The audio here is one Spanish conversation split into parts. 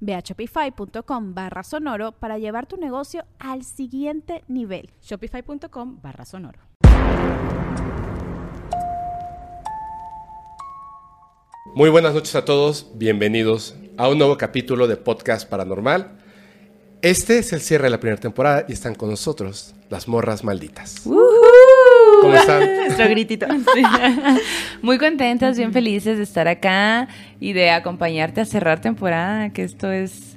Ve a shopify.com barra sonoro para llevar tu negocio al siguiente nivel. Shopify.com barra sonoro. Muy buenas noches a todos, bienvenidos a un nuevo capítulo de Podcast Paranormal. Este es el cierre de la primera temporada y están con nosotros las morras malditas. ¿Cómo están? Nuestro gritito. Sí. Muy contentas, bien felices de estar acá y de acompañarte a cerrar temporada, que esto es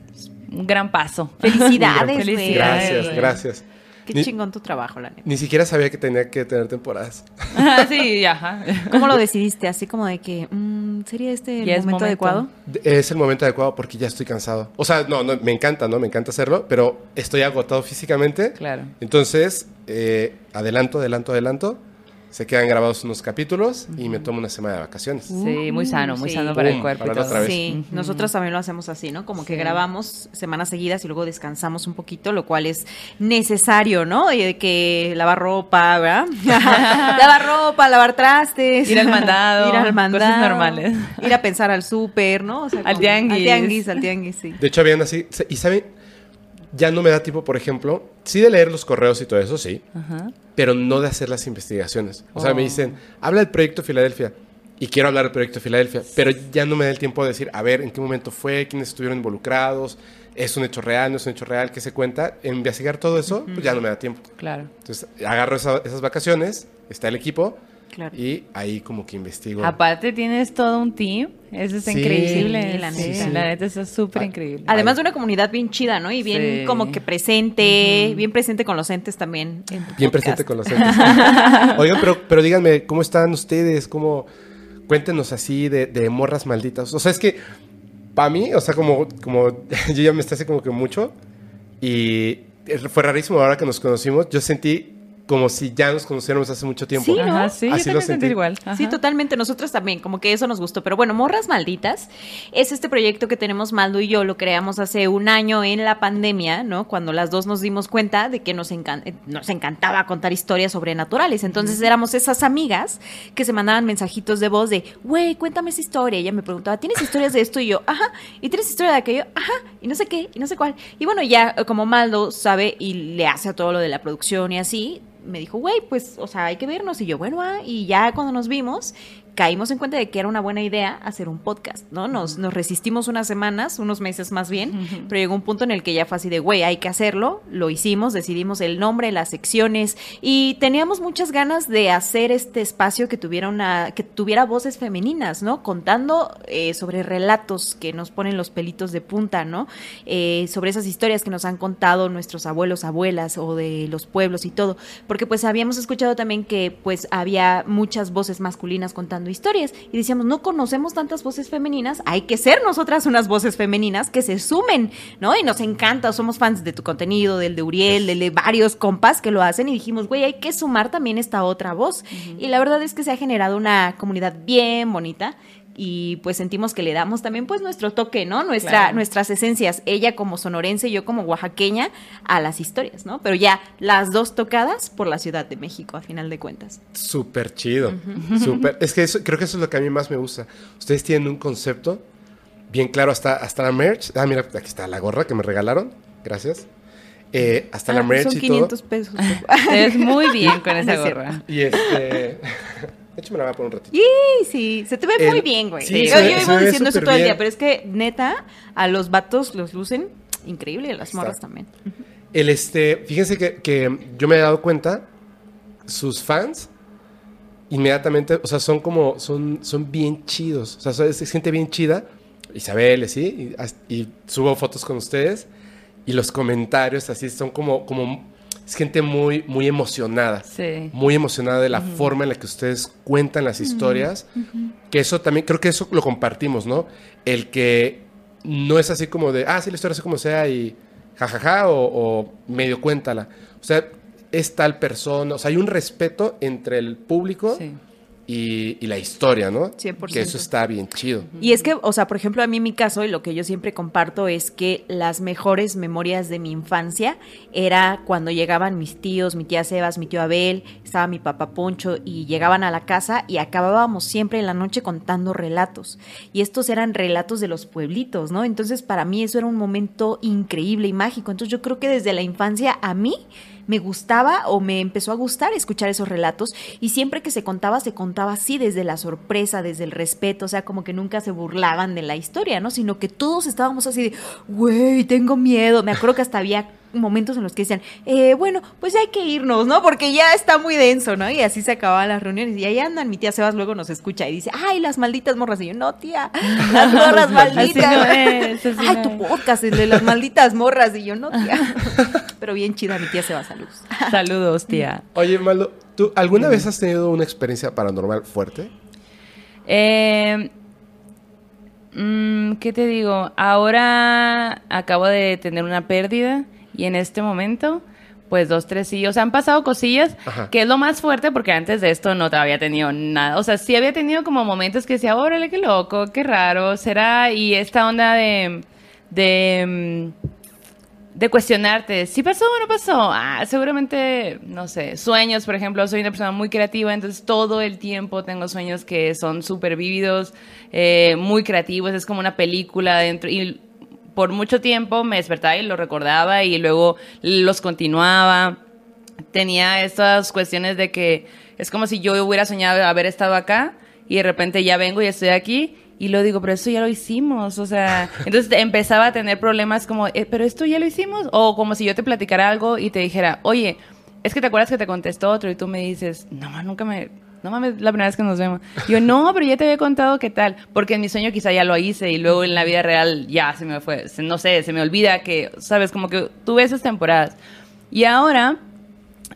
un gran paso. Felicidades, güey. Gracias, gracias. Qué Ni- chingón tu trabajo, la neta. Ni siquiera sabía que tenía que tener temporadas. sí, ajá. ¿Cómo lo decidiste? Así como de que, mm, ¿sería este el momento, momento. adecuado? Es el momento adecuado porque ya estoy cansado. O sea, no, no, me encanta, ¿no? Me encanta hacerlo, pero estoy agotado físicamente. Claro. Entonces, eh, adelanto, adelanto, adelanto. Se quedan grabados unos capítulos y me tomo una semana de vacaciones. Sí, muy sano, muy Sí. sano para el cuerpo y para todo. otra vez. Sí, nosotros también lo hacemos así, ¿no? Como que grabamos semanas seguidas y luego descansamos un poquito, lo cual es necesario, ¿no? Y de que lavar ropa, ¿verdad? lavar ropa, lavar trastes. Ir al mandado, Ir al mandado. cosas normales. Ir a pensar al súper, ¿no? O sea, Al tianguis. Al tianguis, al tianguis, sí. De hecho, habían así. Y saben, ya no me da tiempo, por ejemplo, sí de leer los correos y todo eso, sí, Ajá. pero no de hacer las investigaciones. O sea, me Oh. dicen, habla del proyecto Filadelfia. Y quiero hablar del proyecto Filadelfia, pero ya no me da el tiempo de decir, a ver, en qué momento fue, quiénes estuvieron involucrados, es un hecho real, no es un hecho real, qué se cuenta. En investigar todo eso, pues ya no me da tiempo. Claro. Entonces, agarro esa- esas vacaciones, está el equipo, Claro. y ahí como que investigo. Aparte tienes todo un team, eso es Sí. increíble. Sí, la Sí, neta. la neta, eso es súper Ah, increíble. Además de una comunidad bien chida, ¿no? Y bien Sí. como que presente, bien presente con los entes también. en tu Bien podcast. presente con los entes. Oigan, pero, pero díganme, ¿cómo están ustedes? ¿Cómo? Cuéntenos así de, de morras malditas. O sea, es que para mí, o sea, como, como yo ya me está hace como que mucho y fue rarísimo ahora que nos conocimos. Yo sentí como si ya nos conociéramos hace mucho tiempo. Sí, ¿no? Ajá, sí, yo Así lo también sentí sentí. igual. Sí, totalmente. Nosotros también, como que eso nos gustó. Pero bueno, Morras Malditas es este proyecto que tenemos Maldo y yo. Lo creamos hace un año en la pandemia, ¿no? Cuando las dos nos dimos cuenta de que nos, encan- eh, nos encantaba contar historias sobrenaturales. Entonces éramos esas amigas que se mandaban mensajitos de voz de, güey, cuéntame esa historia. Y ella me preguntaba, ¿tienes historias de esto? Y yo, ajá. ¿Y tienes historia de aquello? Ajá. Y no sé qué, y no sé cuál. Y bueno, ya eh, como Maldo sabe y le hace a todo lo de la producción y así, me dijo, güey, pues, o sea, hay que vernos. Y yo, bueno, ah, y ya cuando nos vimos, caímos en cuenta de que era una buena idea hacer un podcast, ¿no? Nos, nos resistimos unas semanas, unos meses más bien, pero llegó un punto en el que ya fue así de, güey, hay que hacerlo. Lo hicimos, decidimos el nombre, las secciones, y teníamos muchas ganas de hacer este espacio que tuviera una, que tuviera voces femeninas, ¿no? Contando eh, sobre relatos que nos ponen los pelitos de punta, ¿no? Eh, sobre esas historias que nos han contado nuestros abuelos, abuelas o de los pueblos y todo, porque pues habíamos escuchado también que pues había muchas voces masculinas contando historias y decíamos, no conocemos tantas voces femeninas, hay que ser nosotras unas voces femeninas que se sumen, ¿no? Y nos encanta, somos fans de tu contenido, del de Uriel, del de varios compas que lo hacen y dijimos, güey, hay que sumar también esta otra voz. Y la verdad es que se ha generado una comunidad bien bonita y pues sentimos que le damos también pues nuestro toque, ¿no? Nuestra, Claro. nuestras esencias, ella como sonorense y yo como oaxaqueña, a las historias, ¿no? Pero ya las dos tocadas por la Ciudad de México, a final de cuentas. Súper chido. Súper. Es que eso, creo que eso es lo que a mí más me gusta. Ustedes tienen un concepto bien claro, hasta, hasta la merch. Ah, mira, aquí está la gorra que me regalaron. Gracias. Eh, hasta la Ah, merch son y 500 pesos. Ves muy bien con esa es gorra. Y este. De hecho, me la voy a poner un ratito. Sí, sí, se te ve El- muy bien, güey. sí, yo iba diciendo eso todo el día, pero es que neta, a los vatos los lucen increíble, y a las morras también. El este, fíjense que, que yo me he dado cuenta, sus fans inmediatamente, o sea, son como, son, son bien chidos. O sea, se se siente bien chida. Isabel, ¿sí? Y, subo fotos con ustedes. Y los comentarios así son como, como es gente muy, muy emocionada. Sí. Muy emocionada de la forma en la que ustedes cuentan las historias. Que eso también, creo que eso lo compartimos, ¿no? El que no es así como de, ah, sí, la historia es como sea y jajaja, o, o medio cuéntala. O sea, es tal persona, o sea, hay un respeto entre el público Sí. Y, y la historia, ¿no? 100%. Que eso está bien chido. Y es que, o sea, por ejemplo, a mí en mi caso, y lo que yo siempre comparto es que las mejores memorias de mi infancia era cuando llegaban mis tíos, mi tía Sebas, mi tío Abel, estaba mi papá Poncho, y llegaban a la casa y acabábamos siempre en la noche contando relatos. Y estos eran relatos de los pueblitos, ¿no? Entonces, para mí eso era un momento increíble y mágico. Entonces, yo creo que desde la infancia a mí me gustaba o me empezó a gustar escuchar esos relatos y siempre que se contaba, se contaba así desde la sorpresa, desde el respeto, o sea, como que nunca se burlaban de la historia, ¿no? Sino que todos estábamos así de, güey, tengo miedo. Me acuerdo que hasta había momentos en los que decían, eh, bueno, pues hay que irnos, ¿no? Porque ya está muy denso, ¿no? Y así se acababan las reuniones y ahí andan, mi tía Sebas luego nos escucha y dice, ay, las malditas morras. Y yo, no, tía, las morras Así malditas. no es, así ay, no tu es. podcast, el de las malditas morras. Y yo, no, tía. Pero bien chida mi tía Sebas, saludos. Saludos, tía. Oye, Maldo, ¿tú alguna vez has tenido una experiencia paranormal fuerte? Eh, mm, ¿Qué te digo? Ahora acabo de tener una pérdida y en este momento, pues dos, tres sí. O sea, han pasado cosillas, Ajá. que es lo más fuerte porque antes de esto no te había tenido nada. O sea, sí había tenido como momentos que decía, órale, qué loco, qué raro, será. Y esta onda de. de mm, de cuestionarte, si pasó o no pasó. Ah, seguramente, no sé, sueños, por ejemplo, soy una persona muy creativa, entonces todo el tiempo tengo sueños que son súper vívidos, eh, muy creativos, es como una película dentro. Y por mucho tiempo me despertaba y lo recordaba y luego los continuaba. Tenía estas cuestiones de que es como si yo hubiera soñado haber estado acá y de repente ya vengo y estoy aquí y lo digo, pero eso ya lo hicimos, o sea, entonces empezaba a tener problemas como, "Eh, pero esto ya lo hicimos, o como si yo te platicara algo y te dijera, oye, es que te acuerdas que te contestó otro y tú me dices, no, nunca me, no mames, la primera vez que nos vemos. Yo, no, pero ya te había contado qué tal, porque en mi sueño quizá ya lo hice y luego en la vida real ya se me fue, no sé, se me olvida que, sabes, como que tuve esas temporadas. Y ahora,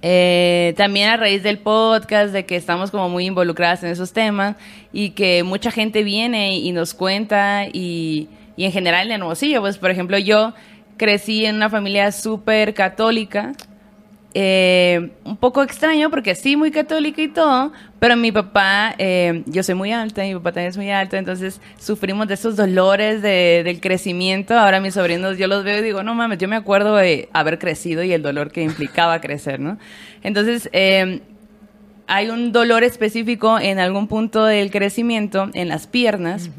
eh, también a raíz del podcast, de que estamos como muy involucradas en esos temas y que mucha gente viene y nos cuenta y, y en general en Hermosillo, pues por ejemplo yo crecí en una familia súper católica, eh, un poco extraño porque sí, muy católica y todo, pero mi papá, eh, yo soy muy alta, mi papá también es muy alto, entonces sufrimos de esos dolores de- del crecimiento. Ahora mis sobrinos, yo los veo y digo, no mames, yo me acuerdo de haber crecido y el dolor que implicaba crecer, ¿no? Entonces, eh, hay un dolor específico en algún punto del crecimiento, en las piernas,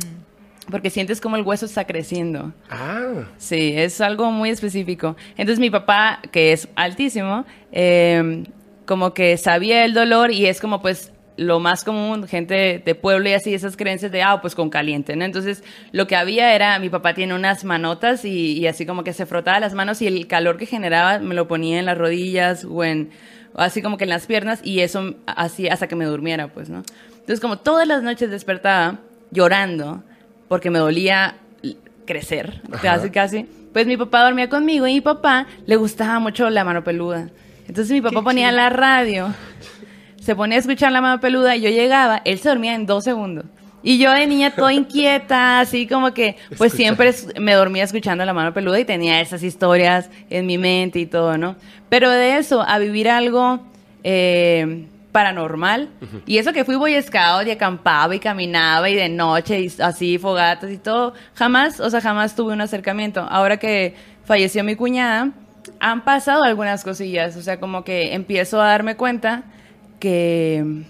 porque sientes como el hueso está creciendo. Ah, Sí, es algo muy específico. Entonces mi papá, que es altísimo, eh, como que sabía el dolor y es como pues lo más común, gente de pueblo y así, esas creencias de, ah, pues con caliente, ¿no? Entonces lo que había era, mi papá tiene unas manotas y, y así como que se frotaba las manos y el calor que generaba me lo ponía en las rodillas o en, así como que en las piernas y eso así hasta que me durmiera, pues, ¿no? Entonces como todas las noches despertaba llorando porque me dolía crecer, casi, casi. Pues mi papá dormía conmigo y mi papá le gustaba mucho la mano peluda. Entonces mi papá ponía la radio, se ponía a escuchar la mano peluda y yo llegaba, él se dormía en dos segundos. Y yo de niña toda inquieta, así como que, pues Escucha. siempre me dormía escuchando la mano peluda y tenía esas historias en mi mente y todo, ¿no? Pero de eso a vivir algo eh, paranormal, y eso que fui Boy Scout y acampaba y caminaba y de noche y así fogatas y todo, jamás, o sea, jamás tuve un acercamiento. Ahora que falleció mi cuñada, han pasado algunas cosillas, o sea, como que empiezo a darme cuenta que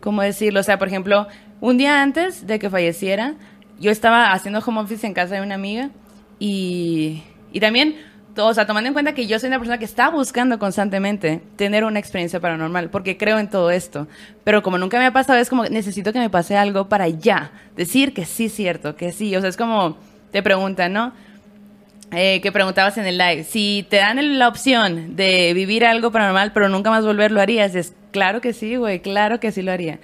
¿cómo decirlo? O sea, por ejemplo, un día antes de que falleciera, yo estaba haciendo home office en casa de una amiga y, y también, o sea, tomando en cuenta que yo soy una persona que está buscando constantemente tener una experiencia paranormal, porque creo en todo esto, pero como nunca me ha pasado, es como necesito que me pase algo para ya decir que sí es cierto, que sí, o sea, es como te preguntan, ¿no? Eh, que preguntabas en el live, si te dan la opción de vivir algo paranormal pero nunca más volver, ¿lo harías? Es, claro que sí, güey, claro que sí lo haría.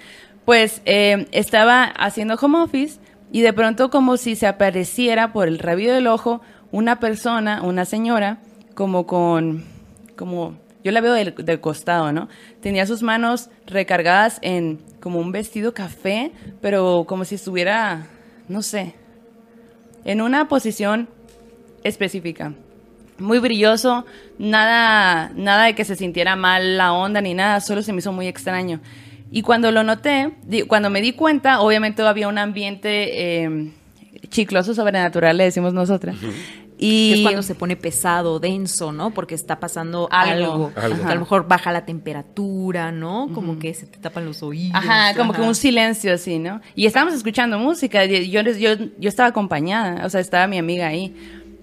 Pues eh, estaba haciendo home office y de pronto como si se apareciera por el rabillo del ojo una persona, una señora, como con, como, yo la veo del, costado, ¿no? Tenía sus manos recargadas en como un vestido café, pero como si estuviera, no sé, en una posición específica. Muy brilloso, nada, nada de que se sintiera mal la onda ni nada, solo se me hizo muy extraño. Y cuando lo noté, cuando me di cuenta, obviamente había un ambiente eh, chicloso sobrenatural, le decimos nosotras. Y Que es cuando se pone pesado, denso, ¿no? Porque está pasando algo. Algo. Que a lo mejor baja la temperatura, ¿no? Como que se te tapan los oídos. Ajá, como que ajá. un silencio así, ¿no? Y estábamos escuchando música, yo, yo, yo estaba acompañada, o sea, estaba mi amiga ahí.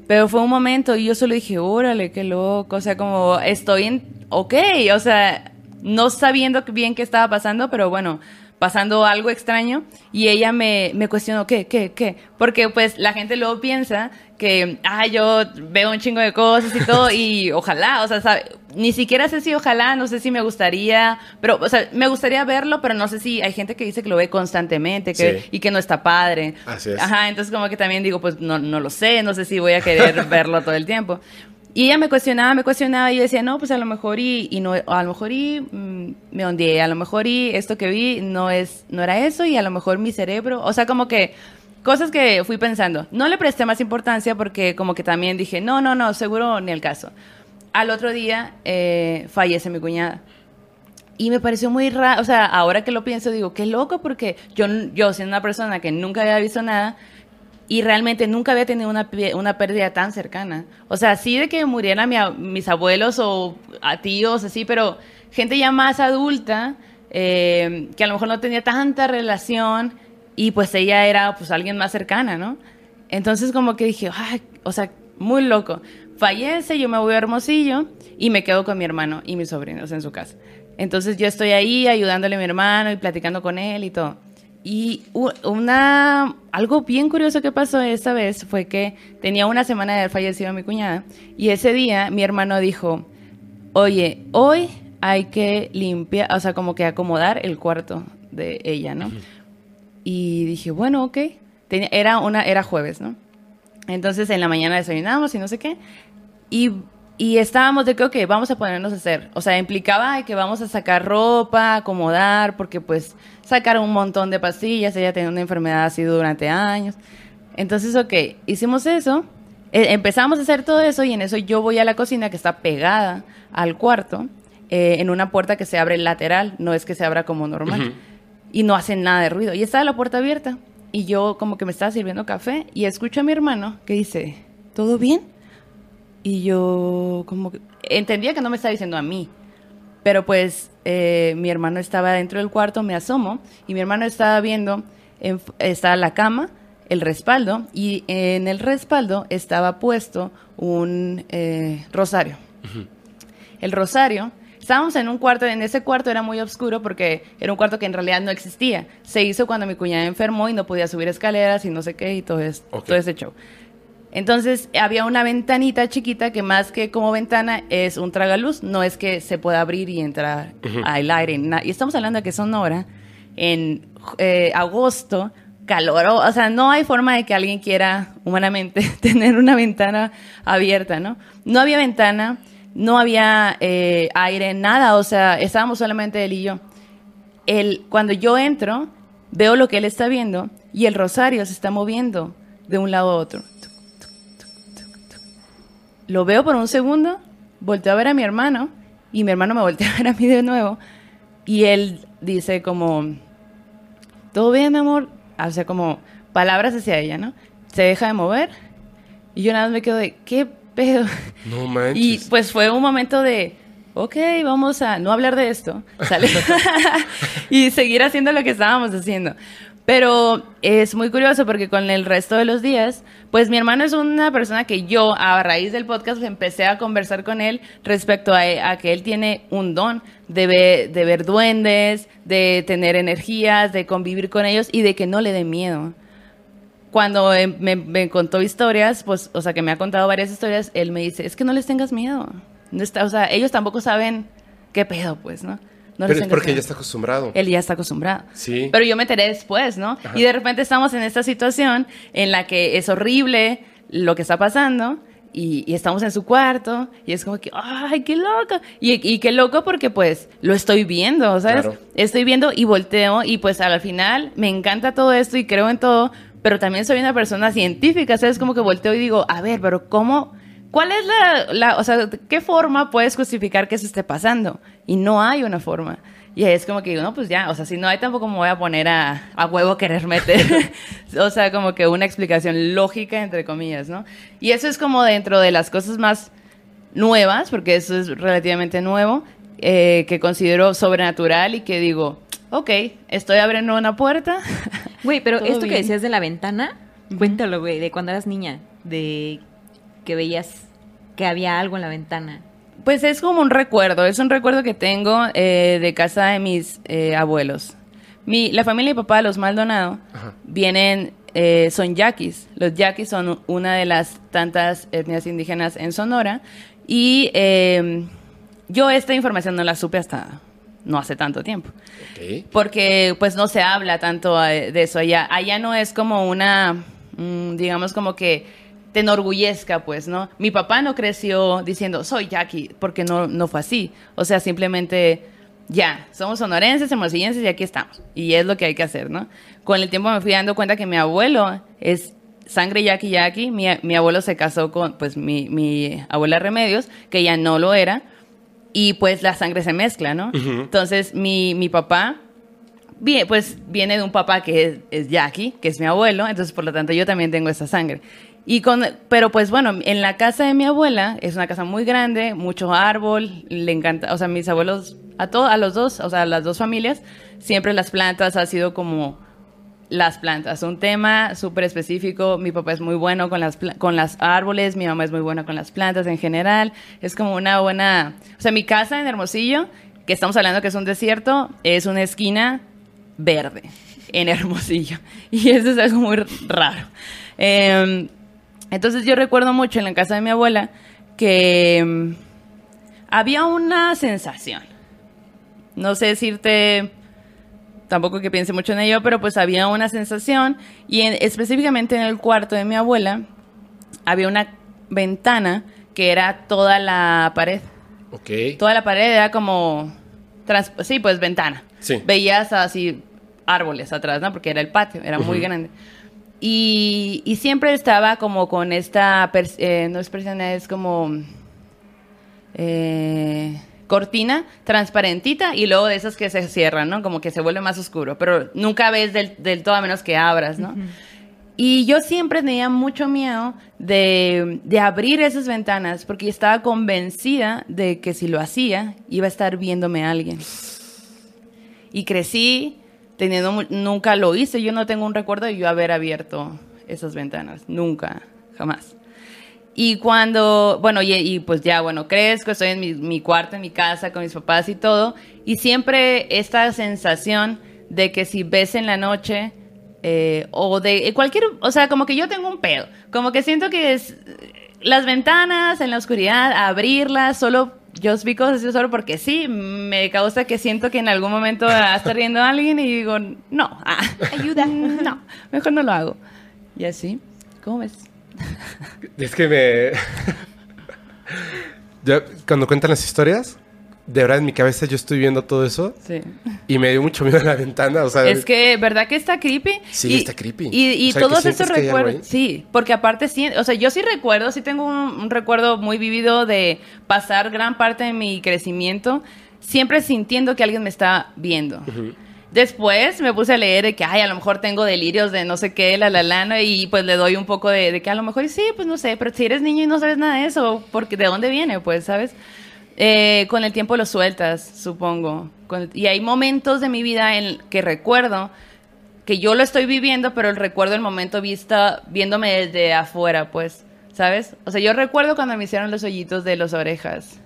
Pero fue un momento y yo solo dije, órale, qué loco, o sea, como estoy en, ok, o sea, no sabiendo bien qué estaba pasando, pero bueno, pasando algo extraño y ella me, me cuestionó, ¿qué, qué, qué? Porque pues la gente luego piensa que, ah, yo veo un chingo de cosas y todo y ojalá, o sea, sabe, ni siquiera sé si ojalá, no sé si me gustaría, pero, o sea, me gustaría verlo, pero no sé si hay gente que dice que lo ve constantemente que, Sí. y que no está padre. Así es. Ajá, entonces como que también digo, pues no, no lo sé, no sé si voy a querer verlo todo el tiempo. Y ella me cuestionaba, me cuestionaba y yo decía, no, pues a lo mejor y, y no, a lo mejor y mm, me ondeé, a lo mejor y esto que vi no es, no era eso y a lo mejor mi cerebro, o sea, como que cosas que fui pensando. No le presté más importancia porque como que también dije, no, no, no, seguro ni el caso. Al otro día eh, fallece mi cuñada. Y me pareció muy raro, o sea, ahora que lo pienso digo, qué loco porque yo, yo siendo una persona que nunca había visto nada y realmente nunca había tenido una, una pérdida tan cercana. O sea, sí de que murieran mi mis abuelos o tíos, así, pero gente ya más adulta, eh, que a lo mejor no tenía tanta relación y pues ella era pues alguien más cercana, ¿no? Entonces como que dije, ay, o sea, muy loco. Fallece, yo me voy a Hermosillo y me quedo con mi hermano y mis sobrinos en su casa. Entonces yo estoy ahí ayudándole a mi hermano y platicando con él y todo. Y una algo bien curioso que pasó esta vez fue que tenía una semana de haber fallecido mi cuñada y ese día mi hermano dijo, oye, hoy hay que limpiar, o sea, como que acomodar el cuarto de ella, ¿no? Y dije, bueno, ok. Tenía- era, una, era jueves, ¿no? Entonces en la mañana desayunamos y no sé qué. Y, y estábamos de que, ok, vamos a ponernos a hacer. O sea, implicaba que vamos a sacar ropa, acomodar, porque pues sacaron un montón de pastillas. Ella tenía una enfermedad así durante años. Entonces, ok, hicimos eso. eh, empezamos a hacer todo eso y en eso yo voy a la cocina que está pegada al cuarto, eh, en una puerta que se abre lateral, no es que se abra como normal. Y no hace nada de ruido. Y estaba la puerta abierta. Y yo como que me estaba sirviendo café y escucho a mi hermano que dice, ¿todo bien? Y yo como que entendía que no me estaba diciendo a mí. Pero pues eh, mi hermano estaba dentro del cuarto, me asomo y mi hermano estaba viendo, en, estaba la cama, el respaldo y en el respaldo estaba puesto un eh, rosario. El rosario, estábamos en un cuarto, en ese cuarto era muy oscuro porque era un cuarto que en realidad no existía. Se hizo cuando mi cuñada enfermó y no podía subir escaleras y no sé qué y todo, es- Ok. todo ese show. Entonces había una ventanita chiquita que más que como ventana es un tragaluz, no es que se pueda abrir y entrar al aire. Y estamos hablando de que Sonora en eh, agosto, calor, o sea, no hay forma de que alguien quiera humanamente tener una ventana abierta, ¿no? No había ventana, no había eh, aire, nada, o sea, estábamos solamente él y yo. Él, cuando yo entro, veo lo que él está viendo y el rosario se está moviendo de un lado a otro. Lo veo por un segundo, volteo a ver a mi hermano y mi hermano me voltea a ver a mí de nuevo y él dice como, ¿todo bien, mi amor? O sea, como palabras hacia ella, ¿no? Se deja de mover y yo nada más me quedo de, ¿qué pedo? No manches. Y pues fue un momento de, ok, vamos a no hablar de esto, ¿sale? y seguir haciendo lo que estábamos haciendo. Pero es muy curioso porque con el resto de los días, pues mi hermano es una persona que yo, a raíz del podcast, empecé a conversar con él respecto a, a que él tiene un don de de ver duendes, de tener energías, de convivir con ellos y de que no le dé miedo cuando eh, me, me contó historias, pues, o sea, que me ha contado varias historias, él me dice, es que no les tengas miedo. No está, o sea, ellos tampoco saben qué pedo, pues, ¿no? No Pero es porque ya está acostumbrado. Él ya está acostumbrado. Sí. Pero yo me enteré después, ¿no? Ajá. Y de repente estamos en esta situación en la que es horrible lo que está pasando y, y estamos en su cuarto y es como que, ¡ay, qué loco! Y, y qué loco porque pues lo estoy viendo, ¿sabes? Claro. Estoy viendo y volteo y pues al final me encanta todo esto y creo en todo, pero también soy una persona científica, ¿sabes? Como que volteo y digo, a ver, pero ¿cómo? ¿Cuál es la, la, o sea, qué forma puedes justificar que eso esté pasando? Y no hay una forma. Y es como que digo, no, pues ya, o sea, si no hay tampoco me voy a poner a, a huevo querer meter, o sea, como que una explicación lógica, entre comillas, ¿no? Y eso es como dentro de las cosas más nuevas, porque eso es relativamente nuevo, eh, que considero sobrenatural y que digo, ok, estoy abriendo una puerta. Güey, pero esto que bien. decías de la ventana, cuéntalo, güey, de cuando eras niña, de que veías que había algo en la ventana. Pues es como un recuerdo, es un recuerdo que tengo eh, de casa de mis eh, abuelos. Mi, la familia de mi papá, los Maldonado, Ajá. vienen, eh, son yaquis. Los yaquis son una de las tantas etnias indígenas en Sonora. Y eh, yo esta información no la supe hasta no hace tanto tiempo. Porque pues no se habla tanto de eso allá. Allá no es como una, mm, digamos como que te enorgullezca, pues, ¿no? Mi papá no creció diciendo, soy Jackie, porque no, no fue así. O sea, simplemente, ya, somos sonorenses, hermosillenses y aquí estamos. Y es lo que hay que hacer, ¿no? Con el tiempo me fui dando cuenta que mi abuelo es sangre Jackie Jackie. Mi, mi abuelo se casó con, pues, mi, mi abuela Remedios, que ya no lo era. Y pues la sangre se mezcla, ¿no? Entonces, mi, mi papá Bien, pues viene de un papá que es, es Jackie, que es mi abuelo, entonces por lo tanto yo también tengo esa sangre. Y con, pero pues bueno, en la casa de mi abuela es una casa muy grande, mucho árbol, le encanta, o sea, mis abuelos, a todos, a los dos, o sea, a las dos familias, siempre las plantas ha sido como las plantas, un tema súper específico. Mi papá es muy bueno con las, con las árboles, mi mamá es muy buena con las plantas en general. Es como una buena... O sea, mi casa en Hermosillo, que estamos hablando que es un desierto, es una esquina verde en Hermosillo. Y eso es algo muy raro. Eh, entonces yo recuerdo mucho en la casa de mi abuela que mm, había una sensación. No sé decirte tampoco que piense mucho en ello, pero pues había una sensación y en- específicamente en el cuarto de mi abuela había una ventana que era toda la pared. Ok. Toda la pared era como, trans- sí, pues ventana. Sí. Veías así árboles atrás, ¿no? Porque era el patio, era muy grande. Y, y siempre estaba como con esta, eh, no es persiana, es como eh, cortina transparentita y luego de esas que se cierran, ¿no? Como que se vuelve más oscuro, pero nunca ves del, del todo a menos que abras, ¿no? Y yo siempre tenía mucho miedo de, de abrir esas ventanas porque estaba convencida de que si lo hacía iba a estar viéndome alguien. Y crecí teniendo, nunca lo hice, yo no tengo un recuerdo de yo haber abierto esas ventanas, nunca, jamás. Y cuando, bueno, y, pues ya, bueno, crezco, estoy en mi, cuarto, en mi casa, con mis papás y todo, y siempre esta sensación de que si ves en la noche, eh, o de eh, cualquier, o sea, como que yo tengo un pedo, como que siento que es las ventanas en la oscuridad, abrirlas, solo, yo vi cosas así solo porque sí, me causa que siento que en algún momento va a estar riendo alguien y digo, no, ah, ayuda, no, mejor no lo hago. Y así, ¿cómo ves? Es que me. Yo, cuando cuentan las historias, de verdad en mi cabeza yo estoy viendo todo eso Sí. y me dio mucho miedo en la ventana. O sea, Es que, ¿verdad que está creepy? Sí, está creepy. Y, y O sea, que todos algo recuerdos, sí, porque aparte, sí, o sea, yo sí recuerdo, sí tengo un, un recuerdo muy vivido de pasar gran parte de mi crecimiento siempre sintiendo que alguien me está viendo. Después me puse a leer de que, ay, a lo mejor tengo delirios de no sé qué, la, la, la, ¿no? y pues le doy un poco de, de que a lo mejor sí, pues no sé, pero si eres niño y no sabes nada de eso, porque ¿de dónde viene? Pues, ¿sabes? Eh, con el tiempo lo sueltas, supongo. Con- y hay momentos de mi vida en que recuerdo que yo lo estoy viviendo, pero el recuerdo el momento vista, viéndome desde afuera, pues, ¿sabes? O sea, yo recuerdo cuando me hicieron los hoyitos de las orejas.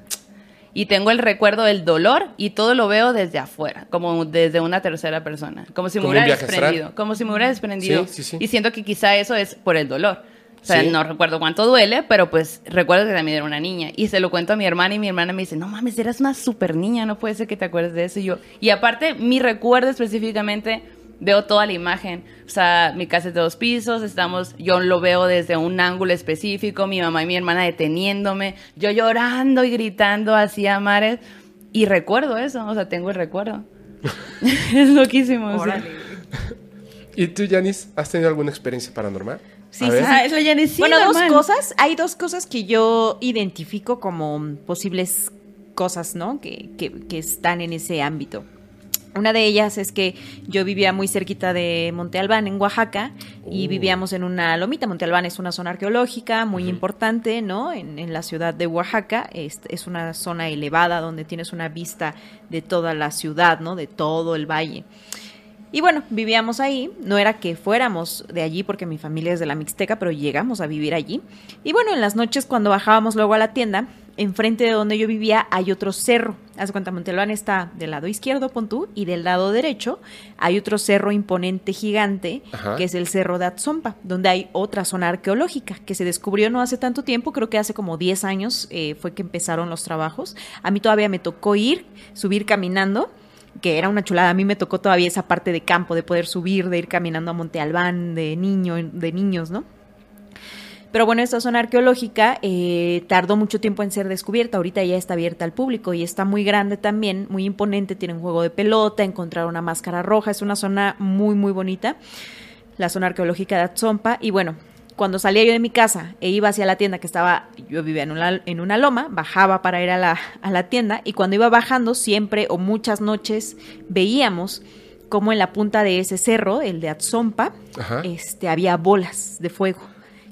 Y tengo el recuerdo del dolor y todo lo veo desde afuera, como desde una tercera persona. Como si me hubiera astral. desprendido. Como si me hubiera desprendido. Sí, sí, sí. Y siento que quizá eso es por el dolor. O sea, Sí. no recuerdo cuánto duele, pero pues recuerdo que también era una niña. Y se lo cuento a mi hermana y mi hermana me dice, no mames, eras una super niña, no puede ser que te acuerdes de eso. Y yo, y aparte, mi recuerdo específicamente, veo toda la imagen. O sea, mi casa es de dos pisos, estamos, yo lo veo desde un ángulo específico, mi mamá y mi hermana deteniéndome, yo llorando y gritando así a mares. Y recuerdo eso, o sea, tengo el recuerdo. es loquísimo. sí. ¿Y tú, Janice, has tenido alguna experiencia paranormal? Sí, sí. Ah, es la bueno, dos man. cosas. Hay dos cosas que yo identifico como posibles cosas, ¿no? Que, que, que están en ese ámbito. Una de ellas es que yo vivía muy cerquita de Monte Albán, en Oaxaca, y Oh. vivíamos en una lomita. Monte Albán es una zona arqueológica muy importante, ¿no? En, en la ciudad de Oaxaca. Es, es una zona elevada donde tienes una vista de toda la ciudad, ¿no? De todo el valle. Y bueno, vivíamos ahí, no era que fuéramos de allí porque mi familia es de la Mixteca, pero llegamos a vivir allí. Y bueno, en las noches cuando bajábamos luego a la tienda, enfrente de donde yo vivía hay otro cerro. Haz cuenta, Montelván está del lado izquierdo, pon tú, y del lado derecho hay otro cerro imponente gigante, Ajá. que es el cerro de Atzompa, donde hay otra zona arqueológica que se descubrió no hace tanto tiempo, creo que hace como 10 años eh, fue que empezaron los trabajos. A mí todavía me tocó ir, subir caminando que era una chulada. A mí me tocó todavía esa parte de campo, de poder subir, de ir caminando a Monte Albán, de niño, de niños, ¿no? Pero bueno, esta zona arqueológica eh, tardó mucho tiempo en ser descubierta. Ahorita ya está abierta al público y está muy grande también, muy imponente. Tiene un juego de pelota, encontrar una máscara roja. Es una zona muy, muy bonita. La zona arqueológica de Atzompa. Y bueno, cuando salía yo de mi casa e iba hacia la tienda que estaba, yo vivía en una, en una loma, bajaba para ir a la, a la tienda y cuando iba bajando siempre o muchas noches veíamos como en la punta de ese cerro, el de Atzompa, Ajá. este, había bolas de fuego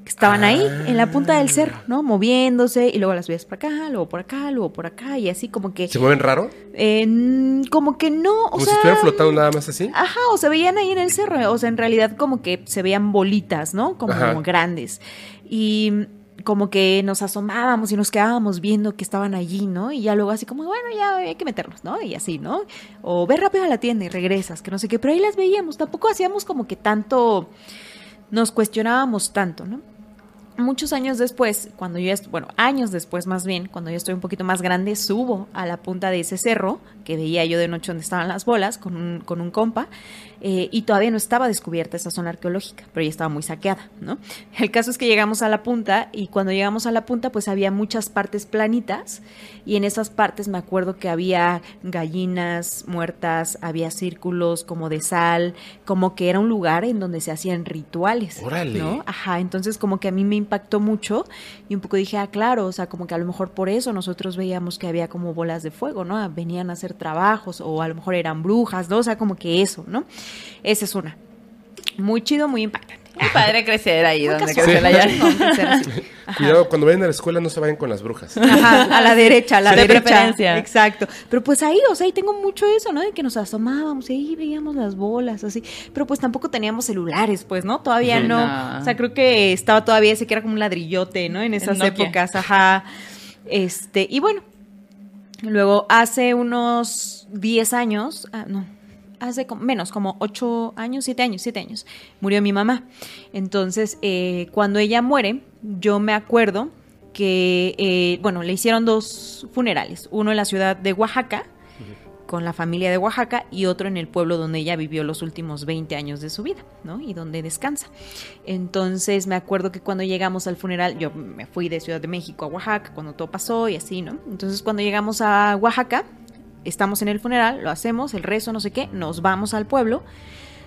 que estaban ahí en la punta del cerro, ¿no? Moviéndose y luego las veías por acá, luego por acá, luego por acá y así como que, ¿Se mueven raro? eh, como que no, o Como si sea, estuvieran flotando nada más así. Ajá, o se veían ahí en el cerro, o sea, en realidad como que se veían bolitas, ¿no? Como grandes. Y como que nos asomábamos y nos quedábamos viendo que estaban allí, ¿no? Y ya luego así como, bueno, ya hay que meternos, ¿no? Y así, ¿no? O ve rápido a la tienda y regresas, que no sé qué, pero ahí las veíamos, tampoco hacíamos como que tanto, nos cuestionábamos tanto, ¿no? Muchos años después, cuando yo, bueno, años después más bien, cuando yo estoy un poquito más grande, subo a la punta de ese cerro que veía yo de noche donde estaban las bolas con un, con un compa eh, y todavía no estaba descubierta esa zona arqueológica, pero ya estaba muy saqueada, ¿no? El caso es que llegamos a la punta y cuando llegamos a la punta pues había muchas partes planitas y en esas partes me acuerdo que había gallinas muertas, había círculos como de sal, como que era un lugar en donde se hacían rituales, Órale. ¿no? Ajá, entonces como que a mí me impactó mucho y un poco dije, ah, claro, o sea, como que a lo mejor por eso nosotros veíamos que había como bolas de fuego, ¿no? Venían a hacer trabajos o a lo mejor eran brujas, ¿no? O sea, como que eso, ¿no? Esa es una. Muy chido, muy impactante. Muy padre crecer ahí donde creció la. Cuidado, cuando vayan a la escuela no se vayan con las brujas. Ajá, a la derecha, a la Sí, de derecha. preferencia. Exacto. Pero pues ahí, o sea, ahí tengo mucho eso, ¿no? De que nos asomábamos y ahí veíamos las bolas, así. Pero pues tampoco teníamos celulares, pues, ¿no? Todavía no. No. O sea, creo que estaba todavía ese que era como un ladrillote, ¿no? En esas épocas, ajá. Este, y bueno. Luego, hace unos 10 años, ah, no, hace como- menos, como 8 años, 7 años, 7 años, murió mi mamá. Entonces, eh, cuando ella muere, yo me acuerdo que, eh, bueno, le hicieron dos funerales, uno en la ciudad de Oaxaca, con la familia de Oaxaca, y otro en el pueblo donde ella vivió los últimos 20 años de su vida, ¿no? Y donde descansa. Entonces me acuerdo que cuando llegamos al funeral, yo me fui de Ciudad de México a Oaxaca, cuando todo pasó y así, ¿no? Entonces cuando llegamos a Oaxaca, estamos en el funeral, lo hacemos, el rezo, no sé qué, nos vamos al pueblo.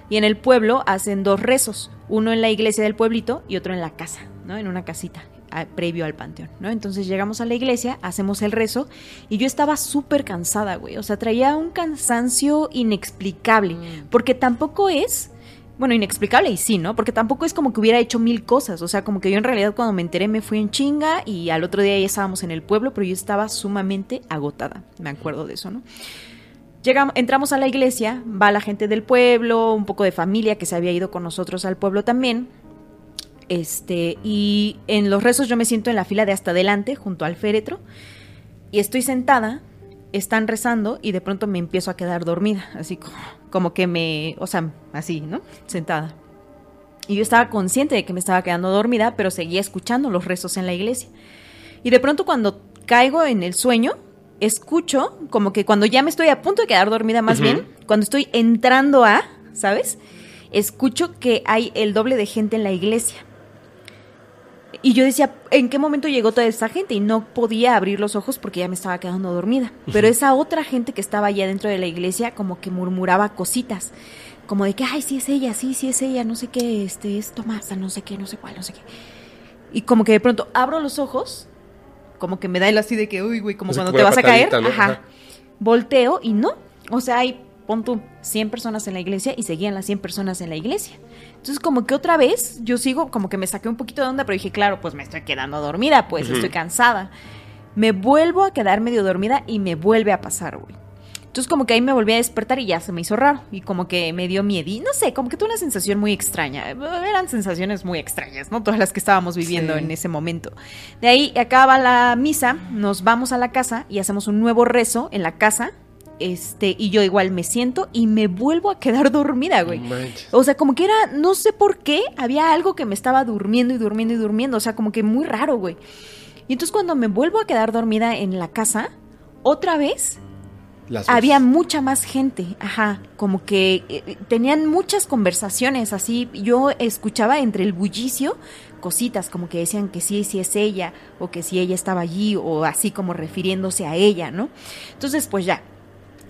Y en el pueblo hacen dos rezos, uno en la iglesia del pueblito y otro en la casa, ¿no? En una casita, a- previo al panteón, ¿no? Entonces llegamos a la iglesia, hacemos el rezo y yo estaba súper cansada, güey. O sea, traía un cansancio inexplicable, porque tampoco es... Bueno, inexplicable y sí, ¿no? Porque tampoco es como que hubiera hecho mil cosas. O sea, como que yo en realidad cuando me enteré me fui en chinga y al otro día ya estábamos en el pueblo, pero yo estaba sumamente agotada. Me acuerdo de eso, ¿no? Llegamos, entramos a la iglesia, va la gente del pueblo, un poco de familia que se había ido con nosotros al pueblo también. Este, y en los rezos yo me siento en la fila de hasta adelante, junto al féretro, y estoy sentada, están rezando y de pronto me empiezo a quedar dormida, así como, como que me, o sea, así, ¿no? Sentada. Y yo estaba consciente de que me estaba quedando dormida, pero seguía escuchando los rezos en la iglesia. Y de pronto cuando caigo en el sueño, escucho como que cuando ya me estoy a punto de quedar dormida más bien, cuando estoy entrando a, ¿sabes? Escucho que hay el doble de gente en la iglesia. Y yo decía, ¿en qué momento llegó toda esta gente? Y no podía abrir los ojos porque ya me estaba quedando dormida. Pero esa otra gente que estaba allá dentro de la iglesia como que murmuraba cositas. Como de que, ay, sí es ella, sí, sí es ella, no sé qué, este, es Tomasa, no sé qué, no sé cuál, no sé qué. Y como que de pronto abro los ojos, como que me da el así de que, uy, güey, como O sea, cuando como te vas a caer. patadita, ¿no? Ajá. Ajá. Volteo y no. O sea, hay, pon tú, 100 personas en la iglesia y seguían las 100 personas en la iglesia. Entonces, como que otra vez yo sigo, como que me saqué un poquito de onda, pero dije, claro, pues me estoy quedando dormida, pues estoy cansada. Me vuelvo a quedar medio dormida y me vuelve a pasar, güey. Entonces, como que ahí me volví a despertar y ya se me hizo raro. Y como que me dio miedo. Y no sé, como que tuve una sensación muy extraña. Eran sensaciones muy extrañas, ¿no? Todas las que estábamos viviendo Sí. en ese momento. De ahí acaba la misa, nos vamos a la casa y hacemos un nuevo rezo en la casa. Este, y yo igual me siento y me vuelvo a quedar dormida, güey. Manches. O sea, como que era, no sé por qué, había algo que me estaba durmiendo y durmiendo y durmiendo. O sea, como que muy raro, güey. Y entonces cuando me vuelvo a quedar dormida en la casa, otra vez había mucha más gente, ajá, como que eh, tenían muchas conversaciones así, yo escuchaba entre el bullicio cositas como que decían que sí, sí es ella, o que si ella estaba allí, o así como refiriéndose a ella, ¿no? Entonces, pues ya,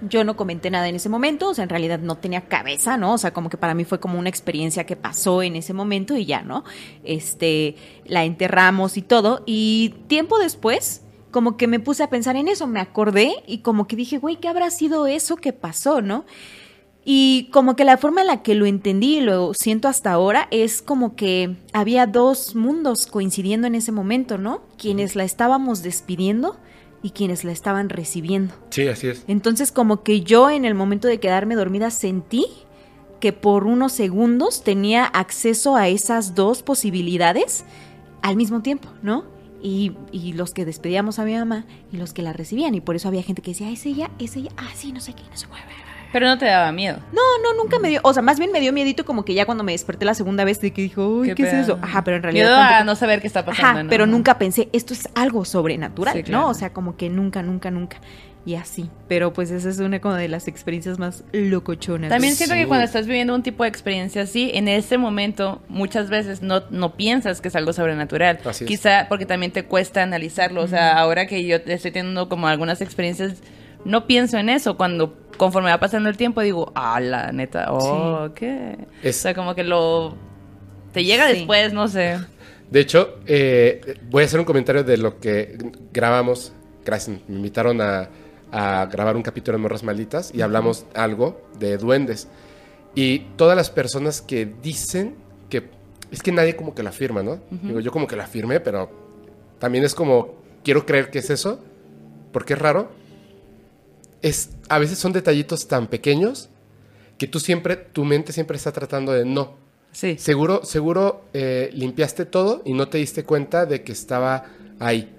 yo no comenté nada en ese momento, o sea, en realidad no tenía cabeza, ¿no? O sea, como que para mí fue como una experiencia que pasó en ese momento y ya, ¿no? Este, la enterramos y todo, y tiempo después, como que me puse a pensar en eso, me acordé y como que dije, güey, ¿qué habrá sido eso que pasó, no? Y como que la forma en la que lo entendí y lo siento hasta ahora es como que había dos mundos coincidiendo en ese momento, ¿no? Quienes la estábamos despidiendo y quienes la estaban recibiendo. Sí, así es. Entonces como que yo en el momento de quedarme dormida sentí que por unos segundos tenía acceso a esas dos posibilidades al mismo tiempo, ¿no? Y, y los que despedíamos a mi mamá y los que la recibían. Y por eso había gente que decía, "Ah, es ella, es ella, ah, sí, no sé qué, no sé cuál. Pero no te daba miedo. No, no, nunca me dio, o sea, más bien me dio miedito como que ya cuando me desperté la segunda vez de que dijo, uy, ¿qué, es eso? Ajá, pero en realidad... Miedo a no saber qué está pasando. Ajá, ¿no? pero nunca pensé, esto es algo sobrenatural, Sí, claro. ¿no? O sea, como que nunca, nunca, nunca. Y así. Pero pues esa es una como de las experiencias más locochonas. También siento Sí. que cuando estás viviendo un tipo de experiencia así, en ese momento muchas veces no, no piensas que es algo sobrenatural. Así es. Quizá porque también te cuesta analizarlo. O sea, ahora que yo estoy teniendo como algunas experiencias, no pienso en eso. Cuando conforme va pasando el tiempo digo, ah, la neta, oh, ¿qué? Es- O sea, como que lo... Te llega Sí. después, no sé. De hecho, eh, voy a hacer un comentario de lo que grabamos. Gracias, me invitaron a, a grabar un capítulo de Morras Malditas y hablamos algo de duendes. Y todas las personas que dicen que es que nadie como que lo afirma, ¿no? Digo, yo como que lo afirmé, pero también es como quiero creer que es eso, porque es raro. Es a veces son detallitos tan pequeños que tú siempre tu mente siempre está tratando de no. Sí. Seguro, seguro eh, limpiaste todo y no te diste cuenta de que estaba ahí.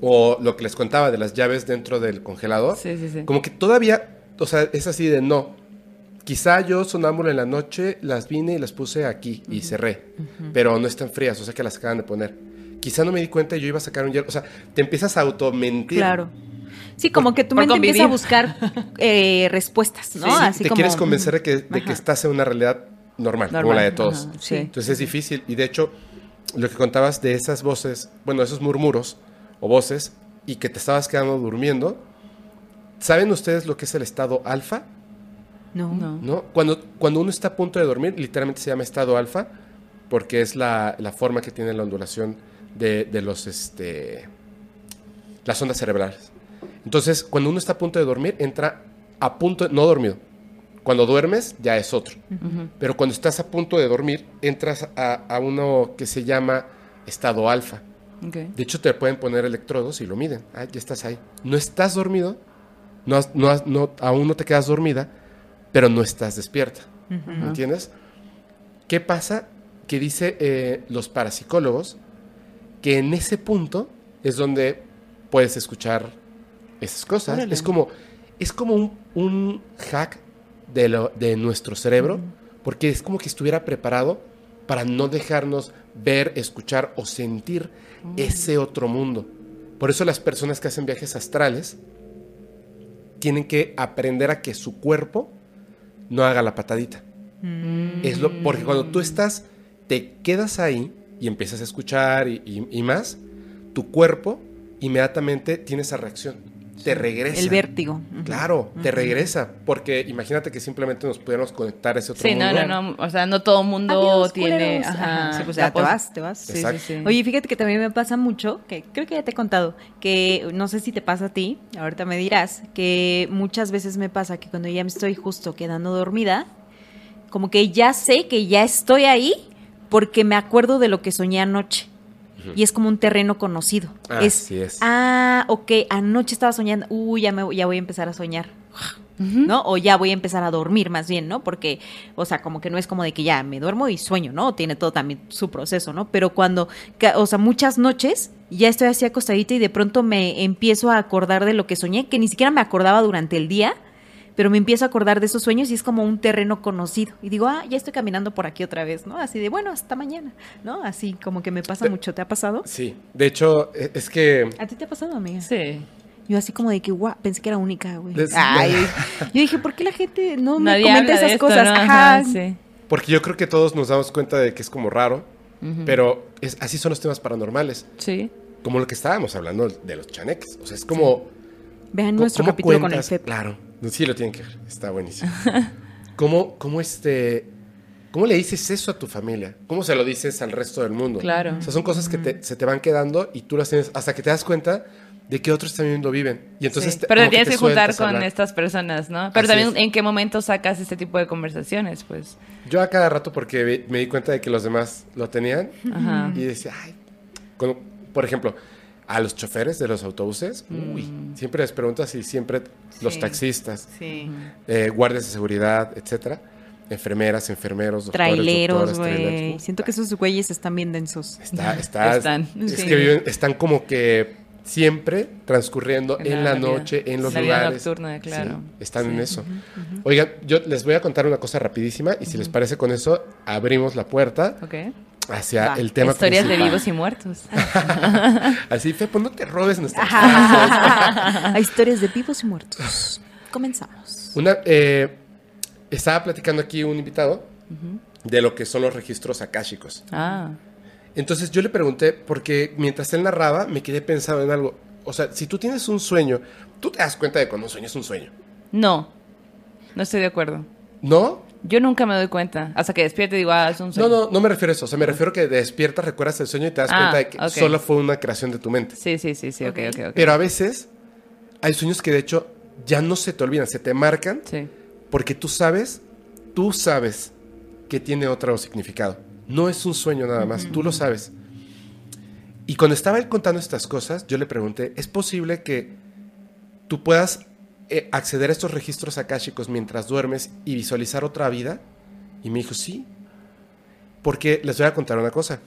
O lo que les contaba de las llaves dentro del congelador. Sí, sí, sí. Como que todavía, o sea, es así de no. Quizá yo sonámbulo en la noche las vine y las puse aquí y cerré. Pero no están frías, o sea que las acaban de poner. Quizá no me di cuenta y yo iba a sacar un hielo. O sea, te empiezas a automentir. Claro. Sí, como que tu mente empieza a buscar eh, respuestas, ¿no? Sí, Así te como... quieres convencer de que, de que estás en una realidad normal, como la de todos. ajá, sí. Entonces es difícil. Y de hecho, lo que contabas de esas voces, bueno, esos murmuros o voces, y que te estabas quedando durmiendo, ¿saben ustedes lo que es el estado alfa? No. No. ¿No? Cuando, cuando uno está a punto de dormir, literalmente se llama estado alfa, porque es la, la forma que tiene la ondulación de, de los, este, las ondas cerebrales. Entonces, cuando uno está a punto de dormir, entra a punto, no dormido. Cuando duermes, ya es otro. Pero cuando estás a punto de dormir, entras a, a uno que se llama estado alfa. De hecho, te pueden poner electrodos y lo miden. Ah, ya estás ahí. No estás dormido, no, aún no te quedas dormida, pero no estás despierta. ¿Me entiendes? ¿Qué pasa? Que dice eh, los parapsicólogos que en ese punto es donde puedes escuchar esas cosas. Órale. Es como, es como un, un hack de, lo, de nuestro cerebro, porque es como que estuviera preparado para no dejarnos ver, escuchar o sentir ese otro mundo. Por eso las personas que hacen viajes astrales tienen que aprender a que su cuerpo no haga la patadita. Es lo, porque cuando tú estás, te quedas ahí y empiezas a escuchar y, y- y más, tu cuerpo inmediatamente tiene esa reacción. Te regresa. El vértigo. Claro, te regresa. Porque imagínate que simplemente nos pudiéramos conectar a ese otro Sí, no, mundo. no, no. O sea, no todo mundo Adiós, tiene. culeros. Ajá, Ajá. Sí, pues te vas, te vas. Sí, sí, sí. Oye, fíjate que también me pasa mucho, que creo que ya te he contado, que no sé si te pasa a ti, ahorita me dirás, que muchas veces me pasa que cuando ya me estoy justo quedando dormida, como que ya sé que ya estoy ahí porque me acuerdo de lo que soñé anoche. Y es como un terreno conocido. Así es. Ah, ok, anoche estaba soñando, uy, ya, me, ya voy a empezar a soñar. ¿no? O ya voy a empezar a dormir más bien, ¿no? Porque, o sea, como que no es como de que ya me duermo y sueño, ¿no? Tiene todo también su proceso, ¿no? Pero cuando, o sea, muchas noches ya estoy así acostadita y de pronto me empiezo a acordar de lo que soñé, que ni siquiera me acordaba durante el día, pero me empiezo a acordar de esos sueños y es como un terreno conocido. Y digo, ah, ya estoy caminando por aquí otra vez, ¿no? Así de, bueno, hasta mañana, ¿no? Así como que me pasa mucho. ¿Te ha pasado? Sí, de hecho, e- es que ¿A ti te ha pasado, amiga? Sí. Yo así como de que, guau, pensé que era única, güey. Des- Ay, yo dije, ¿por qué la gente no me Nadie comenta esas esto, cosas? ¿no? Ajá. Ajá, sí. Porque yo creo que todos nos damos cuenta de que es como raro, pero es, así son los temas paranormales. Sí. Como lo que estábamos hablando de los chaneques. O sea, es como... Vean ¿cómo- nuestro capítulo con el? FEP. Claro, sí lo tienen que ver, está buenísimo. ¿Cómo, cómo, este, ¿Cómo le dices eso a tu familia? ¿Cómo se lo dices al resto del mundo? Claro. O sea, son cosas que te- se te van quedando y tú las tienes hasta que te das cuenta de que otros también lo viven. Y entonces Sí. te- Pero tienes que, juntar con estas personas, ¿no? Pero Así también, es. ¿en qué momento sacas este tipo de conversaciones? Pues, Yo a cada rato porque me di cuenta de que los demás lo tenían ajá. y decía, ay, por ejemplo, a los choferes de los autobuses, uy, siempre les preguntas y siempre los Sí. taxistas, Sí. eh, guardias de seguridad, etcétera, enfermeras, enfermeros, doctores, Traileros, güey. Siento que esos güeyes están bien densos. Está, está, Están, es sí. que viven, están como que siempre transcurriendo en, En la, la vida- noche, en los la vida lugares. nocturna, claro. Sí, están en eso. Oigan, yo les voy a contar una cosa rapidísima y si les parece con eso, abrimos la puerta Ok. hacia Va. el tema Historias de vivos y muertos. Así, Fe, pues no te robes nuestras Hay historias de vivos y muertos. Comenzamos. Una, eh, estaba platicando aquí un invitado de lo que son los registros akáshicos. Ah. Entonces yo le pregunté, porque mientras él narraba, me quedé pensando en algo. O sea, si tú tienes un sueño, tú te das cuenta de cuando un sueño es un sueño. No. No estoy de acuerdo. ¿No? Yo nunca me doy cuenta. Hasta que despierto y digo, ah, es un sueño. No, no, no me refiero a eso. O sea, me refiero que despiertas, recuerdas el sueño y te das Ah, cuenta de que solo fue una creación de tu mente. Sí, sí, sí, sí, ok, ok, ok. Pero a veces hay sueños que de hecho ya no se te olvidan, se te marcan Sí. porque tú sabes, tú sabes que tiene otro significado. No es un sueño nada más, tú lo sabes. Y cuando estaba él contando estas cosas, yo le pregunté, ¿es posible que tú puedas eh, acceder a estos registros akáshicos mientras duermes y visualizar otra vida? Y me dijo, sí. Porque les voy a contar una cosa.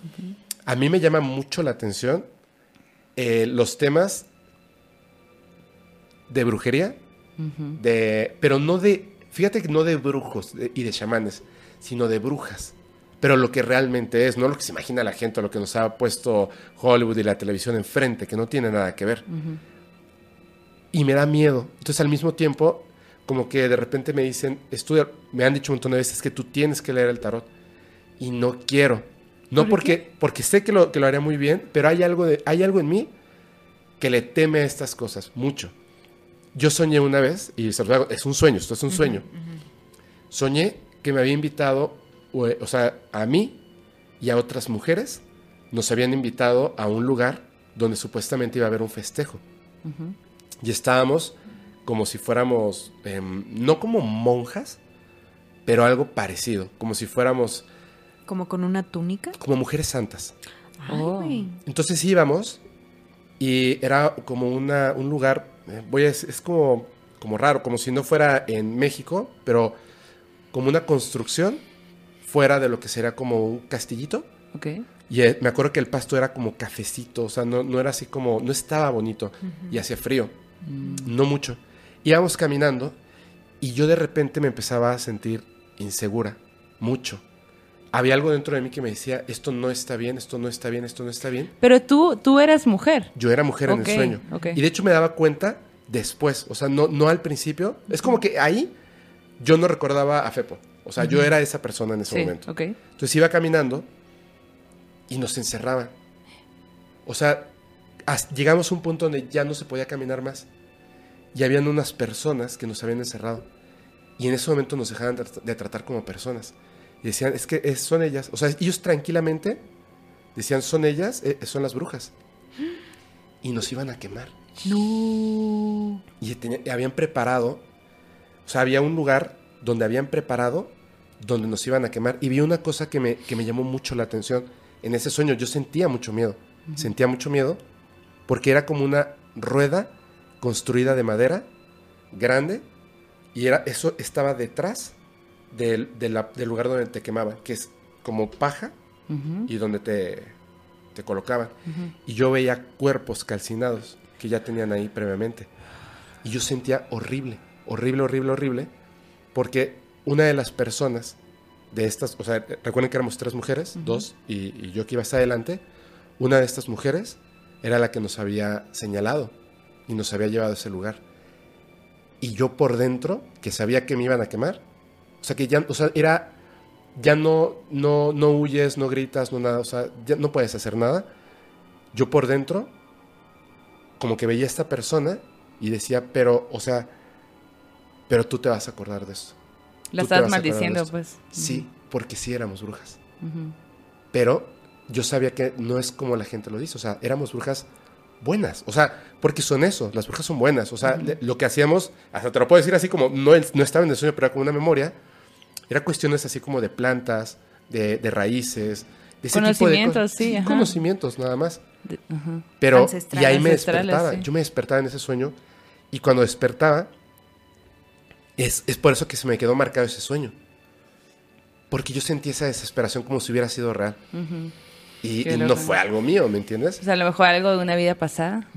A mí me llama mucho la atención eh, los temas de brujería, de, pero no de, fíjate que no de brujos de- y de chamanes, sino de brujas. Pero lo que realmente es, no lo que se imagina la gente lo que nos ha puesto Hollywood y la televisión enfrente, que no tiene nada que ver. Y me da miedo. Entonces al mismo tiempo, como que de repente me dicen, estudia, me han dicho un montón de veces que tú tienes que leer el tarot. Y no quiero. No porque, porque sé que lo, que lo haría muy bien, pero hay algo, de, hay algo en mí que le teme a estas cosas, mucho. Yo soñé una vez, y es un sueño, esto es un sueño. Soñé que me había invitado, o, o sea, a mí y a otras mujeres, nos habían invitado a un lugar donde supuestamente iba a haber un festejo. Y estábamos como si fuéramos, em, no como monjas, pero algo parecido, como si fuéramos ¿Como con una túnica? como mujeres santas. Oh. Entonces íbamos y era como una, un lugar, eh, voy a, es, es como, como raro, como si no fuera en México, pero como una construcción fuera de lo que sería como un castillito. Ok. Y eh, me acuerdo que el pasto era como cafecito, o sea, no, no era así como, no estaba bonito y hacía frío, no mucho. Íbamos caminando y yo de repente me empezaba a sentir insegura, mucho. había algo dentro de mí que me decía, esto no está bien, esto no está bien, esto no está bien. Pero tú, tú eras mujer. Yo era mujer en el sueño. ok. Y de hecho me daba cuenta después, o sea, no, no al principio. Es como que ahí yo no recordaba a Fepo. O sea, yo era esa persona en ese Sí, momento. Entonces iba caminando y nos encerraban. O sea, llegamos a un punto donde ya no se podía caminar más. Y habían unas personas que nos habían encerrado. Y en ese momento nos dejaban de, tratar como personas. Y decían, es que son ellas. O sea, ellos tranquilamente decían, son ellas, eh, son las brujas. Y nos iban a quemar. No. Y y habían preparado, o sea, había un lugar donde habían preparado donde nos iban a quemar. Y vi una cosa que me, que me llamó mucho la atención. En ese sueño yo sentía mucho miedo. Sentía mucho miedo porque era como una rueda construida de madera grande y era, eso estaba detrás del, de la- del lugar donde te quemaban, que es como paja y donde te, te colocaban. Y yo veía cuerpos calcinados que ya tenían ahí previamente. Y yo sentía horrible, horrible, horrible, horrible, porque una de las personas de estas, o sea, recuerden que éramos tres mujeres, dos, y, y yo que iba hasta adelante, una de estas mujeres era la que nos había señalado y nos había llevado a ese lugar. Y yo por dentro, que sabía que me iban a quemar, o sea, que ya, o sea, era, ya no, no, no huyes, no gritas, no nada, o sea, ya no puedes hacer nada. Yo por dentro, como que veía a esta persona y decía, pero, o sea, pero tú te vas a acordar de esto. La estabas maldiciendo, esto". pues. Sí, porque sí éramos brujas. Pero yo sabía que no es como la gente lo dice, o sea, éramos brujas buenas, o sea, porque son eso, las brujas son buenas, o sea, lo que hacíamos, hasta te lo puedo decir así como, no, no estaba en el sueño, pero era como una memoria, era cuestiones así como de plantas, de, de raíces, de ese tipo de Conocimientos, cosas. sí, ajá. conocimientos nada más. De-. Pero, y ahí me despertaba, sí. yo me despertaba en ese sueño, y cuando despertaba, es, es por eso que se me quedó marcado ese sueño. Porque yo sentí esa desesperación como si hubiera sido real. Y, no fue algo mío, ¿me entiendes? O sea, a lo mejor algo de una vida pasada.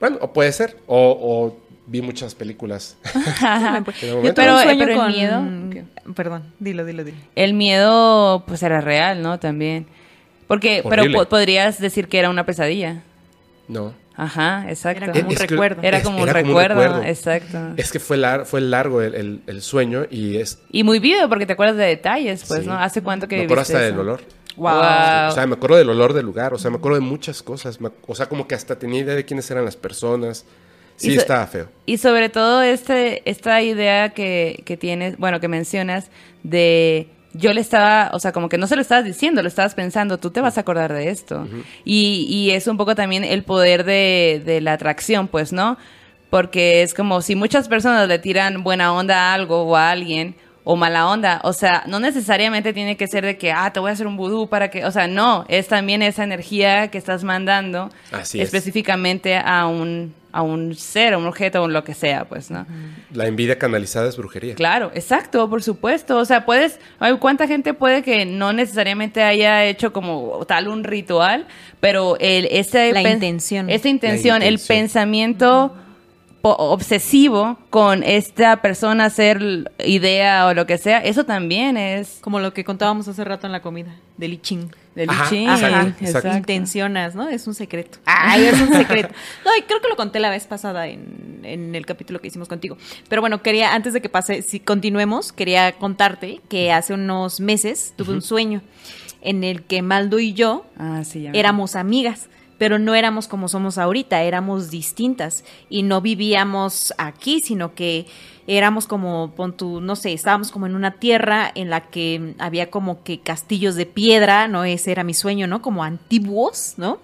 Bueno, o puede ser. O, o vi muchas películas. Yo Pero- un sueño pero el con... miedo, Perdón, dilo, dilo, dilo. El miedo, pues era real, ¿no? También. Porque, pero po- podrías decir que era una pesadilla. No. Ajá, exacto. Era como un Es que- recuerdo. Era como un era recuerdo, exacto. Es que fue, lar- fue largo el, el- el sueño y es... Y muy vivo, porque te acuerdas de detalles, pues, Sí. ¿no? ¿Hace cuánto que me acuerdo hasta eso? del olor. Wow. O sea, me acuerdo del olor del lugar. O sea, me acuerdo de muchas cosas. me- o sea, como que hasta tenía idea de quiénes eran las personas. Sí, so- estaba feo. Y sobre todo este, esta idea que, que tienes, bueno, que mencionas de yo le estaba, o sea, como que no se lo estabas diciendo, lo estabas pensando, tú te vas a acordar de esto. y, y es un poco también el poder de, de la atracción, pues, ¿no? Porque es como si muchas personas le tiran buena onda a algo o a alguien, o mala onda, o sea, no necesariamente tiene que ser de que, ah, te voy a hacer un vudú para que, o sea, no, es también esa energía que estás mandando Así es. específicamente a un, a un ser, a un objeto, o lo que sea, pues, ¿no? La envidia canalizada es brujería. Claro, exacto, por supuesto. O sea, puedes, ¿cuánta gente puede que no necesariamente haya hecho como tal un ritual, pero el, ese La intención. esa intención, La el pensamiento obsesivo con esta persona hacer idea o lo que sea, eso también es Como lo que contábamos hace rato en la comida, del I Ching. del Ajá, I Ching, exacto, exacto. exacto. Intencionas, ¿no? Es un secreto. Ay, es un secreto. No, y creo que lo conté la vez pasada en, en el capítulo que hicimos contigo. Pero bueno, quería, antes de que pase, si continuemos, quería contarte que hace unos meses tuve un sueño en el que Maldo y yo Ah, sí, éramos amigas, pero no éramos como somos ahorita, éramos distintas y no vivíamos aquí, sino que éramos como, pon tú, no sé, estábamos como en una tierra en la que había como que castillos de piedra, ¿no? Ese era mi sueño, ¿no? Como antiguos, ¿no?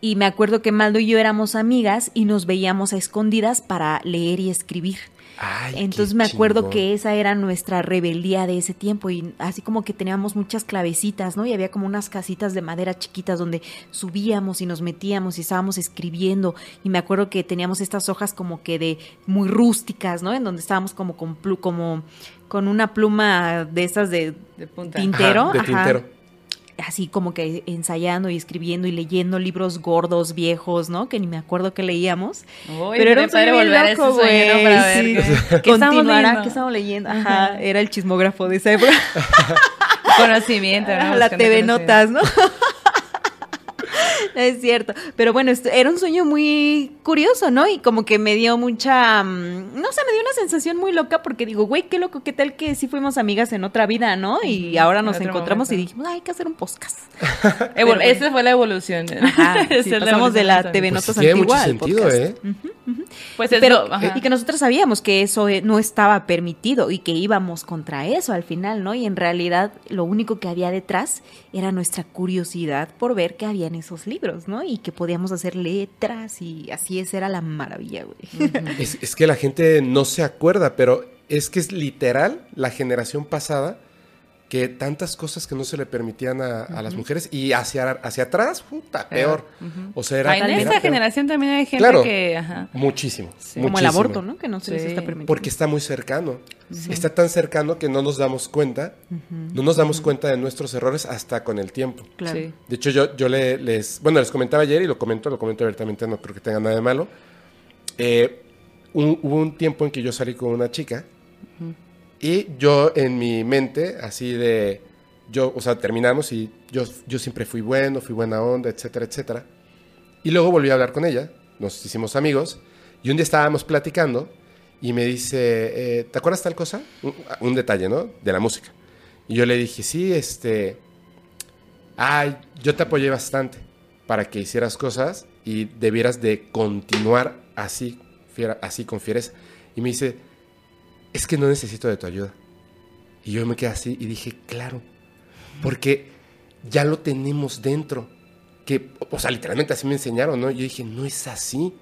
Y me acuerdo que Maldo y yo éramos amigas y nos veíamos a escondidas para leer y escribir. Ay, Entonces me acuerdo chingón. que esa era nuestra rebeldía de ese tiempo y así como que teníamos muchas clavecitas, ¿no? Y había como unas casitas de madera chiquitas donde subíamos y nos metíamos y estábamos escribiendo y me acuerdo que teníamos estas hojas como que de muy rústicas, ¿no? En donde estábamos como con plu- como con una pluma de esas de De punta. tintero, Ajá, de ajá. Así como que ensayando y escribiendo y leyendo libros gordos, viejos, ¿no? Que ni me acuerdo que leíamos. Uy, Pero era un sueño volver loco, güey, sí. qué- qué Continuará, leyendo. ¿qué estamos leyendo? Ajá, era el chismógrafo de esa época. conocimiento, ¿no? la TV. Notas, ¿no? Es cierto, pero bueno, esto- era un sueño muy curioso, ¿no? Y como que me dio mucha, mm, no sé, me dio una sensación muy loca porque digo, güey, qué loco, qué tal que sí fuimos amigas en otra vida, ¿no? Y ahora nos encontramos y dijimos, "Ay, hay que hacer un podcast. Evol- Pero bueno. Esa fue la evolución. Ajá, Esa sí, es la pasamos de la TV Pues Notas tiene mucho sentido, podcast. ¿eh? Pues es Pero, ajá. y que nosotros sabíamos que eso eh, no estaba permitido y que íbamos contra eso al final, ¿no? Y en realidad lo único que había detrás era nuestra curiosidad por ver qué había en esos libros, ¿no? Y que podíamos hacer letras y así esa era la maravilla, güey. Es, es que la gente no se acuerda, pero es que es literal la generación pasada que tantas cosas que no se le permitían a, a las mujeres y hacia, hacia atrás, puta, peor. O sea, era, en esta peor. generación también hay gente Claro. que... Ajá. Muchísimo. Como el aborto, ¿no? Que no se les está permitiendo. Porque está muy cercano. Está tan cercano que no nos damos cuenta. No nos damos cuenta de nuestros errores hasta con el tiempo. Claro. Sí. De hecho, yo, yo le- les, bueno, les comentaba ayer y lo comento, lo comento abiertamente, no creo que tenga nada de malo. Eh, un- hubo un tiempo en que yo salí con una chica y yo en mi mente, así de, yo, o sea, terminamos y yo, yo siempre fui bueno, fui buena onda, etcétera, etcétera. Y luego volví a hablar con ella, nos hicimos amigos y un día estábamos platicando y me dice, eh, ¿te acuerdas tal cosa? Un, un detalle, ¿no? De la música. Y yo le dije, sí, este, ay, yo te apoyé bastante para que hicieras cosas y debieras de continuar así, fiera- así con fiereza. Y me dice, es que no necesito de tu ayuda. Y yo me quedé así y dije, claro, porque ya lo tenemos dentro. Que, o sea, literalmente así me enseñaron, ¿no? Yo dije, no es así,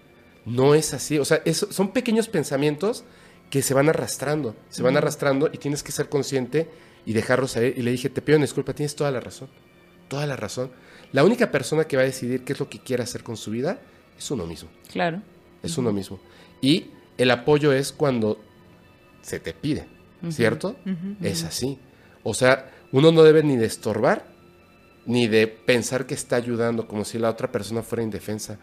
no es así. O sea, eso- son pequeños pensamientos que se van arrastrando, se van arrastrando y tienes que ser consciente y dejarlos ahí. Y le dije, te pido una disculpa, tienes toda la razón, toda la razón. La única persona que va a decidir qué es lo que quiere hacer con su vida es uno mismo, Claro. es uno mismo. Y el apoyo es cuando se te pide, ¿cierto? Es así. O sea, uno no debe ni de estorbar, ni de pensar que está ayudando como si la otra persona fuera indefensa.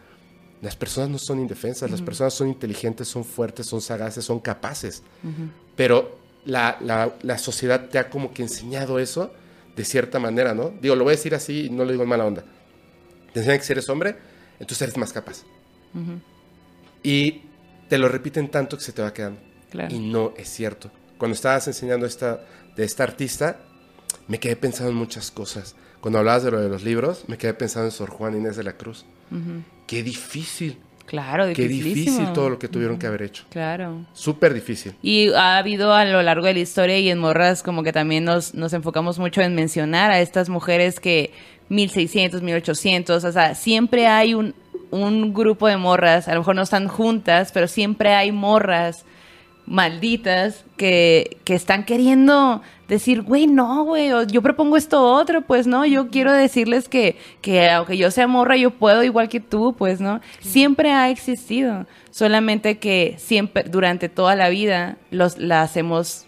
Las personas no son indefensas, las personas son inteligentes, son fuertes, son sagaces, son capaces. Pero la, la- la sociedad te ha como que enseñado eso de cierta manera, ¿no? Digo, lo voy a decir así y no lo digo en mala onda. Te enseñan que si eres hombre, entonces eres más capaz. Y te lo repiten tanto que se te va quedando. Claro. Y no es cierto. Cuando estabas enseñando esta, de esta artista, me quedé pensando en muchas cosas. Cuando hablabas de lo de los libros, me quedé pensando en Sor Juan Inés de la Cruz. Qué difícil, Claro, qué difícil todo lo que tuvieron que haber hecho. Claro. Súper difícil. Y ha habido a lo largo de la historia y en Morras como que también nos, nos enfocamos mucho en mencionar a estas mujeres que 1600, 1800, o sea, siempre hay un, un grupo de morras, a lo mejor no están juntas, pero siempre hay morras malditas que, que están queriendo decir, güey, no, güey, o yo propongo esto otro, pues no, yo quiero decirles que, que aunque yo sea morra, yo puedo igual que tú, pues no, siempre ha existido, solamente que siempre, durante toda la vida, los, las hemos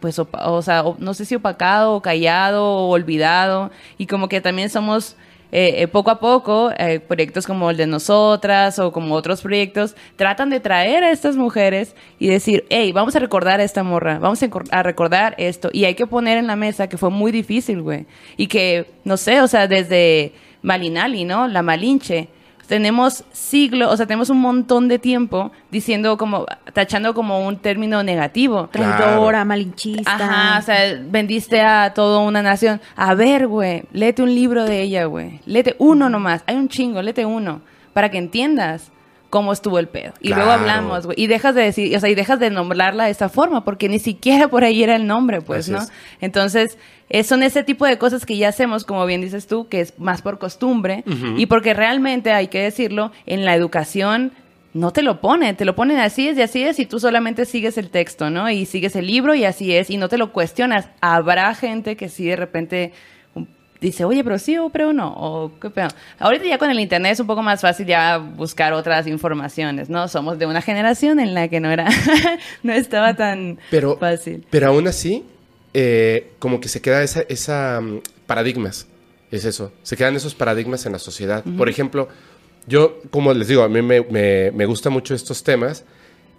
pues, opa- o sea, o- no sé si opacado o callado o olvidado, y como que también somos, eh, eh, poco a poco, eh, proyectos como el de nosotras o como otros proyectos, tratan de traer a estas mujeres y decir, hey, vamos a recordar a esta morra, vamos a, recordar esto, y hay que poner en la mesa que fue muy difícil, güey, y que, no sé, o sea, desde Malinali, ¿no? La Malinche, tenemos siglos, o sea, tenemos un montón de tiempo diciendo como, tachando como un término negativo. Traidora, malinchista. Ajá, o sea, vendiste a toda una nación. A ver, güey, léete un libro de ella, güey. Léete uno nomás. Hay un chingo, léete uno. Para que entiendas cómo estuvo el pedo. Y luego hablamos, güey. Y dejas de decir, o sea, y dejas de nombrarla de esa forma, porque ni siquiera por ahí era el nombre, pues, Así ¿no? es. Entonces, eh, son ese tipo de cosas que ya hacemos, como bien dices tú, que es más por costumbre. Y porque realmente, hay que decirlo, en la educación no te lo ponen, te lo ponen así es y así es y tú solamente sigues el texto, ¿no? Y sigues el libro y así es y no te lo cuestionas. Habrá gente que sí de repente dice, oye, pero sí o pero no, o qué pedo. Ahorita ya con el internet es un poco más fácil ya buscar otras informaciones, ¿no? Somos de una generación en la que no era, no estaba tan Pero, fácil. pero aún así, eh, como que se queda esa, esa mm, paradigmas. Es eso. Se quedan esos paradigmas en la sociedad. Por ejemplo, yo, como les digo, a mí me, me, me gustan mucho estos temas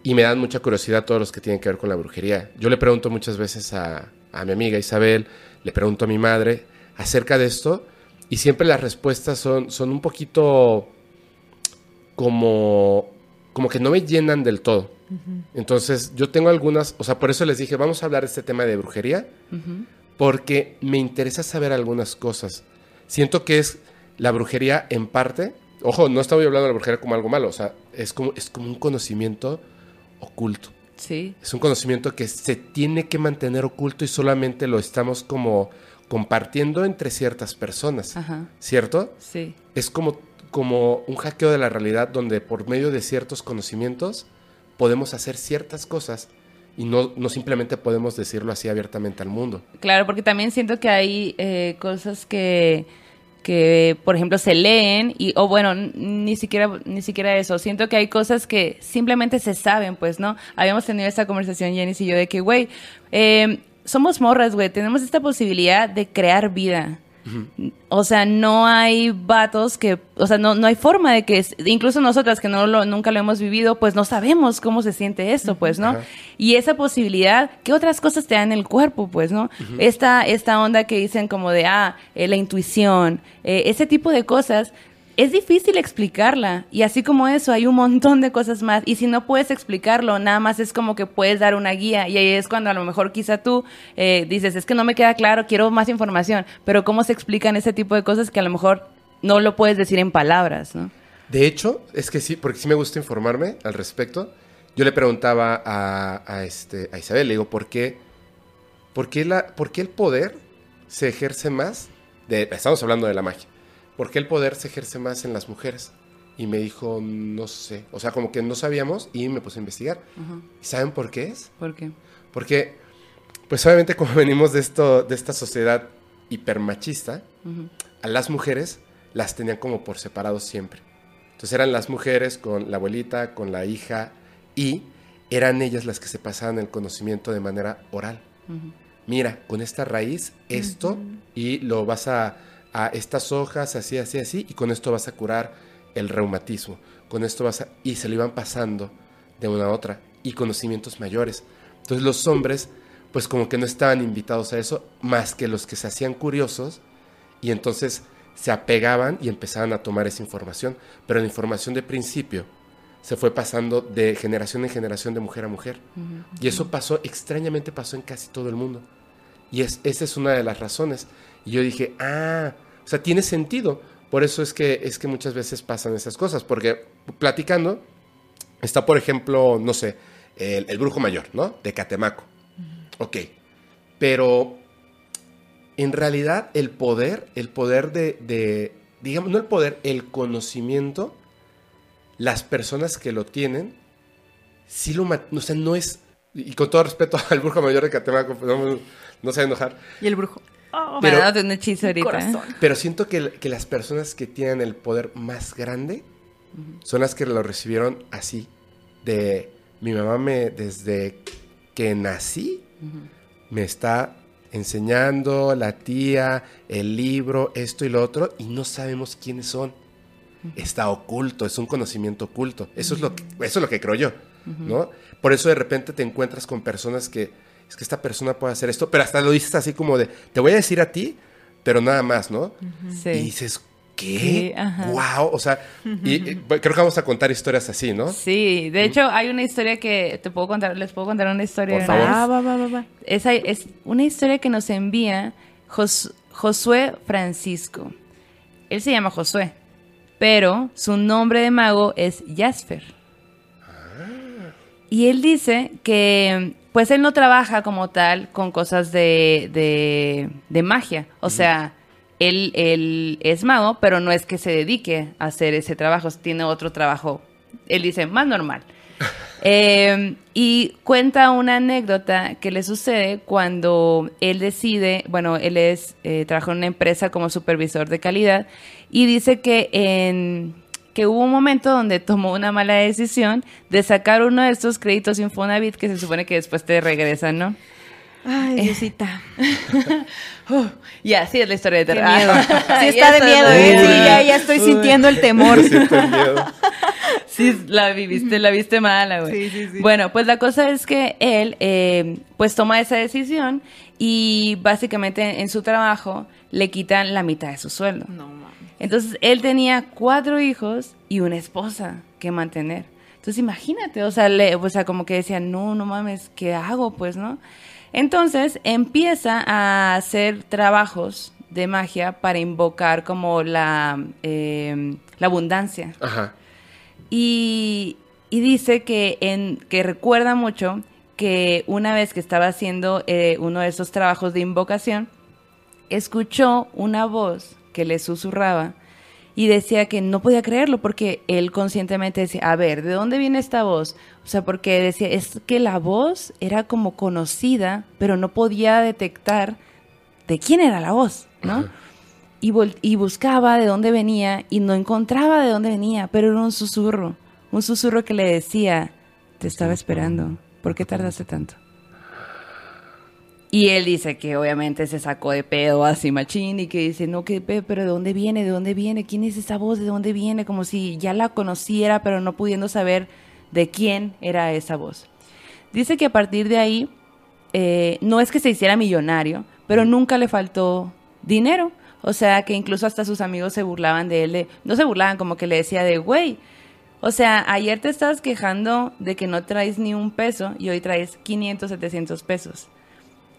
y me dan mucha curiosidad todos los que tienen que ver con la brujería. Yo le pregunto muchas veces a, a mi amiga Isabel, le pregunto a mi madre acerca de esto y siempre las respuestas son, son un poquito como, como que no me llenan del todo. Entonces yo tengo algunas, o sea, por eso les dije, vamos a hablar de este tema de brujería, porque me interesa saber algunas cosas. Siento que es la brujería en parte, ojo, no estoy hablando de la brujería como algo malo, o sea, es como, es como un conocimiento oculto. Sí. Es un conocimiento que se tiene que mantener oculto y solamente lo estamos como compartiendo entre ciertas personas, Ajá. ¿cierto? Sí. Es como, como un hackeo de la realidad donde por medio de ciertos conocimientos podemos hacer ciertas cosas y no, no simplemente podemos decirlo así abiertamente al mundo. Claro, porque también siento que hay eh, cosas que, que, por ejemplo, se leen y, o bueno, ni siquiera, ni siquiera eso. Siento que hay cosas que simplemente se saben, pues, ¿no? Habíamos tenido esta conversación, Jenny y yo, de que, güey, eh, somos morras, güey, tenemos esta posibilidad de crear vida. O sea, no hay vatos que, o sea, no, no hay forma de que, incluso nosotras que no lo, nunca lo hemos vivido, pues no sabemos cómo se siente esto, pues, ¿no? Y esa posibilidad, ¿qué otras cosas te dan el cuerpo, pues, no? esta, esta onda que dicen como de, ah, eh, la intuición, eh, ese tipo de cosas, es difícil explicarla. Y así como eso, hay un montón de cosas más. Y si no puedes explicarlo, nada más es como que puedes dar una guía. Y ahí es cuando a lo mejor quizá tú eh, dices, es que no me queda claro, quiero más información. Pero ¿cómo se explican ese tipo de cosas que a lo mejor no lo puedes decir en palabras, ¿no? De hecho, es que sí, porque sí me gusta informarme al respecto. Yo le preguntaba a, este, a Isabel, le digo, ¿por qué, por, qué la, ¿por qué el poder se ejerce más? Estamos hablando de la magia. ¿Por qué el poder se ejerce más en las mujeres? Y me dijo, no sé. O sea, como que no sabíamos y me puse a investigar. ¿Y saben por qué es? ¿Por qué? Porque, pues obviamente como venimos de, esto, de esta sociedad hipermachista, a las mujeres las tenían como por separado siempre. Entonces eran las mujeres con la abuelita, con la hija, y eran ellas las que se pasaban el conocimiento de manera oral. Mira, con esta raíz, esto, y lo vas a, a estas hojas, así, así, así, y con esto vas a curar el reumatismo. Con esto vas a... Y se lo iban pasando de una a otra, y conocimientos mayores. Entonces los hombres, pues como que no estaban invitados a eso, más que los que se hacían curiosos, y entonces se apegaban y empezaban a tomar esa información. Pero la información de principio se fue pasando de generación en generación de mujer a mujer. Y eso pasó, extrañamente pasó en casi todo el mundo. Y es, esa es una de las razones. Y yo dije, ah, o sea, tiene sentido. Por eso es que, es que muchas veces pasan esas cosas. Porque platicando, está por ejemplo, no sé, el, el brujo mayor, ¿no? De Catemaco. Ok. Pero en realidad el poder, el poder de, de, digamos, no el poder, el conocimiento, las personas que lo tienen, sí lo, o sea, no es, y con todo respeto al brujo mayor de Catemaco, pues, no, no se va a enojar, Y el brujo. Pero- Pero, un hechizo ahorita. ¿eh? Pero siento que, que las personas que tienen el poder más grande son las que lo recibieron así, de mi mamá me, desde que nací, me está enseñando la tía, el libro, esto y lo otro, y no sabemos quiénes son. Está oculto, es un conocimiento oculto. Eso es lo que, eso es lo que creo yo, ¿no? Por eso de repente te encuentras con personas que, es que esta persona puede hacer esto, pero hasta lo dices así como de, te voy a decir a ti, pero nada más, ¿no? Sí. Y dices, ¿qué? Sí, ajá. wow, o sea, y, y creo que vamos a contar historias así, ¿no? Sí, de hecho hay una historia que te puedo contar, les puedo contar una historia. Por favor. Ah, va, va, va, va. Esa es una historia que nos envía Jos- Josué Francisco. Él se llama Josué, pero su nombre de mago es Jasper. Y él dice que, pues él no trabaja como tal con cosas de, de, de magia. O sea, él, él es mago, pero no es que se dedique a hacer ese trabajo, tiene otro trabajo, él dice, más normal. Eh, y cuenta una anécdota que le sucede cuando él decide, bueno, él es, eh, trabaja en una empresa como supervisor de calidad y dice que en que hubo un momento donde tomó una mala decisión de sacar uno de estos créditos Infonavit que se supone que después te regresan, ¿no? Ay, Diosita. Uh, ya, sí es la historia de terror. miedo. Sí está de miedo, ¿eh? Sí, ya, ya estoy sintiendo el temor. Miedo. Sí, la viviste, la viste mala, güey. Sí, sí, sí. Bueno, pues la cosa es que él, eh, pues toma esa decisión y básicamente en su trabajo le quitan la mitad de su sueldo. No. Entonces, él tenía cuatro hijos y una esposa que mantener. Entonces, imagínate, o sea, le, o sea, como que decía, no, no mames, ¿qué hago? Pues, ¿no? Entonces, empieza a hacer trabajos de magia para invocar como la, eh, la abundancia. Ajá. Y, y dice que, en, que recuerda mucho que una vez que estaba haciendo eh, uno de esos trabajos de invocación, escuchó una voz que le susurraba y decía que no podía creerlo porque él conscientemente decía, a ver, ¿de dónde viene esta voz? O sea, porque decía, es que la voz era como conocida, pero no podía detectar de quién era la voz, ¿no? Y, y buscaba de dónde venía y no encontraba de dónde venía, pero era un susurro, un susurro que le decía, te estaba esperando, ¿por qué tardaste tanto? Y él dice que obviamente se sacó de pedo así machín y que dice, no, que pe- pero ¿de dónde viene? ¿De dónde viene? ¿Quién es esa voz? ¿De dónde viene? Como si ya la conociera, pero no pudiendo saber de quién era esa voz. Dice que a partir de ahí, eh, no es que se hiciera millonario, pero nunca le faltó dinero. O sea, que incluso hasta sus amigos se burlaban de él. de- no se burlaban, como que le decía de, güey, o sea, ayer te estabas quejando de que no traes ni un peso y hoy traes 500, 700 pesos.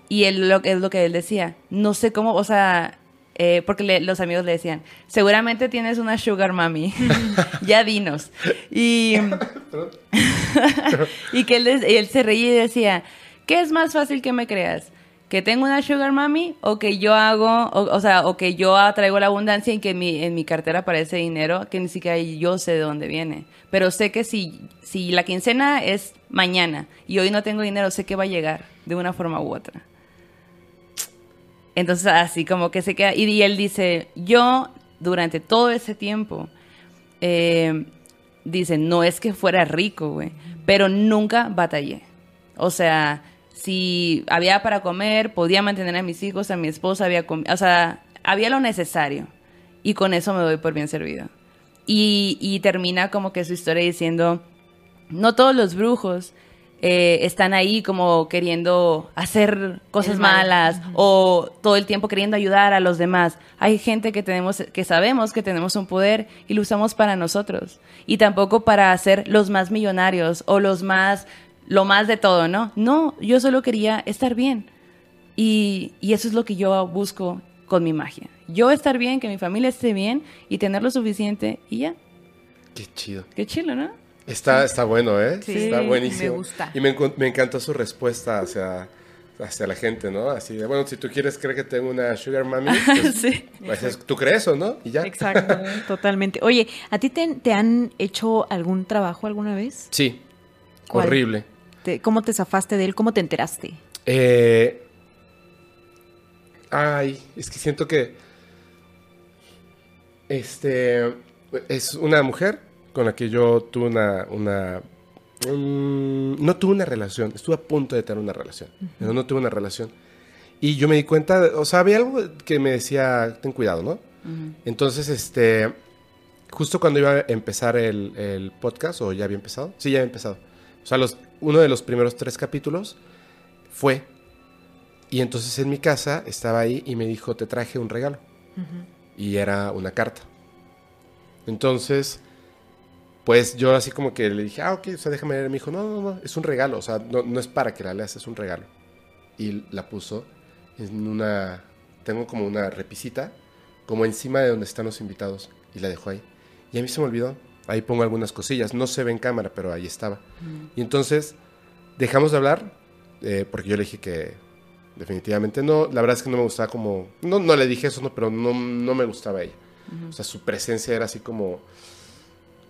Y él lo, es lo que él decía. No sé cómo, o sea, eh, porque le- los amigos le decían, seguramente tienes una sugar mami, ya dinos. Y, y que él, él se reía y decía, ¿qué es más fácil que me creas? ¿Que tengo una sugar mami o que yo hago, o, sea, o que yo traigo la abundancia y que en mi, en mi cartera aparece dinero que ni siquiera yo sé de dónde viene? Pero sé que si, si la quincena es mañana y hoy no tengo dinero, sé que va a llegar de una forma u otra. Entonces así como que se queda, y, y él dice, yo durante todo ese tiempo, eh, dice, no es que fuera rico, güey, pero nunca batallé. O sea, si había para comer, podía mantener a mis hijos, a mi esposa, había o sea, había lo necesario. Y con eso me doy por bien servido. Y, y termina como que su historia diciendo, no todos los brujos eh, están ahí como queriendo hacer cosas mal. malas o todo el tiempo queriendo ayudar a los demás. Hay gente que tenemos, que sabemos que tenemos un poder y lo usamos para nosotros. Y tampoco para ser los más millonarios o los más, lo más de todo, ¿no? No, yo solo quería estar bien. Y, y eso es lo que yo busco con mi magia. Yo estar bien, que mi familia esté bien y tener lo suficiente y ya. Qué chido. Qué chilo, ¿no? Está, está bueno, ¿eh? Sí, está buenísimo. me gusta. Y me, encantó su respuesta hacia, hacia la gente, ¿no? Así de, bueno, si tú quieres creer que tengo una sugar mami, pues, sí. pues, es- tú crees o no, y ya. Exacto, totalmente. Oye, ¿a ti te, te han hecho algún trabajo alguna vez? Sí, ¿Cuál? horrible. Te- ¿Cómo te zafaste de él? ¿Cómo te enteraste? Eh, ay, es que siento que este es una mujer con la que yo tuve una, una no tuve una relación, estuve a punto de tener una relación, pero no tuve una relación. Y yo me di cuenta, o sea, había algo que me decía, ten cuidado, ¿no? Entonces, este, justo cuando iba a empezar el, el podcast, o ya había empezado, sí, ya había empezado. O sea, los, uno de los primeros tres capítulos fue y entonces en mi casa estaba ahí y me dijo, te traje un regalo. Y era una carta. Entonces, pues yo así como que le dije, ah, ok, o sea, déjame leer. Me dijo, no, no, no, es un regalo. O sea, no, no es para que la leas, es un regalo. Y la puso en una, tengo como una repisita, como encima de donde están los invitados. Y la dejó ahí. Y a mí se me olvidó. Ahí pongo algunas cosillas. No se ve en cámara, pero ahí estaba. Y entonces dejamos de hablar, eh, porque yo le dije que definitivamente no. La verdad es que no me gustaba como... No, no le dije eso, no, pero no, no me gustaba ella. O sea, su presencia era así como...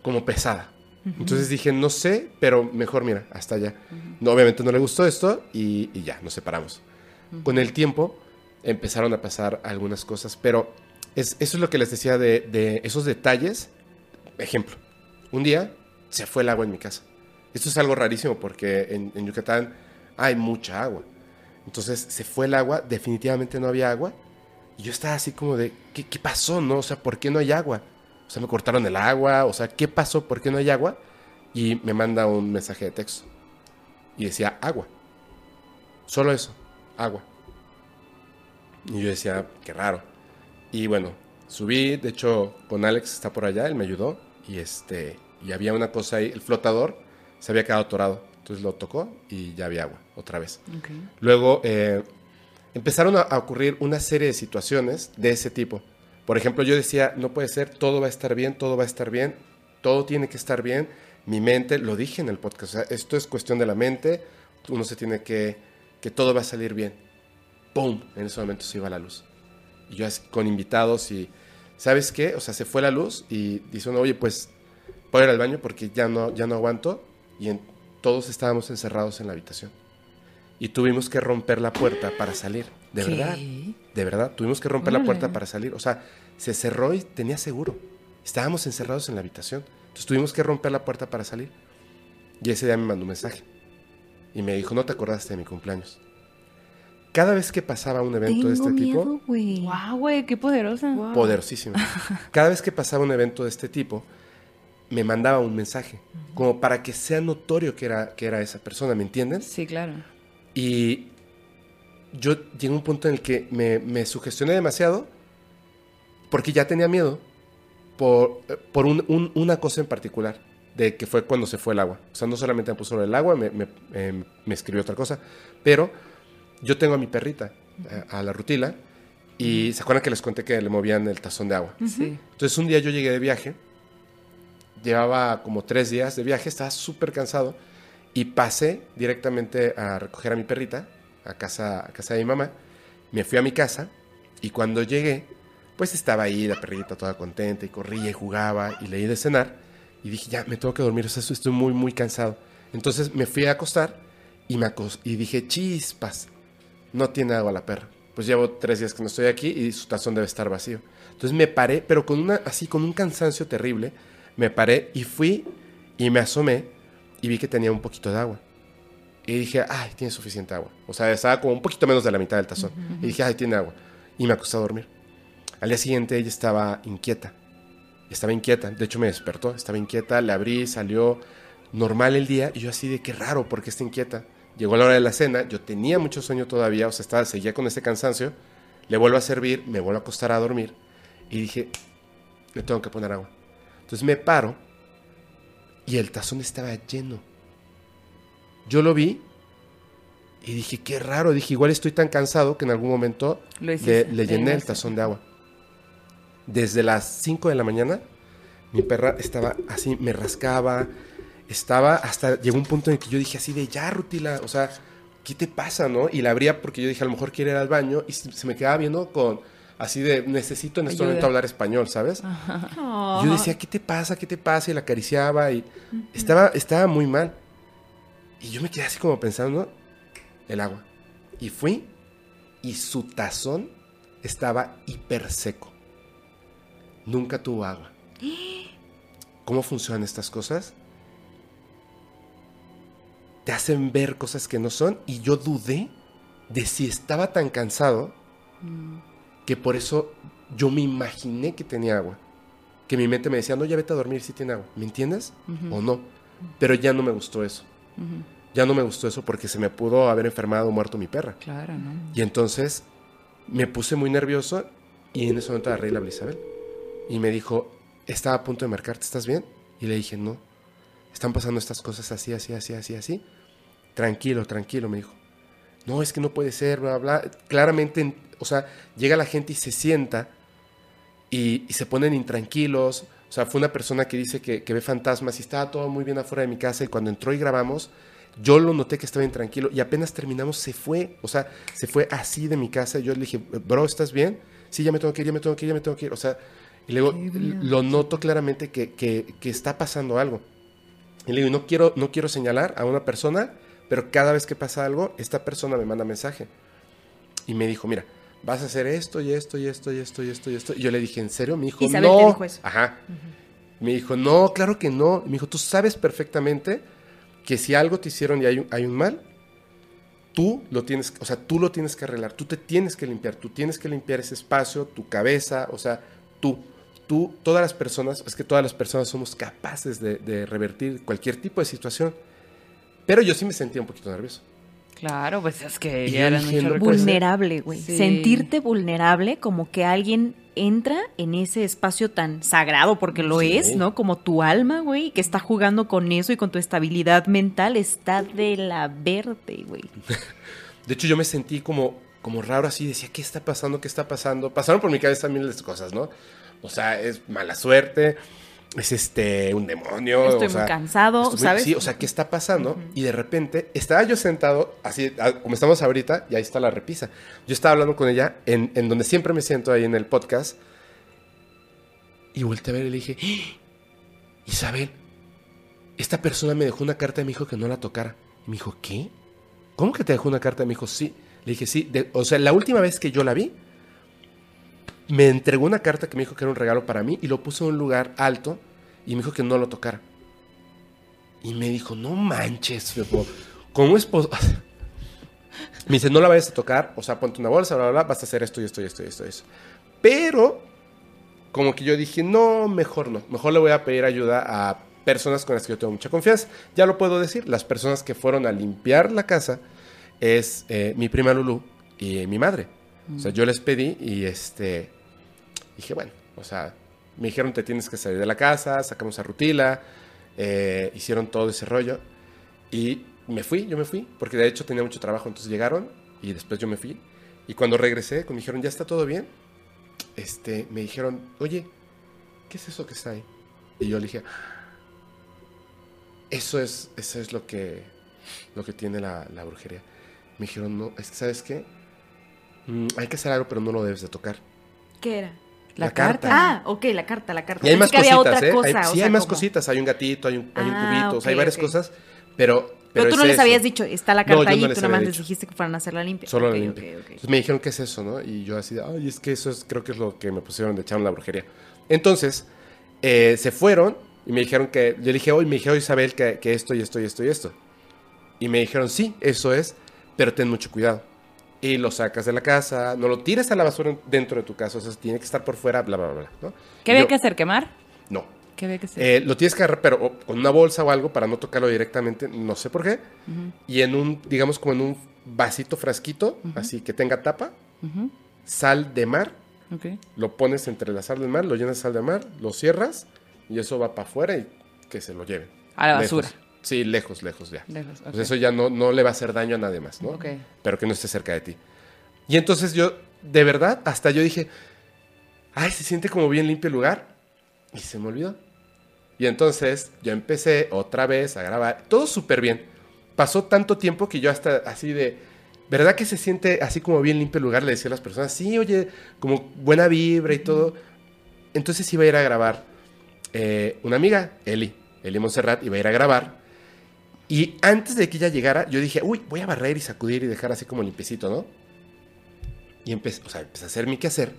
Como pesada. Entonces dije, no sé, pero mejor mira, hasta allá. No, obviamente no le gustó esto y, y ya, nos separamos. Con el tiempo empezaron a pasar algunas cosas, pero es, eso es lo que les decía de, de esos detalles. Ejemplo, un día se fue el agua en mi casa. Esto es algo rarísimo porque en, en Yucatán hay mucha agua. Entonces se fue el agua, definitivamente no había agua. Y yo estaba así como de, ¿qué, qué pasó? No? O sea, ¿por qué no hay agua? O sea, me cortaron el agua, o sea, ¿qué pasó? ¿Por qué no hay agua? Y me manda un mensaje de texto. Y decía, agua. Solo eso, agua. Y yo decía, qué raro. Y bueno, subí, de hecho, con Alex está por allá, él me ayudó. Y este, y había una cosa ahí, el flotador se había quedado atorado. Entonces lo tocó y ya había agua, otra vez. Luego eh, empezaron a, a ocurrir una serie de situaciones de ese tipo. Por ejemplo, yo decía, no puede ser, todo va a estar bien, todo va a estar bien, todo tiene que estar bien. Mi mente, lo dije en el podcast, o sea, esto es cuestión de la mente, uno se tiene que, que todo va a salir bien. ¡Pum! En ese momento se iba la luz. Y yo así, con invitados y, ¿sabes qué? O sea, se fue la luz y dice uno, oye, pues, voy a ir al baño porque ya no, ya no aguanto. Y en- todos estábamos encerrados en la habitación. Y tuvimos que romper la puerta para salir. De ¿Qué? verdad. De verdad. Tuvimos que romper la puerta para salir. O sea, se cerró y tenía seguro. Estábamos encerrados en la habitación. Entonces tuvimos que romper la puerta para salir. Y ese día me mandó un mensaje. Y me dijo, no te acordaste de mi cumpleaños. Cada vez que pasaba un evento de este tipo, güey. Wow, güey, qué poderosa. poderosísimo. Cada vez que pasaba un evento de este tipo, me mandaba un mensaje, como para que sea notorio que era, que era esa persona, ¿me entienden? Sí, claro. Y yo llegué a un punto en el que me, me sugestioné demasiado, porque ya tenía miedo por, por un- un- una cosa en particular, de que fue cuando se fue el agua. O sea, no solamente me puso el agua, me, me- eh, me escribió otra cosa, pero yo tengo a mi perrita, eh, a la rutila, y se acuerdan que les conté que le movían el tazón de agua. Sí. Entonces un día yo llegué de viaje, llevaba como tres días de viaje, estaba súper cansado y pasé directamente a recoger a mi perrita a casa, a casa de mi mamá. Me fui a mi casa y cuando llegué, pues estaba ahí la perrita toda contenta y corría y jugaba y leí de cenar y dije, ya, me tengo que dormir, o sea, estoy muy, muy cansado. Entonces me fui a acostar y, me acos- y dije, chispas, no tiene agua la perra. Pues llevo tres días que no estoy aquí y su tazón debe estar vacío. Entonces me paré, pero con una, así, con un cansancio terrible, me paré y fui y me asomé y vi que tenía un poquito de agua. Y dije, ay, tiene suficiente agua. O sea, estaba como un poquito menos de la mitad del tazón. Y dije, ay, tiene agua. Y me acosté a dormir. Al día siguiente ella estaba inquieta. Estaba inquieta. De hecho, me despertó. Estaba inquieta. Le abrí, salió normal el día. Y yo así de qué raro, ¿por qué está inquieta? Llegó la hora de la cena. Yo tenía mucho sueño todavía. O sea, estaba, seguía con ese cansancio. Le vuelvo a servir. Me vuelvo a acostar a dormir. Y dije, le tengo que poner agua. Entonces me paro. Y el tazón estaba lleno. Yo lo vi. Y dije, qué raro. Dije, igual estoy tan cansado que en algún momento le, hiciste, le le llené el tazón de agua. Desde las 5 de la mañana, mi perra estaba así, me rascaba, estaba hasta, llegó un punto en el que yo dije así de, ya, Rutila, o sea, ¿qué te pasa, no? Y la abría porque yo dije, a lo mejor quiere ir al baño, y se me quedaba viendo con, así de, necesito en este Ayuda. momento hablar español, ¿sabes? Yo decía, ¿qué te pasa? ¿Qué te pasa? Y la acariciaba y estaba, estaba muy mal. Y yo me quedé así como pensando, el agua. Y fui y su tazón estaba hiper seco. Nunca tuvo agua. ¿Cómo funcionan estas cosas? Te hacen ver cosas que no son y yo dudé de si estaba tan cansado que por eso yo me imaginé que tenía agua. Que mi mente me decía, no, ya vete a dormir si tiene agua. ¿Me entiendes? O no. Pero ya no me gustó eso. Ya no me gustó eso porque se me pudo haber enfermado o muerto mi perra. Claro, ¿no? Y entonces me puse muy nervioso y en ese momento agarré y le hablé a Isabel. Y me dijo, estaba a punto de marcarte, ¿estás bien? Y le dije, no, están pasando estas cosas así, así, así, así, así. Tranquilo, tranquilo, me dijo. No, es que no puede ser, bla, bla. bla". Claramente, en- o sea, llega la gente y se sienta y, y se ponen intranquilos. O sea, fue una persona que dice que, que ve fantasmas y estaba todo muy bien afuera de mi casa y cuando entró y grabamos, yo lo noté que estaba intranquilo y apenas terminamos se fue. O sea, se fue así de mi casa. Yo le dije, bro, ¿estás bien? Sí, ya me tengo que ir, ya me tengo que ir, ya me tengo que ir. O sea, y le digo, lo noto claramente que, que- que está pasando algo. Y le digo, no quiero, no quiero señalar a una persona, pero cada vez que pasa algo, esta persona me manda mensaje. Y me dijo, mira, vas a hacer esto y esto y esto y esto y esto y esto. Y yo le dije, ¿en serio? Me dijo, Isabel no. te dijo eso. Ajá. Me dijo, no, claro que no. Me dijo, tú sabes perfectamente que si algo te hicieron y hay un, hay un mal, tú lo tienes, o sea, tú lo tienes que arreglar, tú te tienes que limpiar, tú tienes que limpiar ese espacio, tu cabeza, o sea, tú, tú, todas las personas, es que todas las personas somos capaces de, de revertir cualquier tipo de situación. Pero yo sí me sentía un poquito nervioso. Claro, pues es que recuerdos. puede ser. vulnerable, güey. Sí. Sentirte vulnerable como que alguien entra en ese espacio tan sagrado, porque lo Sí. es, ¿no? Como tu alma, güey, que está jugando con eso y con tu estabilidad mental, está de la verde, güey. De hecho, yo me sentí como, como raro así, decía, ¿qué está pasando? ¿Qué está pasando? Pasaron por mi cabeza miles de cosas, ¿no? O sea, es mala suerte, es este, un demonio. Estoy o sea, muy cansado, estoy muy- ¿sabes? Sí, o sea, ¿qué está pasando? Y de repente estaba yo sentado, así a- como estamos ahorita, y ahí está la repisa. Yo estaba hablando con ella en, en donde siempre me siento ahí en el podcast. Y volteé a ver y le dije, ¡Ah! Isabel, esta persona me dejó una carta y me dijo que no la tocara. Y me dijo, ¿qué? ¿Cómo que te dejó una carta? Me dijo, sí. Le dije, sí. De- o sea, la última vez que yo la vi, me entregó una carta que me dijo que era un regalo para mí y lo puso en un lugar alto y me dijo que no lo tocara. Y me dijo, no manches, Fepo, ¿cómo es posible? me dice, no la vayas a tocar, o sea, ponte una bolsa, bla, bla, bla, vas a hacer esto y esto y esto y esto y eso. Pero, como que yo dije, no, mejor no, mejor le voy a pedir ayuda a personas con las que yo tengo mucha confianza. Ya lo puedo decir, las personas que fueron a limpiar la casa es eh, mi prima Lulu y eh, mi madre. O sea, yo les pedí y este dije, bueno, o sea, me dijeron te tienes que salir de la casa, sacamos a Rutila, eh, hicieron todo ese rollo y me fui, yo me fui, porque de hecho tenía mucho trabajo, entonces llegaron y después yo me fui y cuando regresé, cuando me dijeron ya está todo bien, este, me dijeron, oye, ¿qué es eso que está ahí? Y yo le dije, eso es, eso es lo que, lo que tiene la, brujería. Me dijeron, no, es que, ¿sabes qué? Mm, hay que hacer algo, pero no lo debes de tocar. ¿Qué era? La, La carta. carta. Ah, ok, la carta, la carta. Y hay más que había cositas, otra ¿eh? cosa, Hay- o sí, sea, hay más como- cositas. Hay un gatito, hay un, hay un Ah, cubito, o sea, hay varias cosas, pero... Pero, tú no es les eso. habías dicho, está la No, carta yo ahí, no tú les nada había más les dicho. dijiste que fueran a hacer la limpia. Solo la limpia. Entonces me dijeron, ¿qué es eso, no? Y yo así de, ay, es que eso es, creo que es lo que me pusieron de echar en la brujería. Entonces, eh, se fueron y me dijeron que, yo dije, hoy me dijeron Isabel que, que esto y esto y esto y esto. Y me dijeron, sí, eso es, pero ten mucho cuidado. Y lo sacas de la casa, no lo tires a la basura dentro de tu casa, o sea, tiene que estar por fuera, bla, bla, bla. ¿no? ¿Qué había que hacer? ¿Quemar? No. ¿Qué había que hacer? Eh, lo tienes que agarrar, pero o con una bolsa o algo para no tocarlo directamente, no sé por qué. Y en un, digamos, como en un vasito frasquito, así que tenga tapa, sal de mar, lo pones entre la sal del mar, lo llenas de sal de mar, lo cierras y eso va para afuera y que se lo lleven. A la Lejos. Sí, lejos, lejos ya. Lejos, Pues ok. eso ya no, no le va a hacer daño a nadie más, ¿no? Pero que no esté cerca de ti. Y entonces yo, de verdad, hasta yo dije, ay, se siente como bien limpio el lugar. Y se me olvidó. Y entonces yo empecé otra vez a grabar, todo súper bien. Pasó tanto tiempo que yo hasta así de, ¿verdad que se siente así como bien limpio el lugar? Le decía a las personas, sí, oye, como buena vibra y todo. Entonces iba a ir a grabar eh, una amiga, Eli, Eli Monserrat, iba a ir a grabar. Y antes de que ella llegara, yo dije, uy, voy a barrer y sacudir y dejar así como limpiecito, ¿no? Y empecé, o sea, empecé a hacer mi quehacer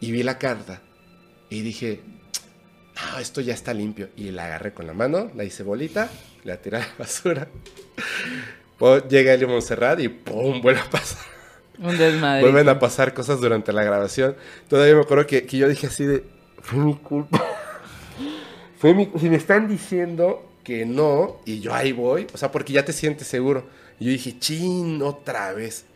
y vi la carta y dije, no, esto ya está limpio. Y la agarré con la mano, la hice bolita, la tiré a la basura. Llega Eli Montserrat y ¡pum! vuelve a pasar. Un desmadre. Vuelven a pasar cosas durante la grabación. Todavía me acuerdo que, que yo dije así de, fue mi culpa. fue mi, si me están diciendo que no, y yo ahí voy, o sea, porque ya te sientes seguro. Y yo dije, chin, otra vez.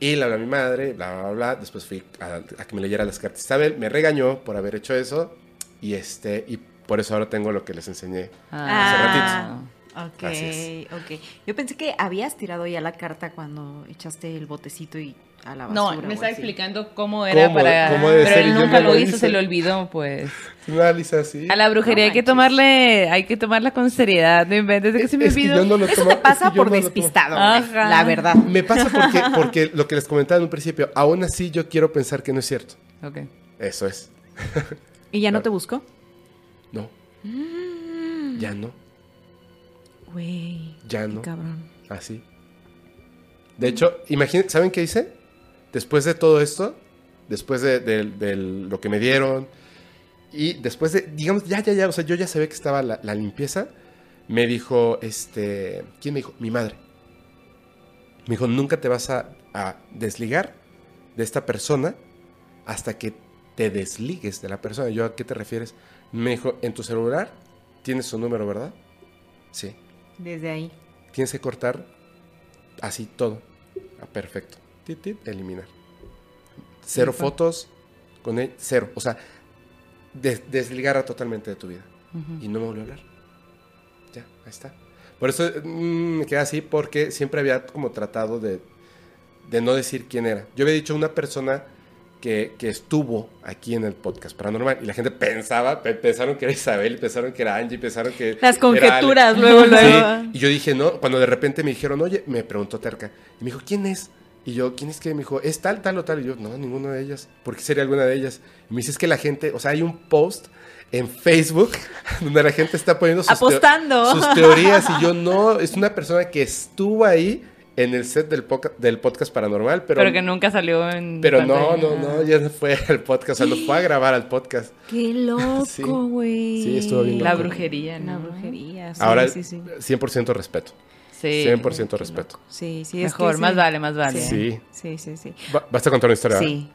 Y le hablé a mi madre, bla, bla, bla. Después fui a, a que me leyera las cartas. Isabel me regañó por haber hecho eso. Y este, y por eso ahora tengo lo que les enseñé. Ah. Ok, Así ok. Yo pensé que habías tirado ya la carta cuando echaste el botecito y a la No, me así. explicando cómo era ¿Cómo- para... cómo debe pero ser? Él nunca lo lo hizo, se le olvidó, pues. Una Lisa así. A la brujería No hay que tomarle... Hay que tomarla con seriedad, no inventes de que se me Es que olvidó. yo no lo Eso tomo- te es pasa que yo por no despistado, la verdad. Me pasa porque, porque lo que les comentaba en un principio, aún así yo quiero pensar que no es cierto. Ok. Eso es. ¿Y ya no Claro. te buscó? No, Mm. ya no, Güey, ya qué no. cabrón. Así. De hecho, imagínense, ¿saben qué hice? Después de todo esto, después de, de- de lo que me dieron, y después de, digamos, ya, ya, ya, o sea, yo ya sabía que estaba la, la limpieza, me dijo, este, ¿quién me dijo? Mi madre. Me dijo, nunca te vas a, a desligar de esta persona hasta que te desligues de la persona. Yo, ¿a qué te refieres? Me dijo, en tu celular tienes su número, ¿verdad? Sí. Desde ahí. Tienes que cortar así todo. Ah, perfecto. Tit, tit, eliminar. Cero Sí, fotos con él, cero. O sea, des- desligar totalmente de tu vida. Y no me volvió a hablar. Ya, ahí está. Por eso mm, me queda así, porque siempre había como tratado de, de no decir quién era. Yo había dicho una persona que, que estuvo aquí en el podcast paranormal y la gente pensaba, pe- pensaron que era Isabel, pensaron que era Angie, pensaron que. Las era conjeturas, Ale. luego, luego. Sí, y yo dije, no, cuando de repente me dijeron, oye, me preguntó Terca, y me dijo, ¿quién es? Y yo, ¿quién es que? Me dijo, es tal, tal o tal. Y yo, no, ninguna de ellas. ¿Por qué sería alguna de ellas? Y me dice, es que la gente, o sea, hay un post en Facebook donde la gente está poniendo sus, teo- Apostando. sus teorías. Y yo, no, es una persona que estuvo ahí en el set del, del podcast paranormal, pero, Pero, que nunca salió en. pero no, pantalla. no, no, ya no fue al podcast, o sea, no fue a grabar al podcast. Qué loco, güey. Sí, estuvo bien La brujería, La ¿no? brujería. Sí, Ahora, sí, sí. 100% respeto. Sí. 100% respeto. Sí, sí. es Mejor, que más vale, más vale. Sí. Sí, sí, sí. Va- ¿Vas a contar una historia? Sí.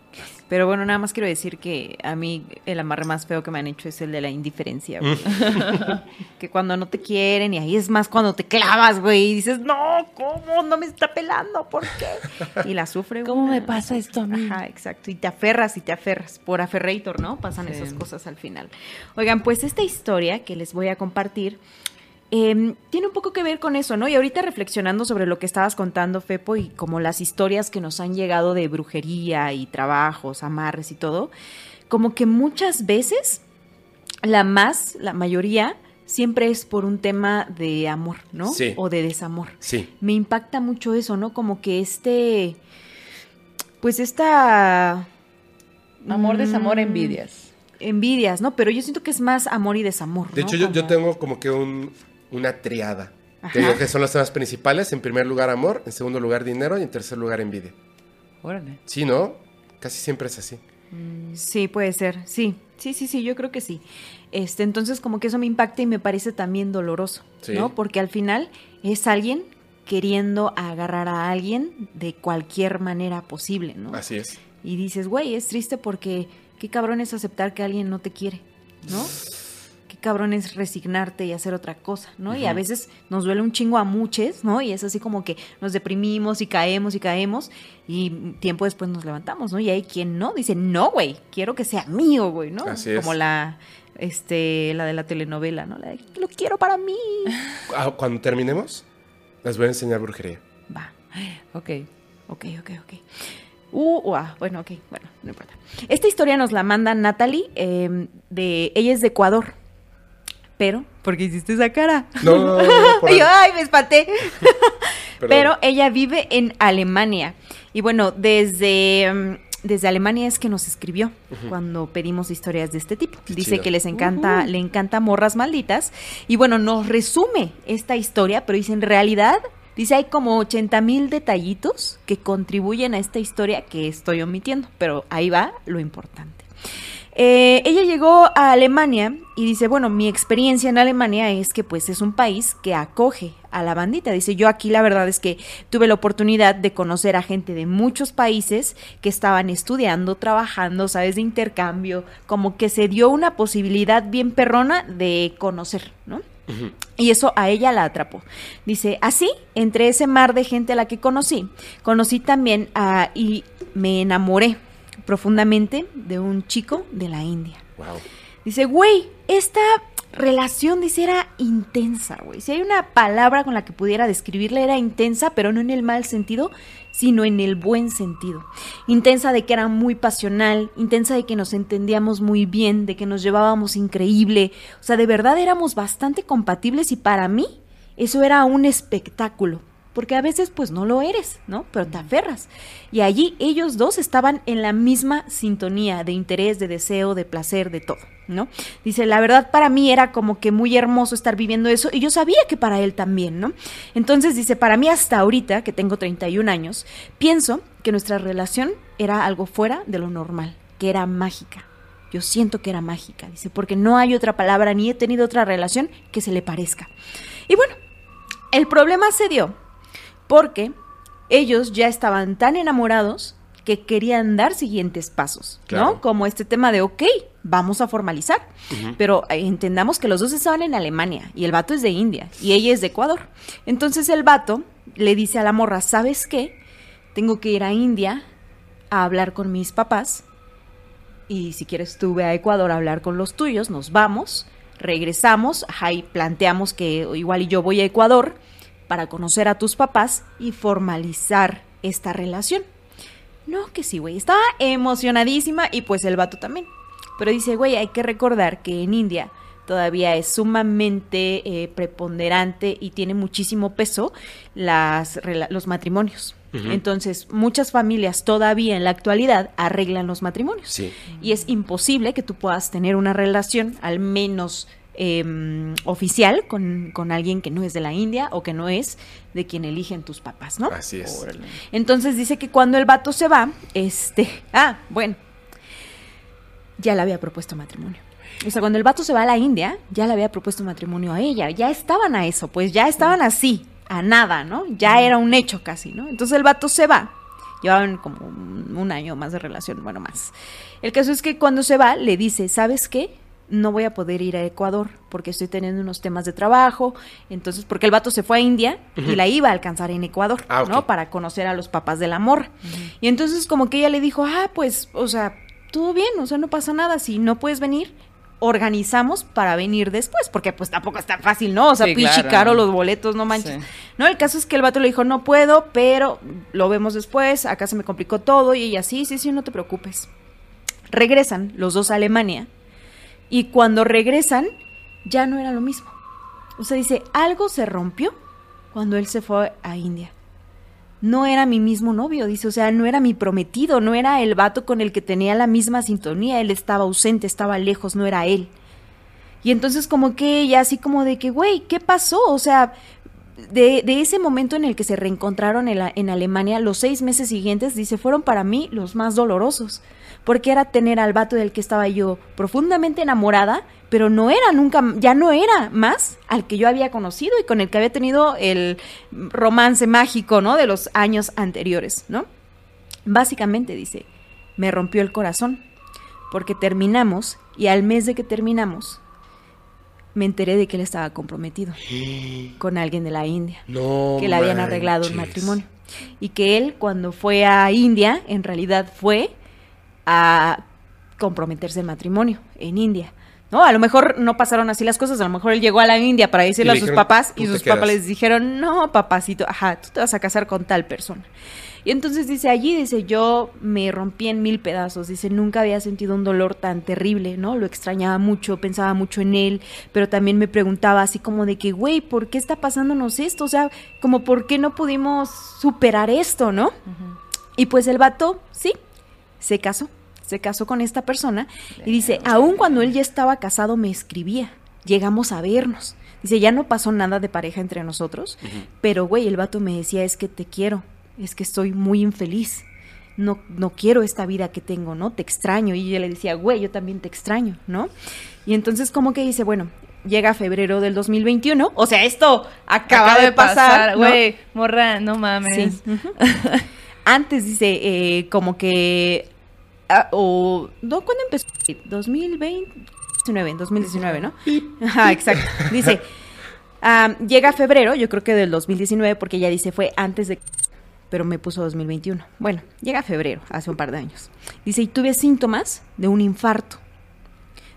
Pero bueno, nada más quiero decir que a mí el amarre más feo que me han hecho es el de la indiferencia, güey. que cuando no te quieren y ahí es más cuando te clavas, güey, y dices, no, ¿cómo? No me está pelando, ¿por qué? Y la sufre, ¿Cómo una. me pasa esto a mí? Ajá, exacto. Y te aferras y te aferras. Por aferrator, ¿no? Pasan Sí. esas cosas al final. Oigan, pues esta historia que les voy a compartir eh, tiene un poco que ver con eso, ¿no? Y ahorita reflexionando sobre lo que estabas contando, Fepo, y como las historias que nos han llegado de brujería y trabajos, amarres y todo, como que muchas veces, la más, la mayoría, siempre es por un tema de amor, ¿no? Sí. O de desamor Sí. me impacta mucho eso, ¿no? Como que este, pues esta... Amor, desamor, mm, envidias. Envidias, ¿no? Pero yo siento que es más amor y desamor. De ¿no? hecho, yo, tengo como que un, una triada. Ajá. Que digo que son los temas principales. En primer lugar, amor. En segundo lugar, dinero. Y en tercer lugar, envidia. Órale. Sí, ¿no? Casi siempre es así. Sí, puede ser. Sí, sí, sí, sí, yo creo que sí. Este, entonces, como que eso me impacta y me parece también doloroso, Sí. ¿no? Porque al final es alguien queriendo agarrar a alguien de cualquier manera posible, ¿no? Así es. Y dices, güey, es triste porque qué cabrón es aceptar que alguien no te quiere, ¿no? Qué cabrón es resignarte y hacer otra cosa, ¿no? Y a veces nos duele un chingo a muchos, ¿no? Y es así como que nos deprimimos y caemos y caemos y tiempo después nos levantamos, ¿no? Y hay quien no, dice, no, güey, quiero que sea mío, güey, ¿no? Así es. Como la, este, la de la telenovela, ¿no? La de, lo quiero para mí. Ah, Cuando terminemos, les voy a enseñar brujería. Va. Ok. Ok, ok, ok. Uh, uah, bueno, ok, bueno, no importa. Esta historia nos la manda Natalie, eh, de, ella es de Ecuador. Pero, ¿por qué hiciste esa cara? No, no, no, Y yo, ay, me espanté. Pero ella vive en Alemania. Y bueno, desde, mm, desde Alemania es que nos escribió cuando pedimos historias de este tipo. Qué Dice chido. que les encanta, le encanta Morras Malditas. Y bueno, nos resume esta historia, pero dice en realidad, dice hay como 80 mil detallitos que contribuyen a esta historia que estoy omitiendo. Pero ahí va lo importante. Eh, ella llegó a Alemania y dice, bueno, mi experiencia en Alemania es que pues es un país que acoge a la bandita. Dice, yo aquí la verdad es que tuve la oportunidad de conocer a gente de muchos países que estaban estudiando, trabajando, sabes, de intercambio, como que se dio una posibilidad bien perrona de conocer, ¿no? Y eso a ella la atrapó. Dice, así, entre ese mar de gente a la que conocí, conocí también a, y me enamoré profundamente de un chico de la India. Wow. Dice, güey, esta relación, dice, era intensa, güey. Si hay una palabra con la que pudiera describirla, era intensa, pero no en el mal sentido, sino en el buen sentido. Intensa de que era muy pasional, intensa de que nos entendíamos muy bien, de que nos llevábamos increíble. O sea, de verdad éramos bastante compatibles y para mí eso era un espectáculo. Porque a veces pues no lo eres, ¿no? Pero te aferras. Y allí ellos dos estaban en la misma sintonía de interés, de deseo, de placer, de todo, ¿no? Dice, la verdad para mí era como que muy hermoso estar viviendo eso y yo sabía que para él también, ¿no? Entonces dice, para mí hasta ahorita, que tengo 31 años, pienso que nuestra relación era algo fuera de lo normal, que era mágica. Yo siento que era mágica, dice, porque no hay otra palabra ni he tenido otra relación que se le parezca. Y bueno, el problema se dio porque ellos ya estaban tan enamorados que querían dar siguientes pasos, Claro. ¿no? Como este tema de, ok, vamos a formalizar. Pero eh, entendamos que los dos estaban en Alemania y el vato es de India y ella es de Ecuador. Entonces el vato le dice a la morra, ¿sabes qué? Tengo que ir a India a hablar con mis papás y si quieres tú ve a Ecuador a hablar con los tuyos, nos vamos, regresamos, y planteamos que igual y yo voy a Ecuador para conocer a tus papás y formalizar esta relación. No, que sí, güey, estaba emocionadísima y pues el vato también. Pero dice, güey, hay que recordar que en India todavía es sumamente eh, preponderante y tiene muchísimo peso las, los matrimonios. Entonces, muchas familias todavía en la actualidad arreglan los matrimonios. Sí. Y es imposible que tú puedas tener una relación, al menos em, oficial, con, con alguien que no es de la India o que no es de quien eligen tus papás, ¿no? Así es. Entonces dice que cuando el vato se va, este, ah, bueno, ya le había propuesto matrimonio. O sea, cuando el vato se va a la India, ya le había propuesto matrimonio a ella, ya estaban a eso, pues ya estaban así, a nada, ¿no? Ya era un hecho casi, ¿no? Entonces el vato se va, llevaban como un un año más de relación, bueno, más. El caso es que cuando se va, le dice, ¿sabes qué? No voy a poder ir a Ecuador porque estoy teniendo unos temas de trabajo. Entonces, porque el vato se fue a India y la iba a alcanzar en Ecuador, Ah. ¿no? Para conocer a los papás del amor. Y entonces como que ella le dijo, ah, pues, o sea, todo bien, o sea, no pasa nada. Si no puedes venir, organizamos para venir después, porque pues tampoco es tan fácil, ¿no? O sea, Sí, pinche claro. caro los boletos, no manches. Sí. No, el caso es que el vato le dijo, no puedo, pero lo vemos después, acá se me complicó todo, y ella, sí, sí, sí, no te preocupes. Regresan los dos a Alemania, y cuando regresan, ya no era lo mismo. O sea, dice, algo se rompió cuando él se fue a India. No era mi mismo novio, dice, o sea, no era mi prometido, no era el vato con el que tenía la misma sintonía, él estaba ausente, estaba lejos, no era él. Y entonces como que ella así como de que, güey, ¿qué pasó? O sea, de, de ese momento en el que se reencontraron en, la- en Alemania, los seis meses siguientes, dice, fueron para mí los más dolorosos. Porque era tener al vato del que estaba yo profundamente enamorada, pero no era nunca, ya no era más al que yo había conocido y con el que había tenido el romance mágico, ¿no? De los años anteriores, ¿no? Básicamente dice, me rompió el corazón porque terminamos y al mes de que terminamos me enteré de que él estaba comprometido con alguien de la India, No. que le habían arreglado un matrimonio y que él cuando fue a India en realidad fue a comprometerse en matrimonio en India. No, a lo mejor no pasaron así las cosas, a lo mejor él llegó a la India para decirle a sus dijeron, papás "Tú y sus quedas". papás les dijeron, no, papacito, ajá, tú te vas a casar con tal persona. Y entonces dice allí, dice, yo me rompí en mil pedazos, dice, nunca había sentido un dolor tan terrible, ¿no? Lo extrañaba mucho, pensaba mucho en él, pero también me preguntaba así como de que, güey, ¿por qué está pasándonos esto? O sea, como, ¿por qué no pudimos superar esto, no? Y pues el vato, sí, se casó, se casó con esta persona y dice, aun cuando él ya estaba casado me escribía, llegamos a vernos. Dice, ya no pasó nada de pareja entre nosotros, pero güey, el vato me decía, es que te quiero, es que estoy muy infeliz. No, no quiero esta vida que tengo, ¿no? Te extraño. Y yo le decía, güey, yo también te extraño, ¿no? Y entonces como que dice, bueno, llega febrero del 2021, o sea, esto acaba, de pasar, ¿no? güey. Morra, no mames. Sí. Antes dice, eh, como que. ah, o. ¿no? ¿Cuándo empezó? 2020. 19, 2019, ¿no? Ajá, exacto. Dice, ah, llega febrero, yo creo que del 2019, porque ella dice fue antes de. Pero me puso 2021. Bueno, llega febrero, hace un par de años. Dice, y tuve síntomas de un infarto.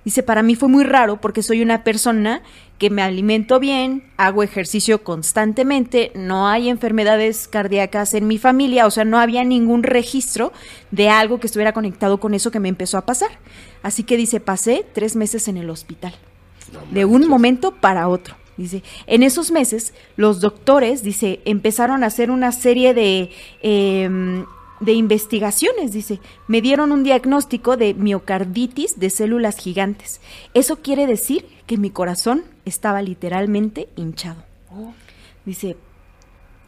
Dice, para mí fue muy raro porque soy una persona que me alimento bien, hago ejercicio constantemente, no hay enfermedades cardíacas en mi familia, o sea, no había ningún registro de algo que estuviera conectado con eso que me empezó a pasar. Así que dice, pasé tres meses en el hospital, de un momento para otro. Dice, en esos meses los doctores, dice, empezaron a hacer una serie de... em, de investigaciones, dice, me dieron un diagnóstico de miocarditis de células gigantes. Eso quiere decir que mi corazón estaba literalmente hinchado. Dice,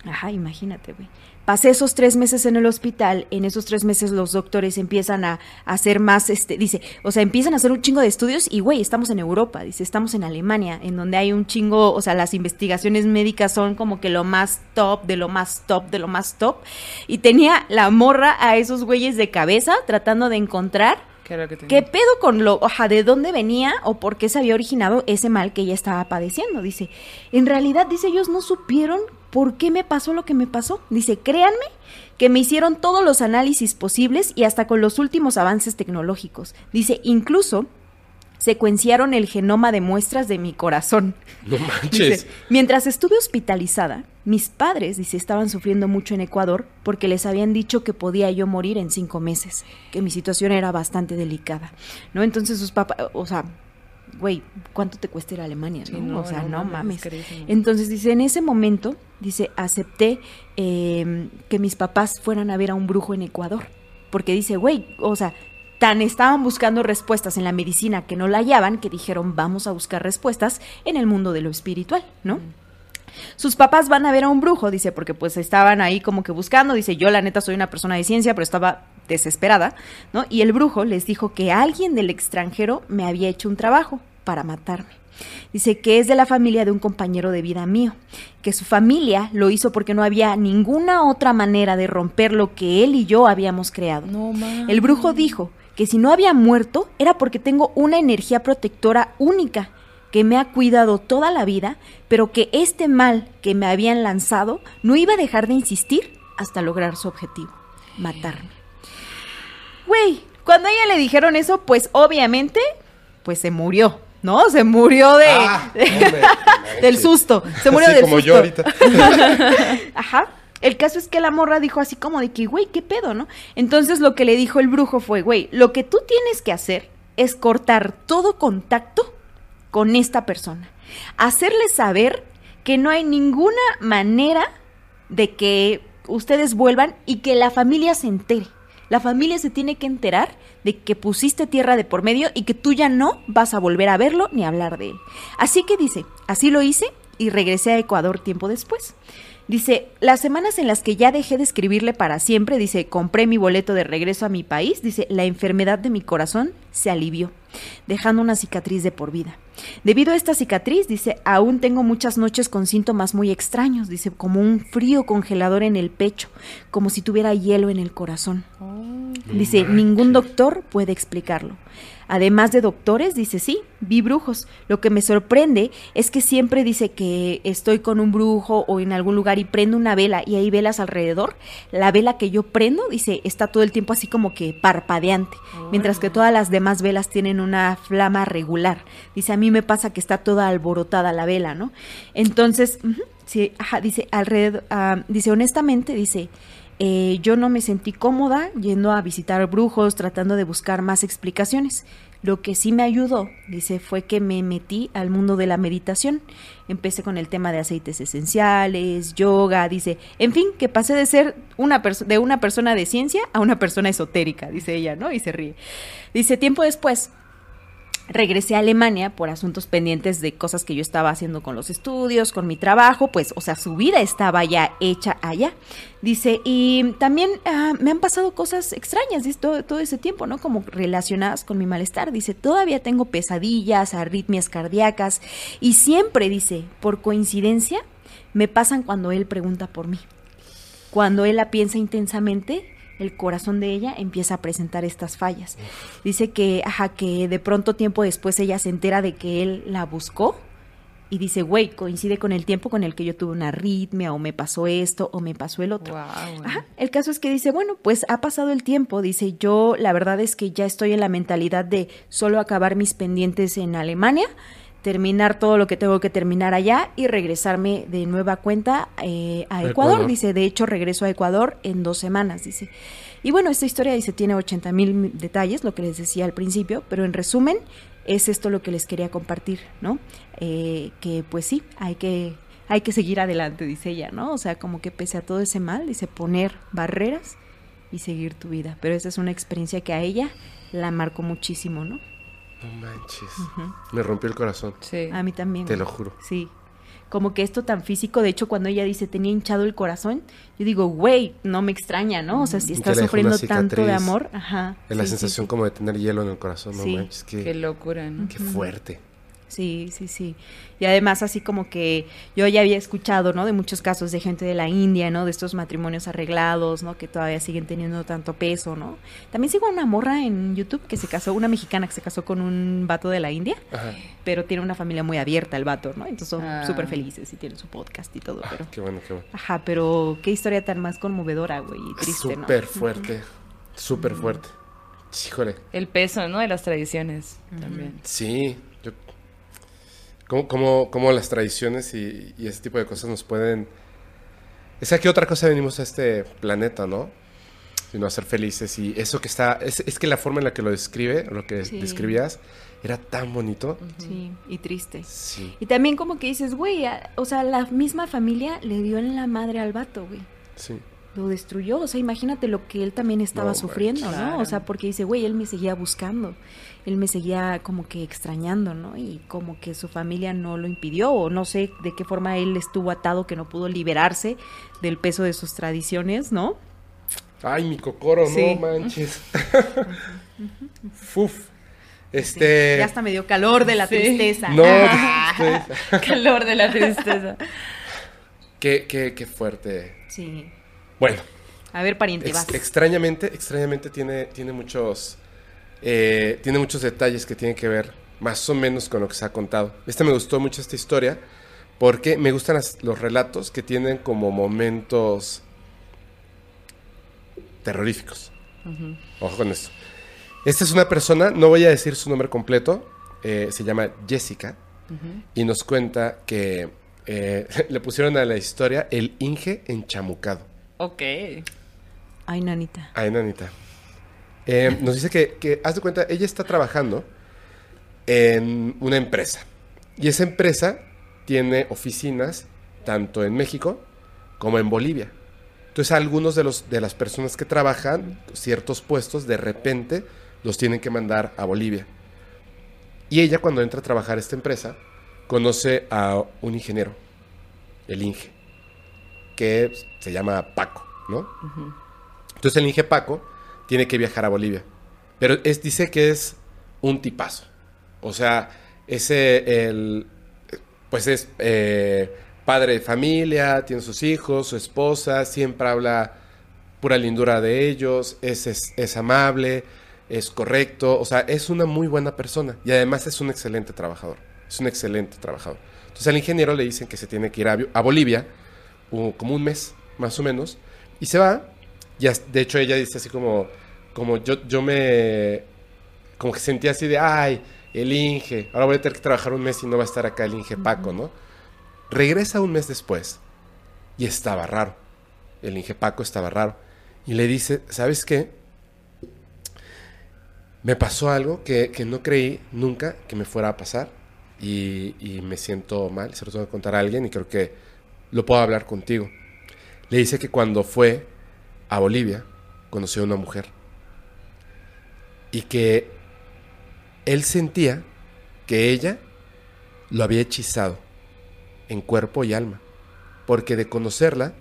ajá, imagínate, güey. Pasé esos tres meses en el hospital, en esos tres meses los doctores empiezan a, a hacer más, este, dice, o sea, empiezan a hacer un chingo de estudios y, güey, estamos en Europa, dice, estamos en Alemania, en donde hay un chingo, o sea, las investigaciones médicas son como que lo más top, de lo más top, de lo más top. Y tenía la morra a esos güeyes de cabeza tratando de encontrar. ¿Qué pedo con lo, oja, de dónde venía o por qué se había originado ese mal que ella estaba padeciendo? Dice, en realidad, dice, ellos no supieron por qué me pasó lo que me pasó. Dice, créanme que me hicieron todos los análisis posibles y hasta con los últimos avances tecnológicos. Dice, incluso secuenciaron el genoma de muestras de mi corazón. No manches. Dice, mientras estuve hospitalizada, mis padres, dice, estaban sufriendo mucho en Ecuador porque les habían dicho que podía yo morir en cinco meses, que mi situación era bastante delicada, ¿no? Entonces sus papás, o sea, güey, ¿cuánto te cuesta ir a Alemania? Sí, no? no, o sea, no no, mames. Entonces dice, en ese momento, dice, acepté eh, que mis papás fueran a ver a un brujo en Ecuador, porque dice, güey, o sea, tan estaban buscando respuestas en la medicina que no la hallaban, que dijeron, vamos a buscar respuestas en el mundo de lo espiritual, ¿no? Sus papás van a ver a un brujo, dice, porque pues estaban ahí como que buscando, dice, yo la neta soy una persona de ciencia, pero estaba desesperada, ¿no? Y el brujo les dijo que alguien del extranjero me había hecho un trabajo para matarme. Dice que es de la familia de un compañero de vida mío, que su familia lo hizo porque no había ninguna otra manera de romper lo que él y yo habíamos creado. No. El brujo dijo que si no había muerto era porque tengo una energía protectora única que me ha cuidado toda la vida, pero que este mal que me habían lanzado no iba a dejar de insistir hasta lograr su objetivo, matarme. Güey, cuando a ella le dijeron eso, pues obviamente, pues se murió, ¿no? Se murió de, Ah, de- hombre, del susto. Se murió Así del como susto. yo ahorita. Ajá. El caso es que la morra dijo así como de que, güey, ¿qué pedo, no? Entonces lo que le dijo el brujo fue, güey, lo que tú tienes que hacer es cortar todo contacto con esta persona. Hacerle saber que no hay ninguna manera de que ustedes vuelvan y que la familia se entere. La familia se tiene que enterar de que pusiste tierra de por medio y que tú ya no vas a volver a verlo ni hablar de él. Así que dice, así lo hice y regresé a Ecuador tiempo después. Dice, las semanas en las que ya dejé de escribirle para siempre, dice, compré mi boleto de regreso a mi país, dice, la enfermedad de mi corazón se alivió, dejando una cicatriz de por vida. Debido a esta cicatriz, dice, aún tengo muchas noches con síntomas muy extraños, dice, como un frío congelador en el pecho, como si tuviera hielo en el corazón. Dice, ningún doctor puede explicarlo. Además de doctores, dice, sí, vi brujos. Lo que me sorprende es que siempre dice que estoy con un brujo o en algún lugar y prendo una vela y hay velas alrededor. La vela que yo prendo, dice, está todo el tiempo así como que parpadeante, mientras que todas las demás velas tienen una flama regular. Dice, a mí me pasa que está toda alborotada la vela, ¿no? Entonces, sí, ajá, dice, alrededor, ah, dice, honestamente, dice, eh, yo no me sentí cómoda yendo a visitar brujos, tratando de buscar más explicaciones. Lo que sí me ayudó, dice, fue que me metí al mundo de la meditación. Empecé con el tema de aceites esenciales, yoga, dice, en fin, que pasé de ser una de una persona de ciencia a una persona esotérica, dice ella, ¿no? Y se ríe. Dice, tiempo después, regresé a Alemania por asuntos pendientes de cosas que yo estaba haciendo con los estudios, con mi trabajo, pues, o sea, su vida estaba ya hecha allá. Dice, y también ah, me han pasado cosas extrañas dice, todo, todo ese tiempo, ¿no? Como relacionadas con mi malestar. Dice, todavía tengo pesadillas, arritmias cardíacas, y siempre, dice, por coincidencia, me pasan cuando él pregunta por mí. Cuando él la piensa intensamente, el corazón de ella empieza a presentar estas fallas. Dice que, ajá, que de pronto tiempo después ella se entera de que él la buscó y dice, güey, coincide con el tiempo con el que yo tuve una arritmia o me pasó esto o me pasó el otro. Wow. Ajá, el caso es que dice, bueno, pues ha pasado el tiempo, dice, yo la verdad es que ya estoy en la mentalidad de solo acabar mis pendientes en Alemania, terminar todo lo que tengo que terminar allá y regresarme de nueva cuenta eh, a. Ecuador. Dice, de hecho regreso a Ecuador en dos semanas, dice. Y bueno, esta historia dice, tiene 80 mil detalles, lo que les decía al principio, pero en resumen, es esto lo que les quería compartir, ¿no? Eh, que pues sí, hay que, hay que seguir adelante, dice ella, ¿no? O sea, como que pese a todo ese mal, dice poner barreras y seguir tu vida. Pero esa es una experiencia que a ella la marcó muchísimo, ¿no? No manches. Me rompió el corazón. Sí. A mí también. Te lo juro. Sí. como que esto tan físico. De hecho, cuando ella dice tenía hinchado el corazón, yo digo, güey, no me extraña, ¿no? O sea, si está sufriendo tanto de amor, ajá. Es la sí, sí, sensación como de tener hielo en el corazón, no Sí. manches, qué, Qué locura, ¿no? qué fuerte. Sí, sí, sí. Y además así como que yo ya había escuchado, ¿no? De muchos casos de gente de la India, ¿no? De estos matrimonios arreglados, ¿no? Que todavía siguen teniendo tanto peso, ¿no? También sigo a una morra en YouTube que se casó, una mexicana que se casó con un vato de la India, Ajá. pero tiene una familia muy abierta el vato, ¿no? Entonces son Ah. súper felices y tienen su podcast y todo, Ah, pero... qué bueno, qué bueno. Ajá, pero qué historia tan más conmovedora, güey, y triste, ¿no? Súper fuerte, súper fuerte. Híjole. El peso, ¿no? De las tradiciones también. Sí. ¿Cómo, cómo, cómo las tradiciones y, y ese tipo de cosas nos pueden... Es que aquí otra cosa venimos a este planeta, ¿no? Sino a ser felices y eso que está... Es, es que la forma en la que lo describe, lo que Sí. describías, era tan bonito. Sí, y triste. Sí. Y también como que dices, güey, o sea, la misma familia le dio en la madre al vato, güey. Sí. Lo destruyó. O sea, imagínate lo que él también estaba No, sufriendo. ¿no? O sea, porque dice, güey, él me seguía buscando. Él me seguía como que extrañando, ¿no? Y como que su familia no lo impidió, o no sé de qué forma él estuvo atado, que no pudo liberarse del peso de sus tradiciones, ¿no? Ay, mi cocoro, Sí. no manches. Fuf. Este... Ya hasta me dio calor de la Sí. tristeza. No, Calor de la tristeza. qué, qué, qué fuerte. Sí. Bueno, A ver, pariente, ex- vas. extrañamente, extrañamente tiene, tiene muchos, eh, tiene muchos detalles que tienen que ver más o menos con lo que se ha contado. Este me gustó mucho esta historia porque me gustan las- los relatos que tienen como momentos terroríficos. Ojo con esto. Esta es una persona, no voy a decir su nombre completo, eh, se llama Jessica y nos cuenta que eh, le pusieron a la historia el Inge enchamucado. Ok. Ay, nanita. Ay, nanita. Eh, nos dice que, que, haz de cuenta, ella está trabajando en una empresa. Y esa empresa tiene oficinas tanto en México como en Bolivia. Entonces, algunos de, los, de las personas que trabajan ciertos puestos, de repente los tienen que mandar a Bolivia. Y ella, cuando entra a trabajar a esta empresa, conoce a un ingeniero, el Inge, que se llama Paco, ¿no? Entonces el Inge Paco tiene que viajar a Bolivia. Pero es, dice que es un tipazo. O sea, ese, el, pues es eh, padre de familia, tiene sus hijos, su esposa, siempre habla pura lindura de ellos, es, es, es amable, es correcto, o sea, es una muy buena persona y además es un excelente trabajador, es un excelente trabajador. Entonces al ingeniero le dicen que se tiene que ir a, a Bolivia, como un mes más o menos, y se va, y de hecho ella dice así como, como yo, yo me, como que sentía así de, ay, el Inge, ahora voy a tener que trabajar un mes y no va a estar acá el Inge Paco, ¿no? Regresa un mes después y estaba raro, el Inge Paco estaba raro, y le dice, ¿sabes qué? Me pasó algo que, que no creí nunca que me fuera a pasar y, y me siento mal, se lo tengo que contar a alguien y creo que lo puedo hablar contigo. Le dice que cuando fue a Bolivia conoció a una mujer y que él sentía que ella lo había hechizado en cuerpo y alma, porque de conocerla,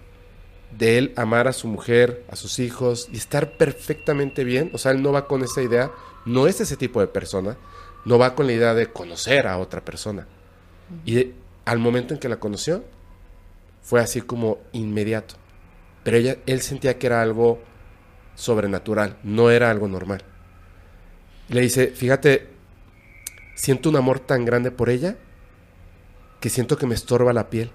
de él amar a su mujer, a sus hijos y estar perfectamente bien, o sea, él no va con esa idea, no es ese tipo de persona, no va con la idea de conocer a otra persona. Y de- al momento en que la conoció, fue así como inmediato. Pero ella, él sentía que era algo sobrenatural, no era algo normal. Le dice, fíjate, siento un amor tan grande por ella que siento que me estorba la piel.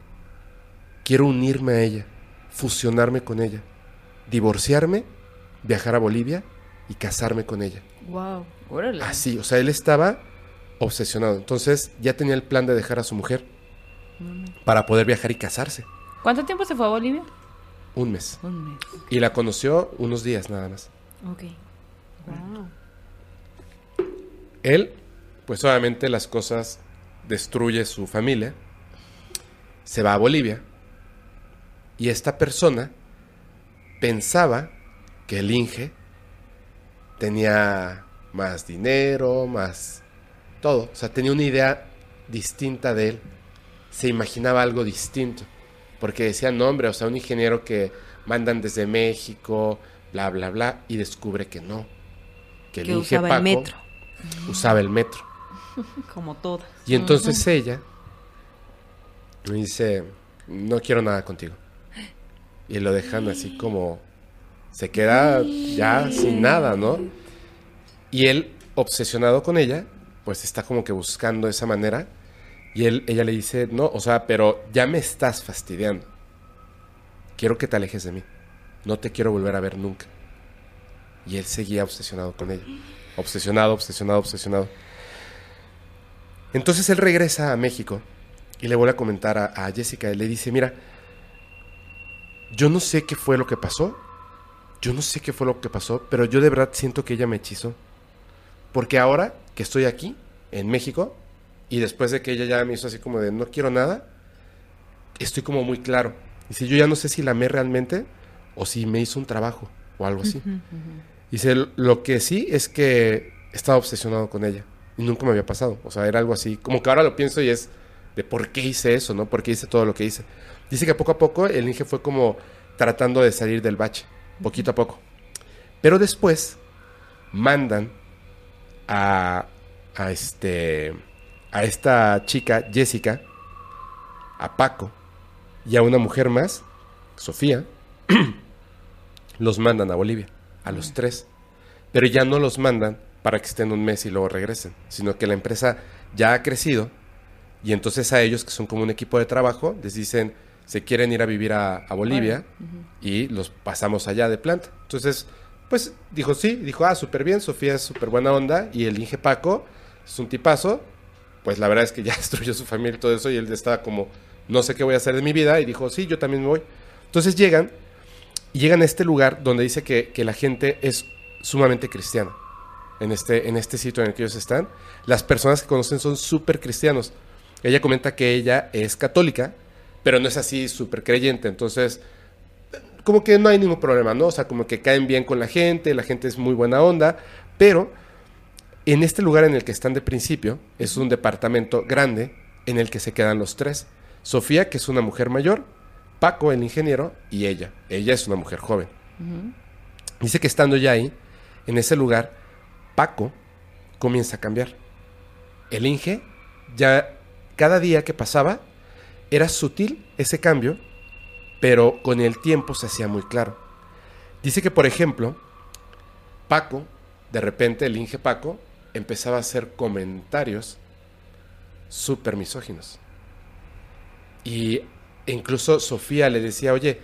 Quiero unirme a ella, fusionarme con ella, divorciarme, viajar a Bolivia y casarme con ella. Wow. Órale. Así, o sea, él estaba obsesionado. Entonces ya tenía el plan de dejar a su mujer para poder viajar y casarse. ¿Cuánto tiempo se fue a Bolivia? Un mes. Un mes. Y la conoció unos días nada más. Ok. Wow. Él, pues obviamente las cosas destruye su familia, se va a Bolivia y esta persona pensaba que el Inge tenía más dinero, más todo, o sea, tenía una idea distinta de él. se imaginaba algo distinto. Porque decía nombre, o sea, un ingeniero que mandan desde México, bla, bla, bla, y descubre que no. Que, el Que Inge usaba el metro. Usaba el metro. Como todas. Y entonces ella me dice, no quiero nada contigo. Y lo dejan así como, se queda ya sin nada, ¿no? Y él, obsesionado con ella, pues está como que buscando esa manera. Y él, ella le dice, no, o sea, pero ya me estás fastidiando. Quiero que te alejes de mí. No te quiero volver a ver nunca. Y él seguía obsesionado con ella. Obsesionado, obsesionado, obsesionado. Entonces él regresa a México y le vuelve a comentar a, a Jessica y le dice, mira, yo no sé qué fue lo que pasó, yo no sé qué fue lo que pasó, pero yo de verdad siento que ella me hechizó. Porque ahora que estoy aquí, en México, y después de que ella ya me hizo así como de no quiero nada, estoy como muy claro. Dice, yo ya no sé si la amé realmente o si me hizo un trabajo o algo así. Dice, lo que sí es que estaba obsesionado con ella y nunca me había pasado. O sea, era algo así, como que ahora lo pienso y es de por qué hice eso, ¿no? ¿Por qué hice todo lo que hice? Dice que poco a poco el Inge fue como tratando de salir del bache, poquito a poco. Pero después mandan a, a este a esta chica Jessica, a Paco y a una mujer más, Sofía, los mandan a Bolivia, a los tres. Pero ya no los mandan para que estén un mes y luego regresen, sino que la empresa ya ha crecido y entonces a ellos, que son como un equipo de trabajo, les dicen, se quieren ir a vivir a, a Bolivia y los pasamos allá de planta. Entonces, pues dijo sí, dijo, ah, súper bien, Sofía es súper buena onda y el Inge Paco es un tipazo. Pues la verdad es que ya destruyó su familia y todo eso y él estaba como, no sé qué voy a hacer de mi vida y dijo, sí, yo también me voy. Entonces llegan llegan a este lugar donde dice que, que la gente es sumamente cristiana. En este, en este sitio en el que ellos están. Las personas que conocen son súper cristianos. Ella comenta que ella es católica, pero no es así súper creyente. Entonces, como que no hay ningún problema, ¿no? O sea, como que caen bien con la gente, la gente es muy buena onda, pero en este lugar en el que están de principio es un departamento grande en el que se quedan los tres. Sofía, que es una mujer mayor, Paco, el ingeniero, y ella. Ella es una mujer joven. Dice que estando ya ahí, en ese lugar, Paco comienza a cambiar. El Inge, ya cada día que pasaba, era sutil ese cambio, pero con el tiempo se hacía muy claro. Dice que, por ejemplo, Paco, de repente el Inge Paco, empezaba a hacer comentarios súper misóginos. Y incluso Sofía le decía, oye,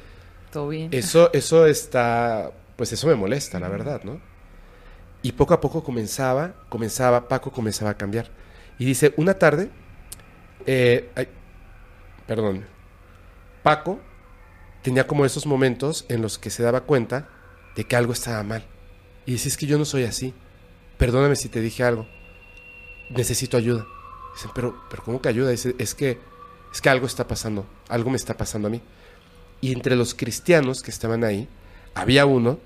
Todo bien. eso, eso está, pues eso me molesta, la verdad, ¿no? Y poco a poco comenzaba, comenzaba, Paco comenzaba a cambiar. Y dice, una tarde, eh, ay, perdón, Paco tenía como esos momentos en los que se daba cuenta de que algo estaba mal. Y dice, es que yo no soy así. Perdóname si te dije algo. Necesito ayuda. Dicen, pero, pero ¿cómo que ayuda? Dice, es que, es que algo está pasando. Algo me está pasando a mí. Y entre los cristianos que estaban ahí, había uno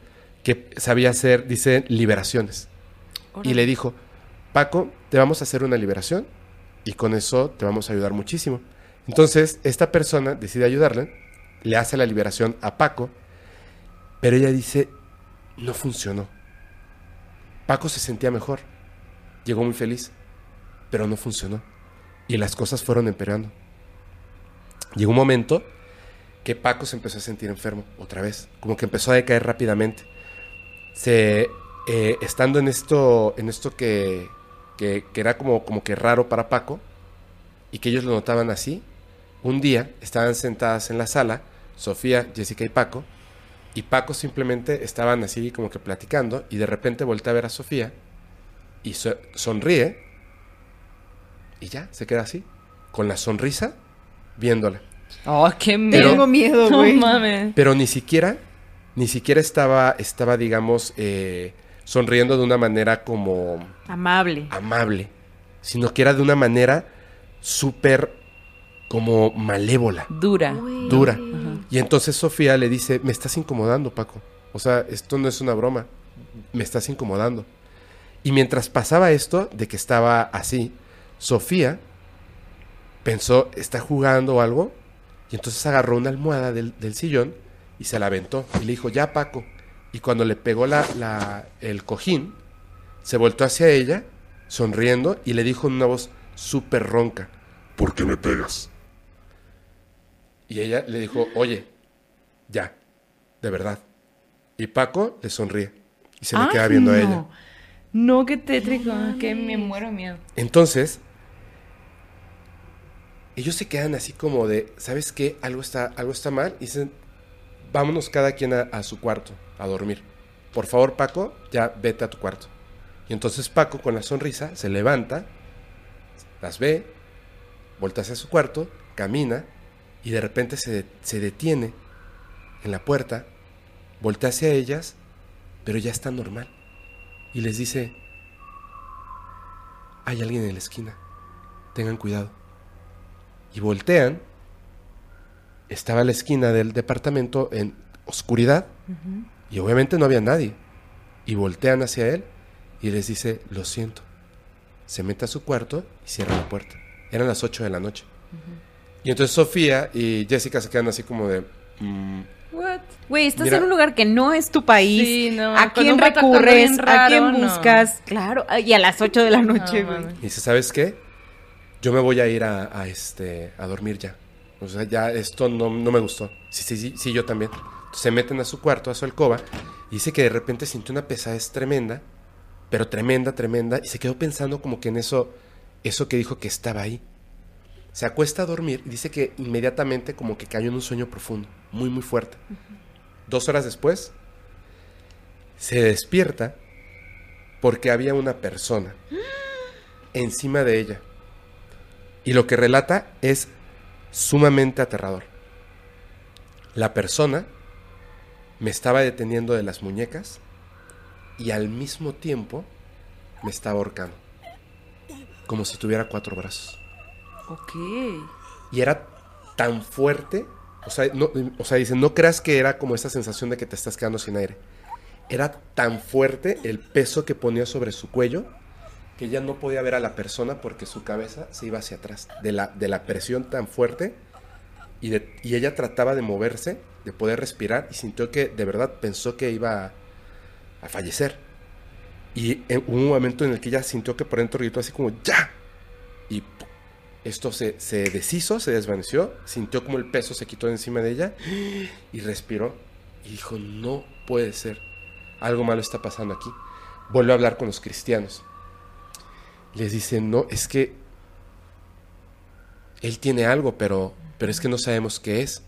que sabía hacer, dice, liberaciones. Y le dijo, Paco, te vamos a hacer una liberación y con eso te vamos a ayudar muchísimo. Entonces, esta persona decide ayudarle, le hace la liberación a Paco, pero ella dice, no funcionó. Paco se sentía mejor, llegó muy feliz, pero no funcionó. Y las cosas fueron empeorando. Llegó un momento que Paco se empezó a sentir enfermo otra vez, como que empezó a decaer rápidamente. Se, eh, estando en esto, en esto que, era como, como que raro para Paco, y que ellos lo notaban así, un día estaban sentadas en la sala, Sofía, Jessica y Paco, y Paco simplemente estaban así como que platicando, y de repente voltea a ver a Sofía, y so- sonríe, y ya, se queda así, con la sonrisa, viéndola. Oh, qué miedo. Tengo miedo, No güey. mames. Pero ni siquiera, ni siquiera estaba, estaba digamos, eh, sonriendo de una manera como Amable. amable, sino que era de una manera súper como malévola, Dura. dura. Y entonces Sofía le dice, me estás incomodando, Paco. O sea, esto no es una broma, me estás incomodando. Y mientras pasaba esto, de que estaba así, Sofía pensó, está jugando o algo, y entonces agarró una almohada del, del sillón y se la aventó. Y le dijo, ya Paco. Y cuando le pegó la, la- el cojín, se voltó hacia ella, sonriendo, y le dijo en una voz súper ronca, ¿Por qué me pegas? Y ella le dijo, oye, ya, de verdad. Y Paco le sonríe y se le queda viendo a ella. No, qué tétrico, que me muero miedo. Entonces, ellos se quedan así como de, ¿sabes qué? Algo está, algo está mal. Y dicen, vámonos cada quien a, a su cuarto, a dormir. Por favor, Paco, ya vete a tu cuarto. Y entonces Paco, con la sonrisa, se levanta, las ve, voltea hacia su cuarto, camina, y de repente se, se detiene en la puerta, voltea hacia ellas, pero ya está normal. Y les dice, hay alguien en la esquina. Tengan cuidado. Y voltean. Estaba la esquina del departamento en oscuridad. Y obviamente no había nadie. Y voltean hacia él y les dice, lo siento. Se mete a su cuarto y cierra la puerta. Eran las 8 de la noche. Y entonces Sofía y Jessica se quedan así como de... "Mm, What? Güey, estás Mira- en un lugar que no es tu país. Sí, no, ¿A quién recurres? ¿A quién no. buscas? Claro, y a las 8 de la noche, No, güey. mames. Y dice, ¿sabes qué? Yo me voy a ir a, a, este, a dormir ya. O sea, ya esto no, no me gustó. Sí, sí, sí, sí, yo también. Entonces, se meten a su cuarto, a su alcoba, y dice que de repente sintió una pesadez tremenda, pero tremenda, tremenda, y se quedó pensando como que en eso, eso que dijo que estaba ahí. Se acuesta a dormir y dice que inmediatamente como que cayó en un sueño profundo, muy, muy fuerte. Dos horas después, se despierta porque había una persona encima de ella. Y lo que relata es sumamente aterrador. La persona me estaba deteniendo de las muñecas y al mismo tiempo me estaba ahorcando. Como si tuviera cuatro brazos. Ok. Y era tan fuerte. O sea, no, o sea, dice, no creas que era como esta sensación de que te estás quedando sin aire. Era tan fuerte el peso que ponía sobre su cuello que ya no podía ver a la persona porque su cabeza se iba hacia atrás. De la, de la presión tan fuerte. Y, y ella trataba de moverse, de poder respirar. Y sintió que de verdad pensó que iba a, a fallecer. Y en, hubo un momento en el que ella sintió que por dentro gritó así como ¡Ya! Esto se, se deshizo, se desvaneció, sintió como el peso se quitó de encima de ella y respiró y dijo, no puede ser, algo malo está pasando aquí. Volvió a hablar con los cristianos. Les dice, no, es que él tiene algo, pero, pero es que no sabemos qué es.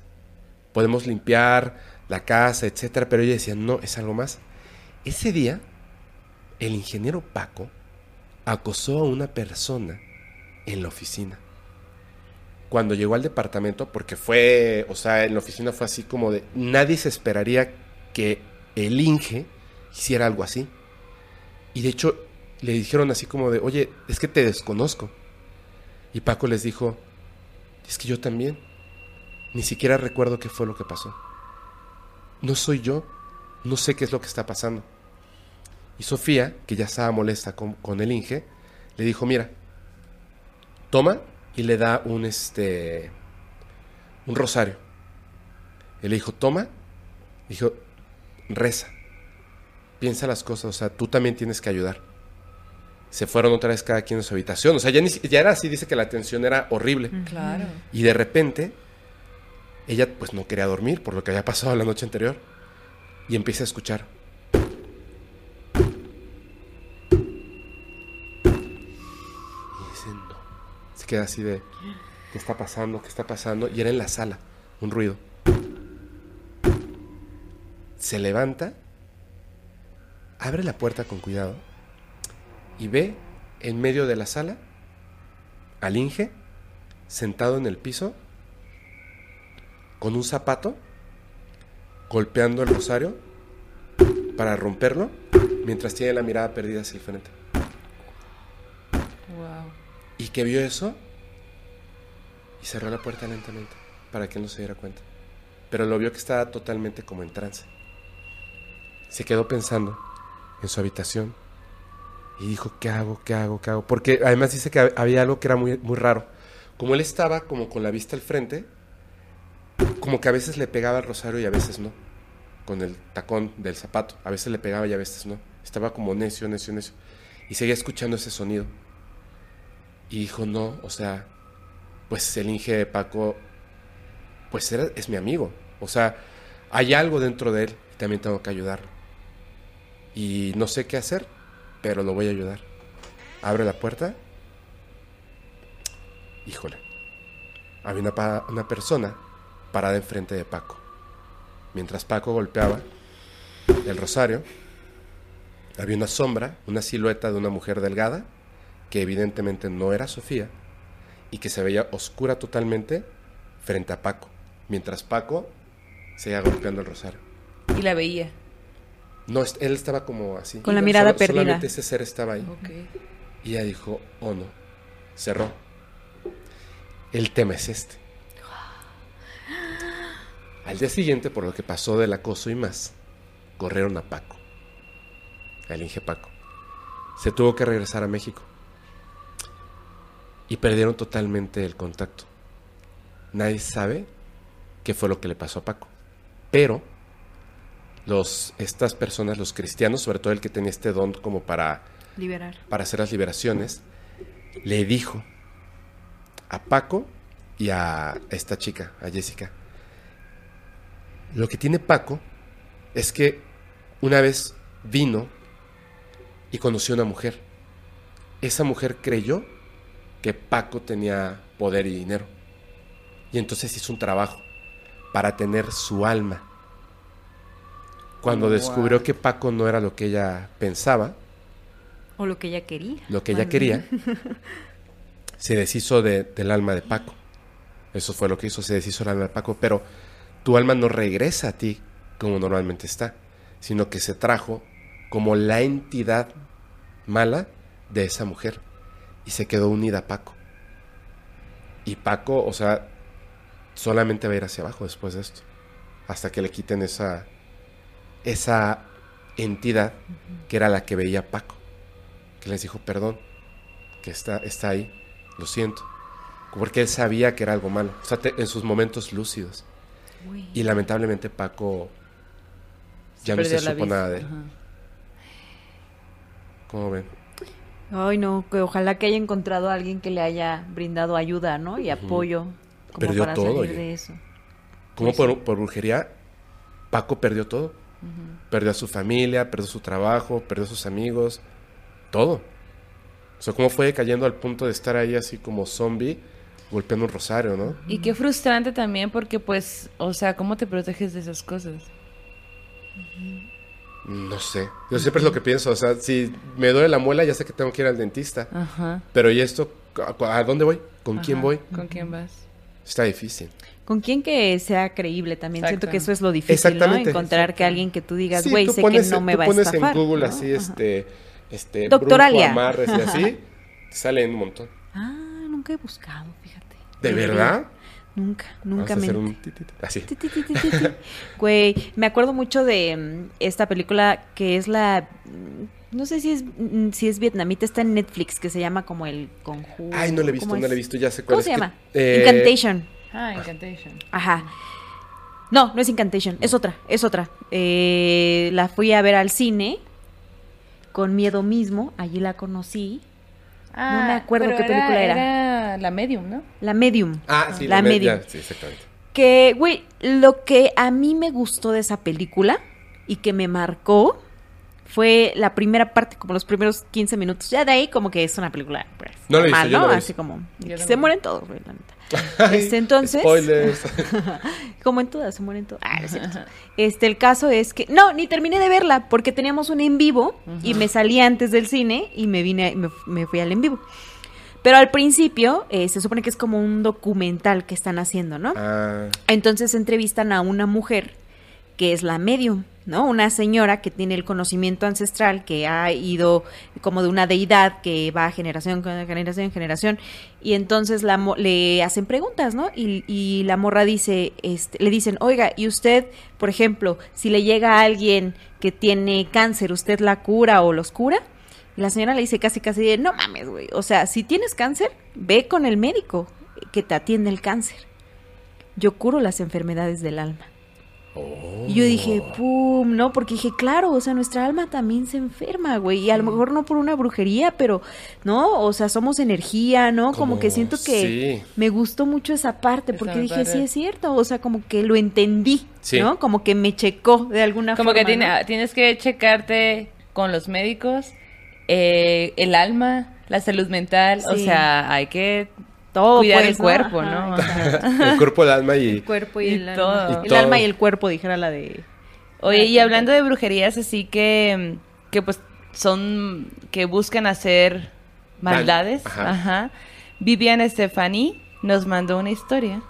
Podemos limpiar la casa, etcétera, pero ella decía, no, es algo más. Ese día, el ingeniero Paco acosó a una persona en la oficina. Cuando llegó al departamento, porque fue, o sea, en la oficina fue así como de, nadie se esperaría que el Inge hiciera algo así. Y de hecho, le dijeron así como de, oye, es que te desconozco. Y Paco les dijo, es que yo también. Ni siquiera recuerdo qué fue lo que pasó. No soy yo, no sé qué es lo que está pasando. Y Sofía, que ya estaba molesta con, con el Inge, le dijo, mira, toma y le da un este un rosario. Y le dijo, toma, dijo, reza, piensa las cosas, o sea, tú también tienes que ayudar. Se fueron otra vez cada quien a su habitación, o sea, ya, ni si- ya era así, dice que la tensión era horrible. Claro. Y de repente, ella pues no quería dormir por lo que había pasado la noche anterior. Y empieza a escuchar. Queda así de, ¿qué está pasando? ¿Qué está pasando? Y era en la sala, un ruido. Se levanta, abre la puerta con cuidado y ve en medio de la sala al Inge sentado en el piso con un zapato golpeando el rosario para romperlo mientras tiene la mirada perdida hacia el frente. Y que vio eso y cerró la puerta lentamente para que no se diera cuenta. Pero lo vio que estaba totalmente como en trance. Se quedó pensando en su habitación y dijo, ¿qué hago? ¿Qué hago? ¿Qué hago? Porque además dice que hab- había algo que era muy, muy raro. como él estaba como con la vista al frente, como que a veces le pegaba el rosario y a veces no, con el tacón del zapato, a veces le pegaba y a veces no. Estaba como necio, necio, necio. Y seguía escuchando ese sonido. Y dijo, no, o sea, pues el Inge de Paco, pues es mi amigo. O sea, hay algo dentro de él y también tengo que ayudarlo. Y no sé qué hacer, pero lo voy a ayudar. Abre la puerta. Híjole. Había una persona parada enfrente de Paco. Mientras Paco golpeaba el rosario, había una sombra, una silueta de una mujer delgada, que evidentemente no era Sofía, y que se veía oscura totalmente frente a Paco, mientras Paco seguía golpeando el rosario. Y la veía. No, él estaba como así. Con la mirada perdida. Solamente ese ser estaba ahí. Y ella dijo, oh no, cerró. El tema es este. Al día siguiente, por lo que pasó del acoso y más, corrieron a Paco, al Inge Paco. Se tuvo que regresar a México. Y perdieron totalmente el contacto. Nadie sabe qué fue lo que le pasó a Paco. Pero los, estas personas, los cristianos, sobre todo el que tenía este don como para Liberar. para hacer las liberaciones, le dijo a Paco y a esta chica, a Jessica, lo que tiene Paco es que una vez vino y conoció a una mujer. Esa mujer creyó que Paco tenía poder y dinero. Y entonces hizo un trabajo para tener su alma. Cuando descubrió que Paco no era lo que ella pensaba, O lo que ella quería. lo que ella quería, se deshizo de- del alma de Paco. Eso fue lo que hizo, se deshizo del alma de Paco. Pero tu alma no regresa a ti como normalmente está, sino que se trajo como la entidad mala de esa mujer y se quedó unida a Paco. Y Paco, o sea, solamente va a ir hacia abajo después de esto, hasta que le quiten esa esa entidad que era la que veía Paco que les dijo perdón, que está, está ahí, lo siento. Porque él sabía que era algo malo, o sea, te- en sus momentos lúcidos. Y lamentablemente Paco ya no se supo vista. nada de él. Ajá. ¿Cómo ven? Ay, no, que ojalá que haya encontrado a alguien que le haya brindado ayuda, ¿no? Y apoyo. Como Perdió para todo, salir de eso. ¿Cómo por, por brujería Paco perdió todo? Perdió a su familia, perdió su trabajo, perdió a sus amigos, todo. O sea, cómo fue cayendo al punto de estar ahí así como zombie, golpeando un rosario, ¿no? Y qué frustrante también porque pues, o sea, ¿cómo te proteges de esas cosas? No sé. Yo siempre es lo que pienso. O sea, si me duele la muela, ya sé que tengo que ir al dentista. Ajá. Pero ¿y esto? ¿A dónde voy? ¿Con quién voy? ¿Con quién vas? Está difícil. Con quien que sea creíble también. Siento que eso es lo difícil, ¿no? Exactamente. Encontrar que alguien que tú digas, Sí, güey, tú sé pones, que no me tú va a pones estafar. en Google ¿no? así, Ajá. este, este, Doctor brujo, Alia. amarres y así, salen un montón. Ah, nunca he buscado, fíjate. ¿De Debería. verdad? Nunca, Vamos nunca a me... hacer un así. Ti, ti, ti, ti, ti, ti. Güey, me acuerdo mucho de mm, esta película que es la... mm, No sé si es, mm, si es vietnamita, está en Netflix, que se llama como El Conjuro. Ay, no le he visto, ¿cómo no le he visto, ya sé cuál ¿Cómo es se que- llama? eh, Incantation. Ah, Incantation. Ajá. No, no es Incantation, es otra, es otra. Eh, la fui a ver al cine con miedo mismo, allí la conocí. Ah, me acuerdo pero qué película era. Era la Medium, ¿no? La Medium. Ah, sí, la me- Medium. sí, exactamente. Que, güey, lo que a mí me gustó de esa película y que me marcó fue la primera parte, como los primeros 15 minutos. Ya de ahí como que es una película pues, No la yo ¿no? no la Así como Yo se no. mueren todos, güey, la neta. Este, entonces- Spoilers. Como en todas, se mueren todos. Ah, no es cierto. Este, el caso es que. No, ni terminé de verla, porque teníamos un en vivo y me salí antes del cine y me vine, me, me fui al en vivo. Pero al principio eh, se supone que es como un documental que están haciendo, ¿no? ah, Entonces entrevistan a una mujer que es la medium, ¿no? Una señora que tiene el conocimiento ancestral, que ha ido como de una deidad que va generación con generación en generación, y entonces la le hacen preguntas, ¿no? Y, la morra dice, este, le dicen, oiga, y usted, por ejemplo, si le llega a alguien que tiene cáncer, ¿usted la cura o los cura? Y la señora le dice casi casi no mames, güey. O sea, si tienes cáncer, ve con el médico. que te atiende el cáncer. Yo curo las enfermedades del alma. Oh. Y yo dije, pum, no, porque dije, claro, o sea, nuestra alma también se enferma, güey, y a lo mejor no por una brujería, pero, ¿no? O sea, somos energía, ¿no? Como, Como- que siento que sí. me gustó mucho esa parte, porque dije, sí es cierto, o sea, como que lo entendí, Sí. ¿no? Como que me checó de alguna Como forma. que tiene- ¿no? tienes que checarte con los médicos, eh, el alma, la salud mental, o sea, hay que Todo, cuidar pues, el ¿no? cuerpo, Ajá, ¿no? exacto. El cuerpo, el alma y... El cuerpo y, Y el todo. alma. Y el todo. alma y el cuerpo, dijera la de... Oye, y hablando de brujerías, así que, que pues son, que buscan hacer Mal- maldades, ajá. ajá. Vivian Stephanie nos mandó una historia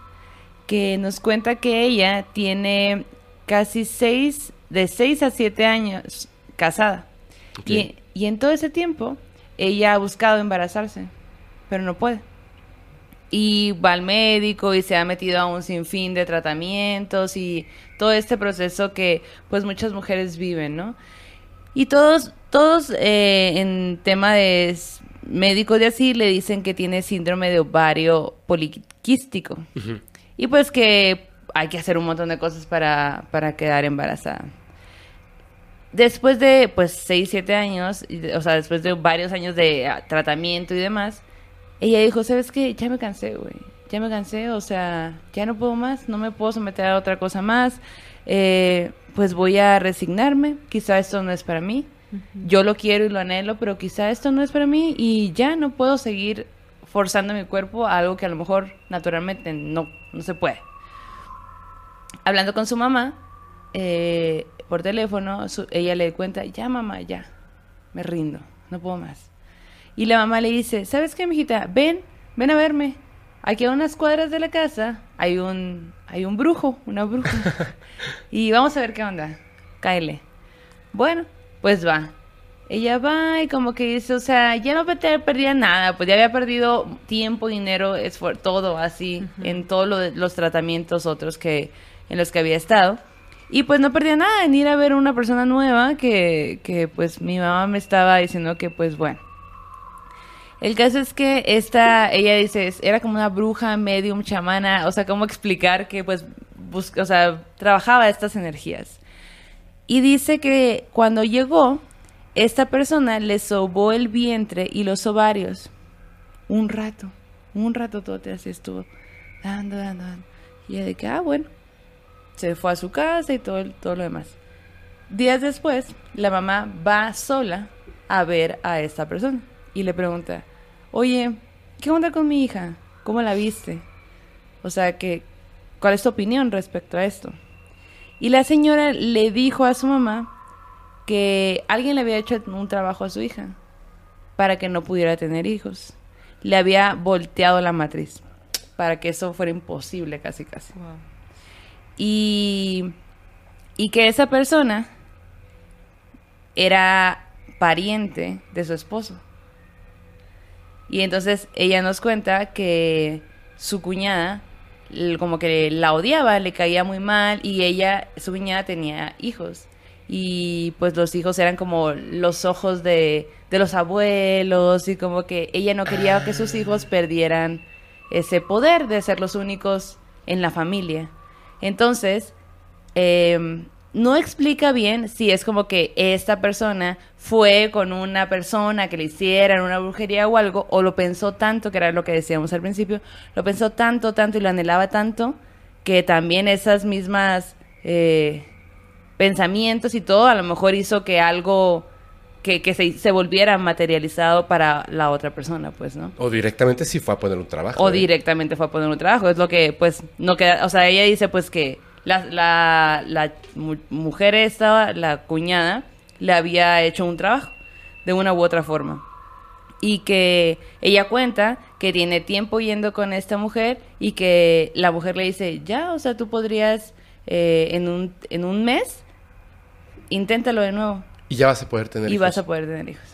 que nos cuenta que ella tiene casi seis, de seis a siete años casada. Y, y en todo ese tiempo, ella ha buscado embarazarse, pero no puede. Y va al médico y se ha metido a un sinfín de tratamientos y todo este proceso que pues muchas mujeres viven, ¿no? Y todos, todos eh, en tema de médicos de así le dicen que tiene síndrome de ovario poliquístico. Y pues que hay que hacer un montón de cosas para, para quedar embarazada. Después de, pues, 6, 7 años, o sea, después de varios años de ah, tratamiento y demás, ella dijo, ¿sabes qué? Ya me cansé, güey. Ya me cansé, o sea, ya no puedo más, no me puedo someter a otra cosa más. Eh, pues voy a resignarme, quizá esto no es para mí. Yo lo quiero y lo anhelo, pero quizá esto no es para mí y ya no puedo seguir forzando mi cuerpo a algo que a lo mejor naturalmente no, no se puede. Hablando con su mamá, eh, por teléfono, su- ella le cuenta, ya mamá, ya, me rindo, no puedo más. Y la mamá le dice, ¿sabes qué, mijita? Ven, ven a verme. Aquí a unas cuadras de la casa hay un, hay un brujo, una bruja. y vamos a ver qué onda. Cáele. Bueno, pues va. Ella va y como que dice, o sea, ya no pe- perdía nada, pues ya había perdido tiempo, dinero, esfuerzo, todo así, en todos lo los tratamientos otros que en los que había estado. Y pues no perdía nada en ir a ver a una persona nueva que, que pues mi mamá me estaba diciendo que pues bueno. El caso es que esta, ella dice, era como una bruja, medium, chamana, o sea, cómo explicar que pues, busca, o sea, trabajaba estas energías. Y dice que cuando llegó, esta persona le sobó el vientre y los ovarios. Un rato, un rato todo así estuvo, dando, dando, dando. Y ella de que, ah, bueno, se fue a su casa y todo, todo lo demás. Días después, la mamá va sola a ver a esta persona y le pregunta, oye, ¿qué onda con mi hija? ¿Cómo la viste? O sea, que, ¿cuál es tu opinión respecto a esto? Y la señora le dijo a su mamá que alguien le había hecho un trabajo a su hija para que no pudiera tener hijos. Le había volteado la matriz para que eso fuera imposible casi casi. Y, y que esa persona era pariente de su esposo. Y entonces ella nos cuenta que su cuñada como que la odiaba, le caía muy mal y ella, su cuñada tenía hijos. Y pues los hijos eran como los ojos de, de los abuelos y como que ella no quería que sus hijos perdieran ese poder de ser los únicos en la familia. Entonces, eh, no explica bien si es como que esta persona fue con una persona que le hicieran una brujería o algo, o lo pensó tanto, que era lo que decíamos al principio, lo pensó tanto, tanto y lo anhelaba tanto, que también esas mismas eh, pensamientos y todo a lo mejor hizo que algo que, que se, se volviera materializado para la otra persona, pues, ¿no? O directamente sí fue a poner un trabajo. O ¿eh? directamente fue a poner un trabajo. Es lo que, pues, no queda. O sea, ella dice, pues, que la, la, la mu- mujer esta, la cuñada, le había hecho un trabajo de una u otra forma. Y que ella cuenta que tiene tiempo yendo con esta mujer y que la mujer le dice, ya, o sea, tú podrías eh, en, un, en un mes, inténtalo de nuevo Y ya vas a poder tener y hijos. vas a poder tener hijos.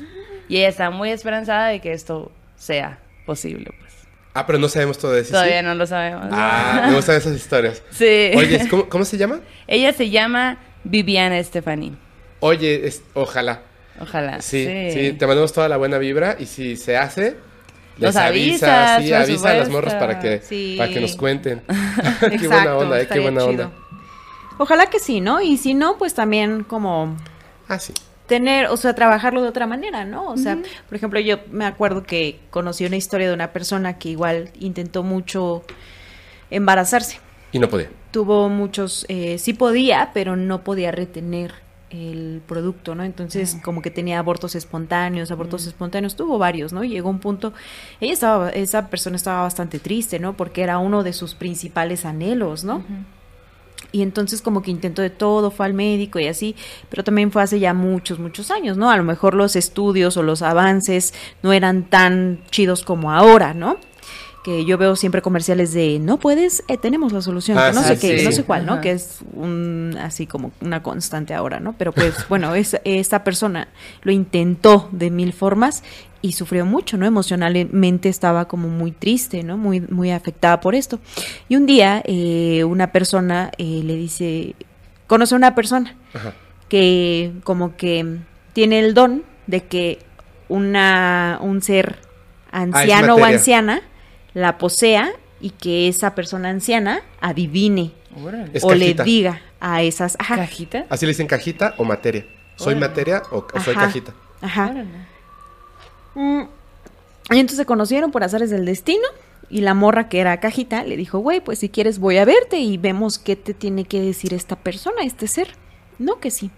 Y ella está muy esperanzada de que esto sea posible, pues. Ah, pero no sabemos todo eso. Todavía no lo sabemos. Ah, me gustan esas historias. Sí. Oye, ¿cómo, cómo se llama? Ella se llama Viviana Stephanie. Oye, es- ojalá. Ojalá. Sí, sí, te mandamos toda la buena vibra y si se hace, Los Les avisas, sí, avisa a las morras para que, Sí. para que nos cuenten. qué buena onda, eh, qué buena chido. onda. Ojalá que sí, ¿no? Y si no, pues también como Ah, sí. Tener, o sea, trabajarlo de otra manera, ¿no? O sea, por ejemplo, yo me acuerdo que conocí una historia de una persona que igual intentó mucho embarazarse. Y no podía. Tuvo muchos, eh, sí podía, pero no podía retener el producto, ¿no? Entonces, como que tenía abortos espontáneos, abortos espontáneos, tuvo varios, ¿no? Llegó un punto, ella estaba, esa persona estaba bastante triste, ¿no? Porque era uno de sus principales anhelos, ¿no? Y entonces como que intentó de todo, fue al médico y así, pero también fue hace ya muchos, muchos años, ¿no? A lo mejor los estudios o los avances no eran tan chidos como ahora, ¿no? Que yo veo siempre comerciales de no puedes, eh, tenemos la solución, Ah, que no sí, sé qué, sí. no sé cuál, ¿no? Ajá. Que es un así como una constante ahora, ¿no? Pero pues bueno, es, esta persona lo intentó de mil formas y sufrió mucho, ¿no? Emocionalmente estaba como muy triste, ¿no? Muy, muy afectada por esto. Y un día eh, una persona eh, le dice, conoce a una persona Ajá. que como que tiene el don de que una, un ser anciano o anciana la posea y que esa persona anciana adivine. Es o le diga a esas... Ajá, ¿Cajita? Así le dicen cajita o materia. ¿Soy Órale. materia o, o soy Ajá. cajita? ajá. Órale. Mm. Y entonces se conocieron por azares del destino. Y la morra que era cajita le dijo, güey, pues si quieres voy a verte y vemos qué te tiene que decir esta persona, este ser. No, que sí.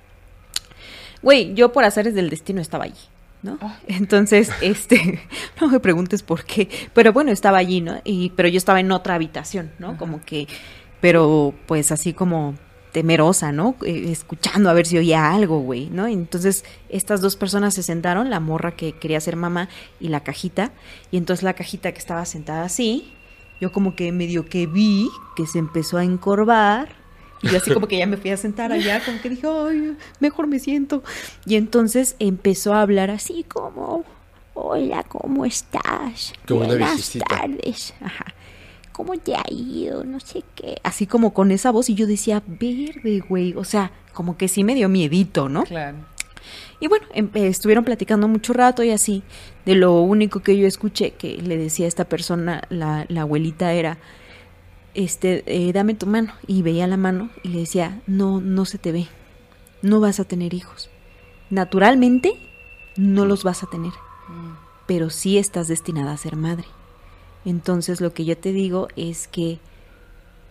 Güey, yo por azares del destino estaba allí, ¿no? Entonces, este, no me preguntes por qué, pero bueno, estaba allí, ¿no? Y, pero yo estaba en otra habitación, ¿no? Como que, pero pues así como temerosa, ¿no? Eh, escuchando a ver si oía algo, güey, ¿no? Y entonces estas dos personas se sentaron, la morra que quería ser mamá y la cajita, y entonces la cajita que estaba sentada así, yo como que medio que vi que se empezó a encorvar, y yo así como que ya me fui a sentar allá, como que dije, ay, mejor me siento. Y entonces empezó a hablar así como, hola, ¿cómo estás? Como una Buenas tardes. Ajá. ¿Cómo te ha ido? No sé qué. Así como con esa voz y yo decía, verde, güey. O sea, como que sí me dio miedito, ¿no? Claro. Y bueno, em- eh, estuvieron platicando mucho rato y así. De lo único que yo escuché que le decía a esta persona, la, la abuelita, era, este, eh, dame tu mano. Y veía la mano y le decía, no, no se te ve. No vas a tener hijos. Naturalmente, no los vas a tener. Pero sí estás destinada a ser madre. Entonces lo que yo te digo es que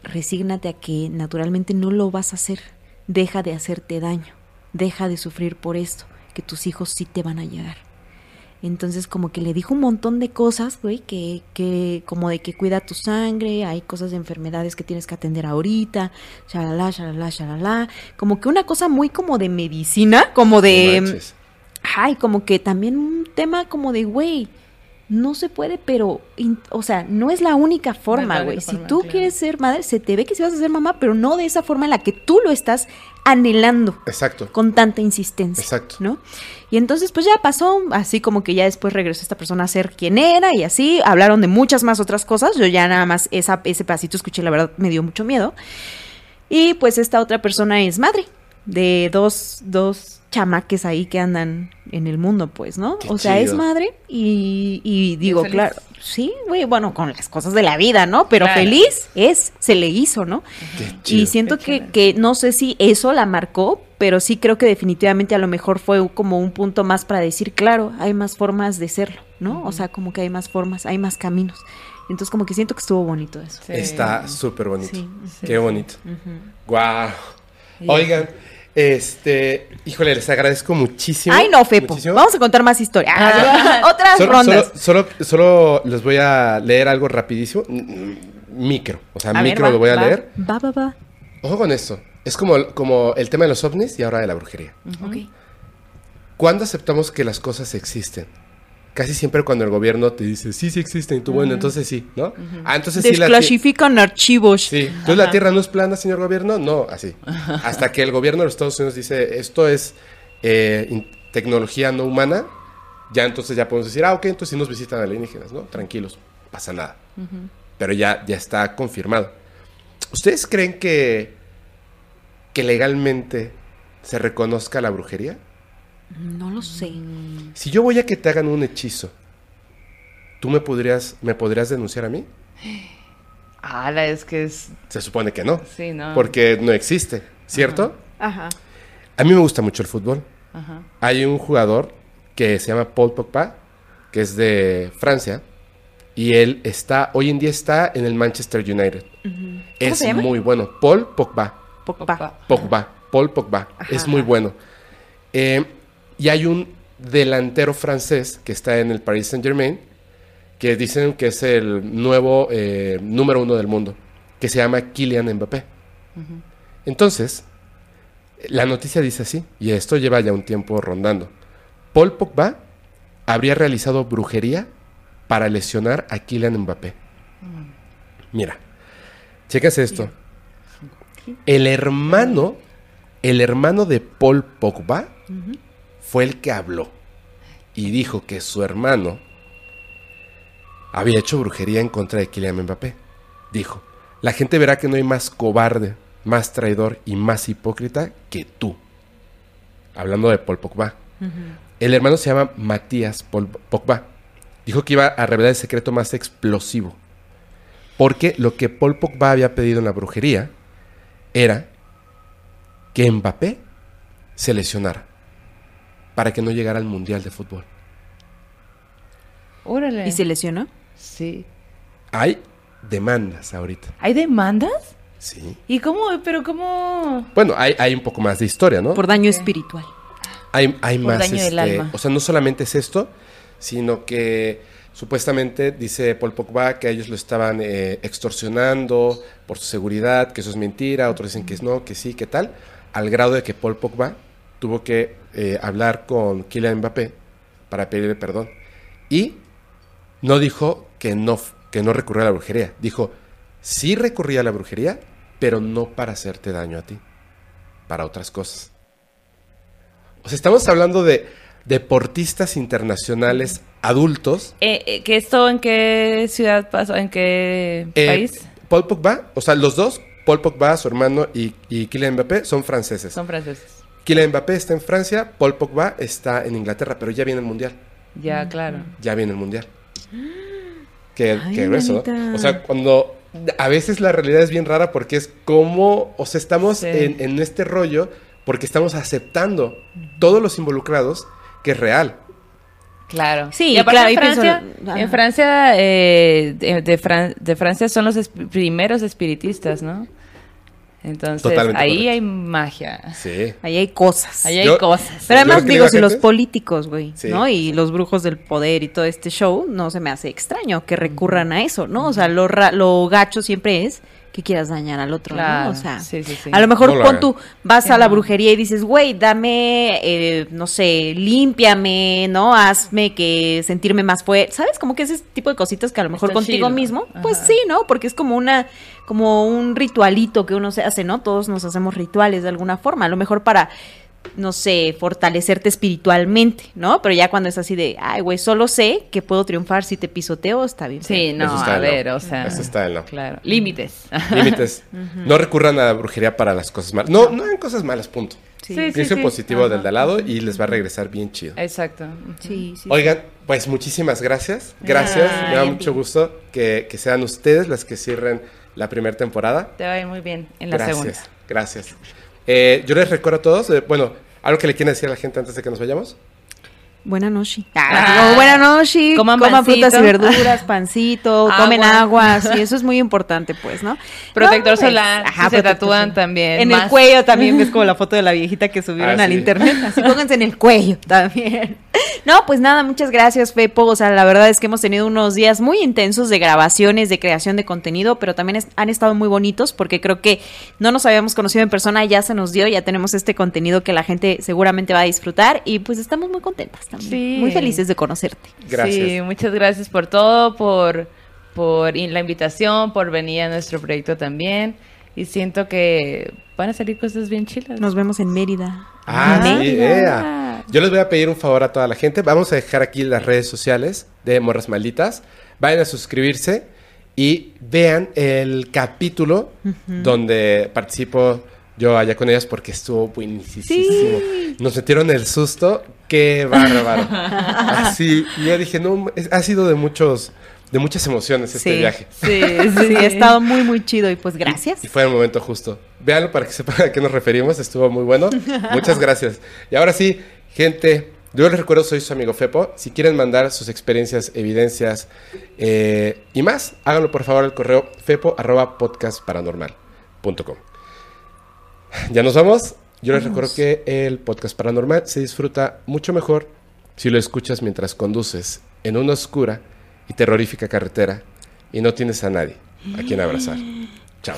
resígnate a que naturalmente no lo vas a hacer. Deja de hacerte daño. Deja de sufrir por esto, que tus hijos sí te van a llegar. Entonces como que le dijo un montón de cosas, güey, que, que como de que cuida tu sangre, hay cosas de enfermedades que tienes que atender ahorita, shalala, shalala, shalala. Como que una cosa muy como de medicina, como de... No. Ay, como que también un tema como de, güey, no se puede, pero, in- o sea, no es la única forma, güey. Si tú claro. quieres ser madre, se te ve que si vas a ser mamá, pero no de esa forma en la que tú lo estás anhelando Exacto. con tanta insistencia. Exacto. ¿No? Y entonces, pues ya pasó, así como que ya después regresó esta persona a ser quien era y así, hablaron de muchas más otras cosas. Yo ya nada más esa, ese pedacito escuché, la verdad me dio mucho miedo. Y pues esta otra persona es madre de dos, dos chamaques ahí que andan en el mundo, pues, ¿no? Qué o sea, es madre y, y digo, claro, sí, güey, bueno, con las cosas de la vida, ¿no? Pero Claro. feliz es, se le hizo, ¿no? Qué chido. Y siento Qué que, que no sé si eso la marcó, pero sí creo que definitivamente a lo mejor fue como un punto más para decir, claro, hay más formas de serlo, ¿no? O sea, como que hay más formas, hay más caminos. Entonces como que siento que estuvo bonito eso. Sí. Está súper bonito. Sí, Qué bonito. Guau. Oigan, este, híjole, les agradezco muchísimo. Ay, no, Fepo. muchísimo. Vamos a contar más historias. Otras Solo, rondas. solo, solo, solo les voy a leer algo rapidísimo. Mm, mm, Micro. O sea, A ver, micro va, lo voy a va. leer. Va, va, va. Ojo con esto. Es como, como el tema de los ovnis y ahora de la brujería. Ok. ¿Cuándo aceptamos que las cosas existen? Casi siempre cuando el gobierno te dice, sí, sí existen, y tú, bueno, entonces sí, ¿no? Ah, entonces sí la archivos. Sí, entonces la Tierra no es plana, señor gobierno, no, así. Hasta que el gobierno de los Estados Unidos dice, esto es eh, tecnología no humana, ya entonces ya podemos decir, ah, ok, entonces sí nos visitan alienígenas, ¿no? Tranquilos, pasa nada. Pero ya, ya está confirmado. ¿Ustedes creen que, que legalmente se reconozca la brujería? No lo sé. Si yo voy a que te hagan un hechizo ¿tú me podrías, me podrías denunciar a mí? Ala, es que es... Se supone que no. Sí, no. Porque no existe, ¿cierto? Ajá. A mí me gusta mucho el fútbol. Ajá. Hay un jugador que se llama Paul Pogba, que es de Francia, y él está, hoy en día está en el Manchester United. Es se llama? muy bueno. Paul Pogba. Pogba. Pogba. Paul Pogba. Es muy bueno. Eh, y hay un delantero francés que está en el Paris Saint Germain, que dicen que es el nuevo eh, número uno del mundo, que se llama Kylian Mbappé. Entonces, la noticia dice así, y esto lleva ya un tiempo rondando. Paul Pogba habría realizado brujería para lesionar a Kylian Mbappé. Mira, chécase esto. El hermano, el hermano de Paul Pogba fue el que habló y dijo que su hermano había hecho brujería en contra de Kylian Mbappé. Dijo, la gente verá que no hay más cobarde, más traidor y más hipócrita que tú. Hablando de Paul Pogba. El hermano se llama Matías Paul Pogba. Dijo que iba a revelar el secreto más explosivo. Porque lo que Paul Pogba había pedido en la brujería era que Mbappé se lesionara para que no llegara al Mundial de Fútbol. Órale. ¿Y se lesionó? Sí. Hay demandas ahorita. ¿Hay demandas? Sí. ¿Y cómo? Pero cómo... Bueno, hay, hay un poco más de historia, ¿no? Por daño espiritual. hay, hay Por más. daño del este, alma. O sea, no solamente es esto, sino que supuestamente dice Paul Pogba que ellos lo estaban eh, extorsionando por su seguridad, que eso es mentira. Otros dicen que es no, que sí, que tal. Al grado de que Paul Pogba tuvo que eh, hablar con Kylian Mbappé para pedirle perdón. Y no dijo que no, que no recurrió a la brujería. Dijo, sí recurría a la brujería, pero no para hacerte daño a ti, para otras cosas. O sea, estamos hablando de deportistas internacionales adultos. Eh, eh, ¿que ¿Esto en qué ciudad pasó? ¿En qué Eh, país? Paul Pogba, o sea, los dos, Paul Pogba, su hermano y, y Kylian Mbappé, son franceses. Son franceses. Kylian Mbappé está en Francia, Paul Pogba está en Inglaterra, pero ya viene el Mundial. Ya, claro. Ya viene el Mundial. Qué, Ay, qué grueso, ¿no? O sea, cuando a veces la realidad es bien rara porque es como, o sea, estamos Sí. en, en este rollo porque estamos aceptando todos los involucrados que es real. Claro. Sí, y aparte claro, en pienso- Francia, en Francia, eh, de, de Fran- de Francia son los esp- primeros espiritistas, ¿no? Entonces, Totalmente ahí correcto. hay magia. Sí. Ahí hay cosas. Ahí hay Yo- cosas. Pero además digo, si los políticos, güey, Sí. ¿no? Y los brujos del poder y todo este show, no se me hace extraño que recurran a eso, ¿no? O sea, lo, ra- lo gacho siempre es que quieras dañar al otro, Claro, ¿no? O sea, sí, sí, sí. a lo mejor No pon tú, vas a la brujería y dices, güey, dame, eh, no sé, límpiame, ¿no? Hazme que sentirme más fuerte, ¿sabes? Como que ese tipo de cositas que a lo mejor Está contigo chido. mismo, pues Ajá. sí, ¿no? Porque es como una, como un ritualito que uno se hace, ¿no? Todos nos hacemos rituales de alguna forma, a lo mejor para no sé, fortalecerte espiritualmente, ¿no? Pero ya cuando es así de, ay, güey, solo sé que puedo triunfar si te pisoteo, está bien. Sí, no, Eso está a en lo- ver, o sea. Eso está en lo- Claro. Límites. Límites. No recurran a la brujería para las cosas malas. No, no hagan cosas malas, punto. Sí, Piensen positivo del de al lado y les va a regresar bien chido. Exacto. Sí, sí. Oigan, pues muchísimas gracias. Gracias. Me da mucho gusto que, que sean ustedes las que cierren la primera temporada. Te va a ir muy bien en la gracias. segunda. Gracias. Eh, yo les recuerdo a todos, eh, bueno, algo que le quieren decir a la gente antes de que nos vayamos. Buena noche. Ah. Buena noche. Coman frutas y verduras, pancito, Agua. tomen agua. Sí, eso es muy importante, pues, ¿no? Protector No, pues, solar. ajá, si se tatúan solar. también. En más. el cuello también ves como la foto de la viejita que subieron Ah, al sí. internet. Así pónganse en el cuello también. No, pues nada, muchas gracias, Fepo. O sea, la verdad es que hemos tenido unos días muy intensos de grabaciones, de creación de contenido, pero también es- han estado muy bonitos porque creo que no nos habíamos conocido en persona, ya se nos dio, ya tenemos este contenido que la gente seguramente va a disfrutar y pues estamos muy contentas también. Sí. Muy felices de conocerte. Gracias. Sí, muchas gracias por todo, por, por la invitación, por venir a nuestro proyecto también. Y siento que van a salir cosas bien chilas. Nos vemos en Mérida. Ah, sí, Mérida. ea. Yo les voy a pedir un favor a toda la gente. Vamos a dejar aquí las redes sociales de Morras Malditas. Vayan a suscribirse y vean el capítulo donde participo yo allá con ellas porque estuvo buenísimo. Nos metieron el susto, qué bárbaro. Así, y yo dije, no, es- ha sido de muchos, de muchas emociones este Sí. viaje. Sí, sí, ha estado muy, muy chido y pues gracias. Y fue el momento justo. Véanlo para que sepan a qué nos referimos, estuvo muy bueno. Muchas gracias. Y ahora sí, gente, yo les recuerdo, soy su amigo Fepo. Si quieren mandar sus experiencias, evidencias eh, y más, háganlo por favor al correo fepo arroba podcastparanormal.com. Ya nos vamos. Yo les recuerdo que el podcast paranormal se disfruta mucho mejor si lo escuchas mientras conduces en una oscura y terrorífica carretera y no tienes a nadie a quien abrazar. Chao.